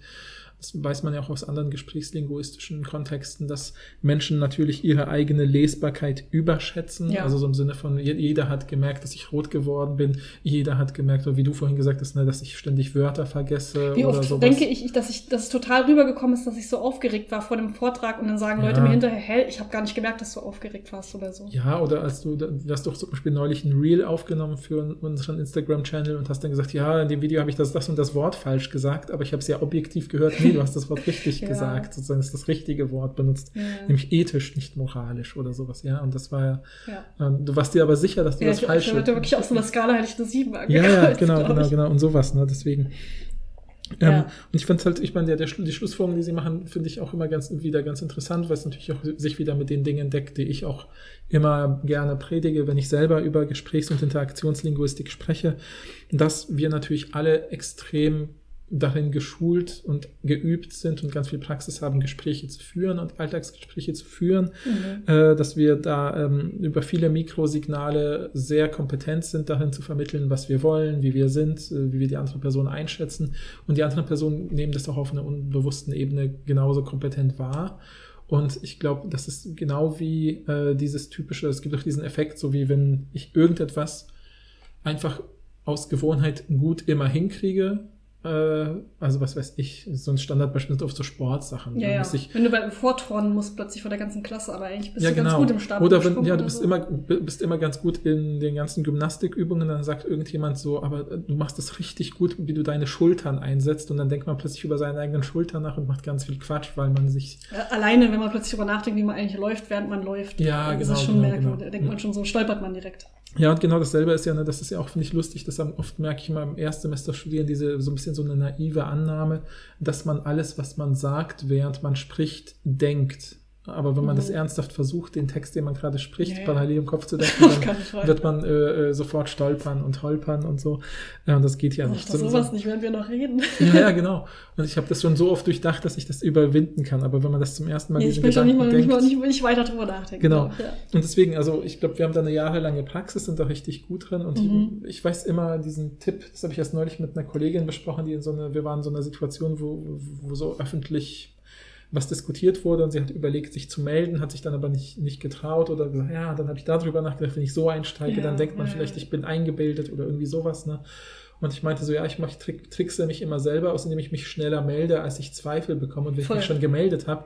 das weiß man ja auch aus anderen gesprächslinguistischen Kontexten, dass Menschen natürlich ihre eigene Lesbarkeit überschätzen. Ja. Also so im Sinne von, jeder hat gemerkt, dass ich rot geworden bin, jeder hat gemerkt, wie du vorhin gesagt hast, ne, dass ich ständig Wörter vergesse. Wie oft sowas. denke ich, dass ich, dass es total rübergekommen ist, dass ich so aufgeregt war vor dem Vortrag und dann sagen ja. Leute mir hinterher, hä, ich habe gar nicht gemerkt, dass du aufgeregt warst oder so. Ja, oder als du, du hast doch zum Beispiel neulich ein Reel aufgenommen für unseren Instagram-Channel und hast dann gesagt, ja, in dem Video habe ich das, das und das Wort falsch gesagt, aber ich habe es ja objektiv gehört. Nee, du hast das Wort richtig ja. gesagt, sozusagen ist das richtige Wort benutzt, ja. nämlich ethisch, nicht moralisch oder sowas, ja. Und das war ja, ähm, du warst dir aber sicher, dass du das falsch Ich hatte wirklich auf so einer Skala hätte ich eine 7 Ja, ja, genau, genau, genau. Und sowas, ne? Deswegen. Ähm, ja. Und ich finde halt, ich meine, der, der, die Schlussfolgerung, die sie machen, finde ich auch immer ganz wieder ganz interessant, weil es natürlich auch sich wieder mit den Dingen deckt, die ich auch immer gerne predige, wenn ich selber über Gesprächs- und Interaktionslinguistik spreche, dass wir natürlich alle extrem darin geschult und geübt sind und ganz viel Praxis haben, Gespräche zu führen und Alltagsgespräche zu führen, mhm. äh, dass wir da ähm, über viele Mikrosignale sehr kompetent sind, darin zu vermitteln, was wir wollen, wie wir sind, äh, wie wir die andere Person einschätzen. Und die anderen Personen nehmen das auch auf einer unbewussten Ebene genauso kompetent wahr. Und ich glaube, das ist genau wie äh, dieses typische, es gibt auch diesen Effekt, so wie wenn ich irgendetwas einfach aus Gewohnheit gut immer hinkriege, also was weiß ich, so ein Standardbeispiel oft so Sportsachen. Ja, ja. Ich, wenn du beim Vorturnen musst plötzlich vor der ganzen Klasse, aber eigentlich bist ja, du genau. ganz gut im Stab. Oder wenn, ja, du bist so. immer, bist immer ganz gut in den ganzen Gymnastikübungen, dann sagt irgendjemand so, aber du machst das richtig gut, wie du deine Schultern einsetzt und dann denkt man plötzlich über seine eigenen Schultern nach und macht ganz viel Quatsch, weil man sich... Ja, alleine, wenn man plötzlich darüber nachdenkt, wie man eigentlich läuft, während man läuft. Ja, genau. Ist schon genau, merkwürdig. Genau. Da denkt man schon so, stolpert man direkt. Ja, und genau dasselbe ist ja, ne, das ist ja auch, finde ich, lustig, dass oft merke ich immer im Erstsemester studieren diese so ein bisschen so eine naive Annahme, dass man alles, was man sagt, während man spricht, denkt. Aber wenn man mhm. das ernsthaft versucht, den Text, den man gerade spricht, ja, parallel im Kopf zu denken, dann wird man äh, äh, sofort stolpern und holpern und so. Ja, und das geht ja nicht. Das sowas so. nicht, wenn wir noch reden. Ja, ja, genau. Und ich habe das schon so oft durchdacht, dass ich das überwinden kann. Aber wenn man das zum ersten Mal nee, ich will schon nicht mal, denkt, nicht, mal, nicht, nicht weiter drüber nachdenken. Genau. Ja. Und deswegen, also ich glaube, wir haben da eine jahrelange Praxis, sind da richtig gut drin. Und mhm. ich, ich, weiß immer diesen Tipp, das habe ich erst neulich mit einer Kollegin besprochen, die in so einer, wir waren in so einer Situation, wo, wo so öffentlich was diskutiert wurde und sie hat überlegt, sich zu melden, hat sich dann aber nicht, nicht getraut oder gesagt, ja, dann habe ich darüber nachgedacht, wenn ich so einsteige, ja, dann denkt man ja, vielleicht, ich bin eingebildet oder irgendwie sowas, ne? Und ich meinte so, ja, ich mache Trick, trickse mich immer selber aus, indem ich mich schneller melde, als ich Zweifel bekomme. Und wenn Voll. ich mich schon gemeldet habe,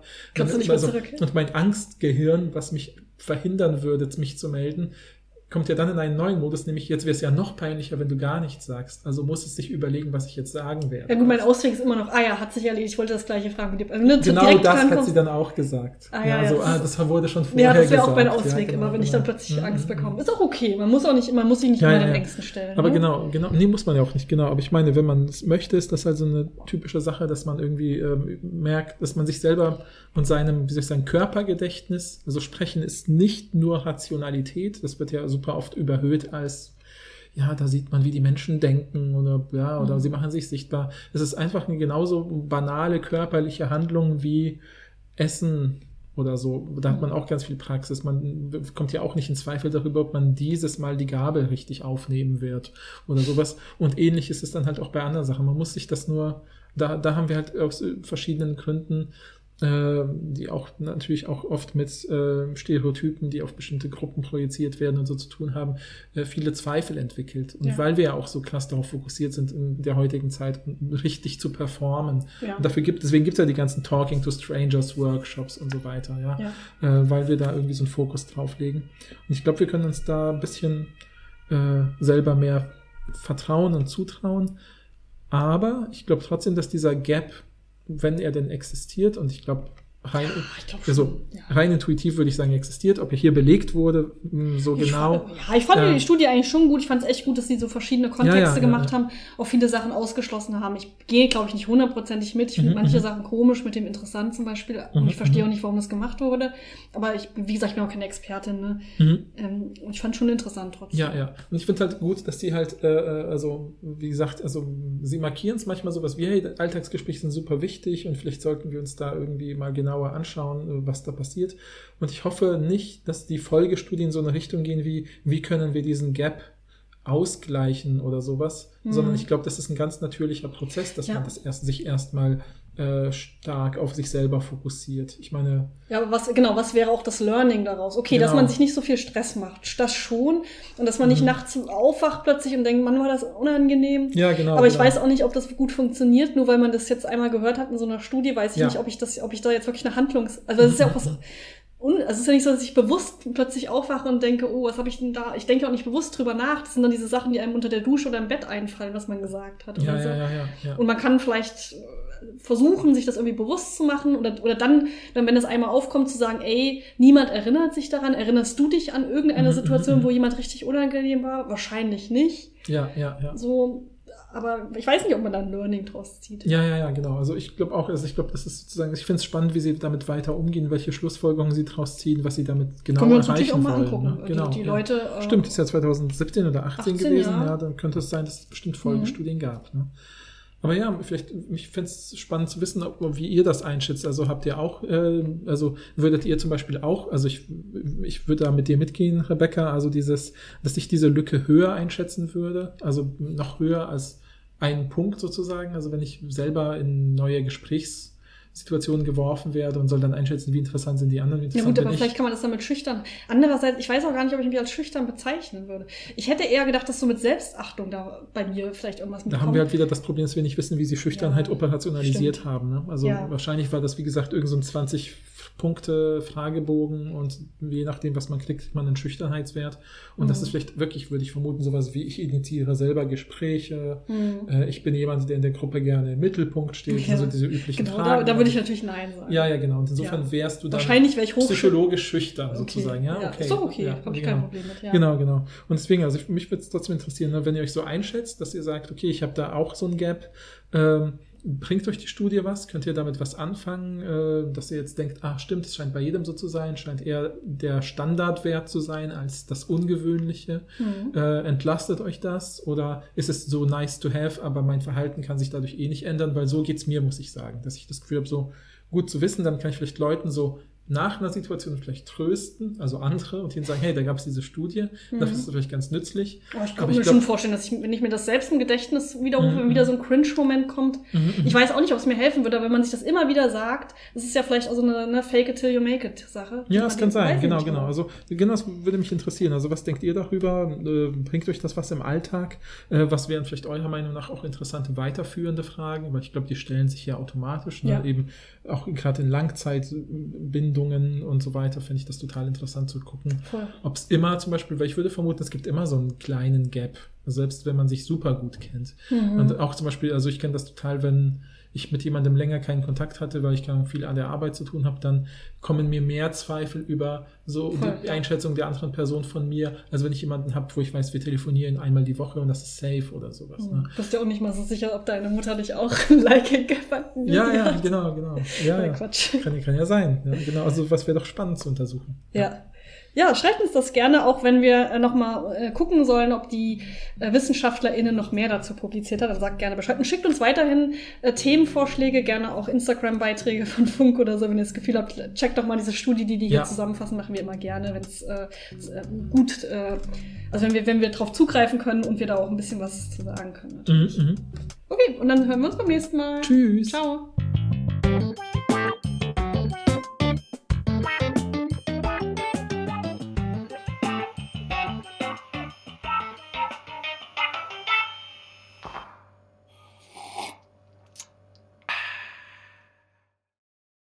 so, und mein Angstgehirn, was mich verhindern würde, mich zu melden, kommt ja dann in einen neuen Modus, nämlich jetzt wäre es ja noch peinlicher, wenn du gar nichts sagst. Also muss es sich überlegen, was ich jetzt sagen werde. Ja gut, mein Ausweg ist immer noch, ah ja, hat sich erledigt, ich wollte das gleiche fragen. Also, ne, genau das hat sie dann auch gesagt. Ah, ja, ja, so, ah, das wurde schon vorher gesagt. Ja, das wäre auch mein Ausweg ja, genau, immer, wenn ich dann plötzlich mhm. Angst bekomme. Ist auch okay, man muss auch nicht, man muss sich nicht ja, immer den Ängsten stellen. Aber ne? genau, genau, nee, muss man ja auch nicht, genau. Aber ich meine, wenn man es möchte, ist das halt so eine typische Sache, dass man irgendwie ähm, merkt, dass man sich selber und seinem, wie soll ich sagen, Körpergedächtnis, also sprechen ist nicht nur Rationalität, das wird ja super oft überhöht als ja, da sieht man, wie die Menschen denken oder ja, oder mhm. sie machen sich sichtbar. Es ist einfach eine genauso banale körperliche Handlung wie Essen oder so. Da hat man auch ganz viel Praxis. Man kommt ja auch nicht in Zweifel darüber, ob man dieses Mal die Gabel richtig aufnehmen wird oder sowas. Und ähnlich ist es dann halt auch bei anderen Sachen. Man muss sich das nur, da, da haben wir halt aus verschiedenen Gründen die auch natürlich auch oft mit äh, Stereotypen, die auf bestimmte Gruppen projiziert werden und so zu tun haben, äh, viele Zweifel entwickelt. Und ja. weil wir ja auch so krass darauf fokussiert sind in der heutigen Zeit, richtig zu performen. Ja. Und dafür gibt, deswegen gibt es ja die ganzen Talking to Strangers Workshops und so weiter, ja. ja. Äh, weil wir da irgendwie so einen Fokus drauf legen. Und ich glaube, wir können uns da ein bisschen äh, selber mehr vertrauen und zutrauen. Aber ich glaube trotzdem, dass dieser Gap wenn er denn existiert, und ich glaube, rein, ah, also ja. rein intuitiv würde ich sagen, existiert. Ob er hier belegt wurde, hm, so ich genau. Fand, ja, ich fand äh, die Studie eigentlich schon gut. Ich fand es echt gut, dass sie so verschiedene Kontexte ja, ja, gemacht haben, auch viele Sachen ausgeschlossen haben. Ich gehe, glaube ich, nicht hundertprozentig mit. Ich finde mhm, manche mhm. Sachen komisch, mit dem interessant zum Beispiel. Mhm, ich verstehe auch nicht, warum das gemacht wurde. Aber ich, wie gesagt, ich bin auch keine Expertin. Ne? Mhm. Ähm, und ich fand es schon interessant trotzdem. Ja, ja. Und ich finde halt gut, dass die halt, äh, äh, also, wie gesagt, also sie markieren es manchmal so was wie, hey, Alltagsgespräche sind super wichtig und vielleicht sollten wir uns da irgendwie mal genauer anschauen, was da passiert. Und ich hoffe nicht, dass die Folgestudien so in eine Richtung gehen wie, wie können wir diesen Gap ausgleichen oder sowas, mhm. sondern ich glaube, das ist ein ganz natürlicher Prozess, dass ja. man das erst, sich erstmal äh, stark auf sich selber fokussiert. Ich meine. Ja, aber was, genau, was wäre auch das Learning daraus? Okay, genau. dass man sich nicht so viel Stress macht. Das schon. Und dass man nicht mhm. nachts aufwacht plötzlich und denkt, Mann, war das unangenehm. Ja, genau. Aber ich genau. weiß auch nicht, ob das gut funktioniert. Nur weil man das jetzt einmal gehört hat in so einer Studie, weiß ich ja. nicht, ob ich das, ob ich da jetzt wirklich eine Handlungs, also das ist ja auch was, also es ist ja nicht so, dass ich bewusst plötzlich aufwache und denke, oh, was habe ich denn da? Ich denke auch nicht bewusst drüber nach. Das sind dann diese Sachen, die einem unter der Dusche oder im Bett einfallen, was man gesagt hat. Ja, so. ja, ja, ja, ja. Und man kann vielleicht versuchen, sich das irgendwie bewusst zu machen oder, oder dann, dann, wenn das einmal aufkommt, zu sagen, ey, niemand erinnert sich daran. Erinnerst du dich an irgendeine mhm, Situation, mhm, wo mhm. jemand richtig unangenehm war? Wahrscheinlich nicht. Ja, ja, ja. So, aber ich weiß nicht, ob man da ein Learning draus zieht. Ja, ja, ja, genau. Also ich glaube auch, also ich glaube, das ist sozusagen, ich finde es spannend, wie sie damit weiter umgehen, welche Schlussfolgerungen sie draus ziehen, was sie damit genau Können wir uns erreichen natürlich auch mal wollen. Angucken. Ne? Genau. Die, die ja. Leute. Äh, Stimmt, ist ja 2017 oder 18, 18 gewesen. Ja. ja. dann könnte es sein, dass es bestimmt Folgestudien mhm. gab. Ne? Aber ja, vielleicht, ich fände es spannend zu wissen, ob, wie ihr das einschätzt. Also habt ihr auch, äh, also würdet ihr zum Beispiel auch, also ich, ich würde da mit dir mitgehen, Rebecca, also dieses, dass ich diese Lücke höher einschätzen würde, also noch höher als einen Punkt sozusagen. Also wenn ich selber in neue Gesprächs Situation geworfen werde und soll dann einschätzen, wie interessant sind die anderen. Wie ja gut, aber vielleicht kann man das damit schüchtern. Andererseits, ich weiß auch gar nicht, ob ich mich als schüchtern bezeichnen würde. Ich hätte eher gedacht, dass so mit Selbstachtung da bei mir vielleicht irgendwas mitkommt. Da haben wir halt wieder das Problem, dass wir nicht wissen, wie sie Schüchternheit ja, operationalisiert stimmt. haben. Ne? Also ja. wahrscheinlich war das, wie gesagt, irgend so ein 20 Punkte Fragebogen und je nachdem, was man kriegt, kriegt man einen Schüchternheitswert. Und mhm. das ist vielleicht wirklich, würde ich vermuten, sowas wie ich initiiere selber Gespräche. Mhm. Äh, ich bin jemand, der in der Gruppe gerne im Mittelpunkt steht. Ja. Also diese üblichen genau, Fragen. Da, da würde ich natürlich Nein sagen. Ja, ja, genau. Und insofern Ja. wärst du dann Wahrscheinlich wäre ich psychologisch schüchtern Okay. sozusagen. Ja, Ja, okay. ist doch okay. Ja, Hab ich genau. kein Problem mit, ja. Genau, genau. Und deswegen, also ich, mich würde es trotzdem interessieren, ne, wenn ihr euch so einschätzt, dass ihr sagt, okay, ich habe da auch so ein Gap. Ähm, bringt euch die Studie was? Könnt ihr damit was anfangen, äh, dass ihr jetzt denkt, ach stimmt, es scheint bei jedem so zu sein, scheint eher der Standardwert zu sein als das Ungewöhnliche? Mhm. Äh, entlastet euch das oder ist es so nice to have, aber mein Verhalten kann sich dadurch eh nicht ändern, weil so geht's mir, muss ich sagen, dass ich das Gefühl habe, so gut zu wissen, dann kann ich vielleicht Leuten so nach einer Situation vielleicht trösten, also andere, und ihnen sagen, hey, da gab es diese Studie, dafür ist es vielleicht ganz nützlich. Oh, ich kann mir glaub- schon vorstellen, dass ich, wenn ich mir das selbst im Gedächtnis widerrufe, Mhm, wenn wieder so ein Cringe-Moment kommt. Mhm, Ich weiß auch nicht, ob es mir helfen würde, aber wenn man sich das immer wieder sagt, das ist ja vielleicht auch so eine, eine Fake it till you make it Sache. Ja, es kann sein, genau, genau. aber- Also genau, das würde mich interessieren. Also was denkt ihr darüber? Äh, bringt euch das was im Alltag? Äh, was wären vielleicht eurer Meinung nach auch interessante weiterführende Fragen? Weil ich glaube, die stellen sich ja automatisch. Ne? Ja. Eben auch gerade in Langzeitbindungen und so weiter finde ich das total interessant zu gucken. Ob es immer zum Beispiel, weil ich würde vermuten, es gibt immer so einen kleinen Gap, selbst wenn man sich super gut kennt. Mhm. Und auch zum Beispiel, also ich kenne das total, wenn ich mit jemandem länger keinen Kontakt hatte, weil ich gar viel an der Arbeit zu tun habe, dann kommen mir mehr Zweifel über so Voll, die ja. Einschätzung der anderen Person von mir, als wenn ich jemanden habe, wo ich weiß, wir telefonieren einmal die Woche und das ist safe oder sowas. Ne? Du bist ja auch nicht mal so sicher, ob deine Mutter dich auch ein Like gefunden Ja, ja, genau, genau. Ja, ja. Quatsch. Kann, kann ja sein. Ja, genau, also was wäre doch spannend zu untersuchen. Ja. Ja, schreibt uns das gerne, auch wenn wir äh, nochmal äh, gucken sollen, ob die äh, WissenschaftlerInnen noch mehr dazu publiziert hat. Dann sagt gerne Bescheid. Und schickt uns weiterhin äh, Themenvorschläge, gerne auch Instagram-Beiträge von Funk oder so, wenn ihr das Gefühl habt, checkt doch mal diese Studie, die die Ja. hier zusammenfassen, machen wir immer gerne, wenn es äh, äh, gut, äh, also wenn wir, wenn wir drauf zugreifen können und wir da auch ein bisschen was zu sagen können. Mhm, mhm. Okay, und dann hören wir uns beim nächsten Mal. Tschüss. Ciao.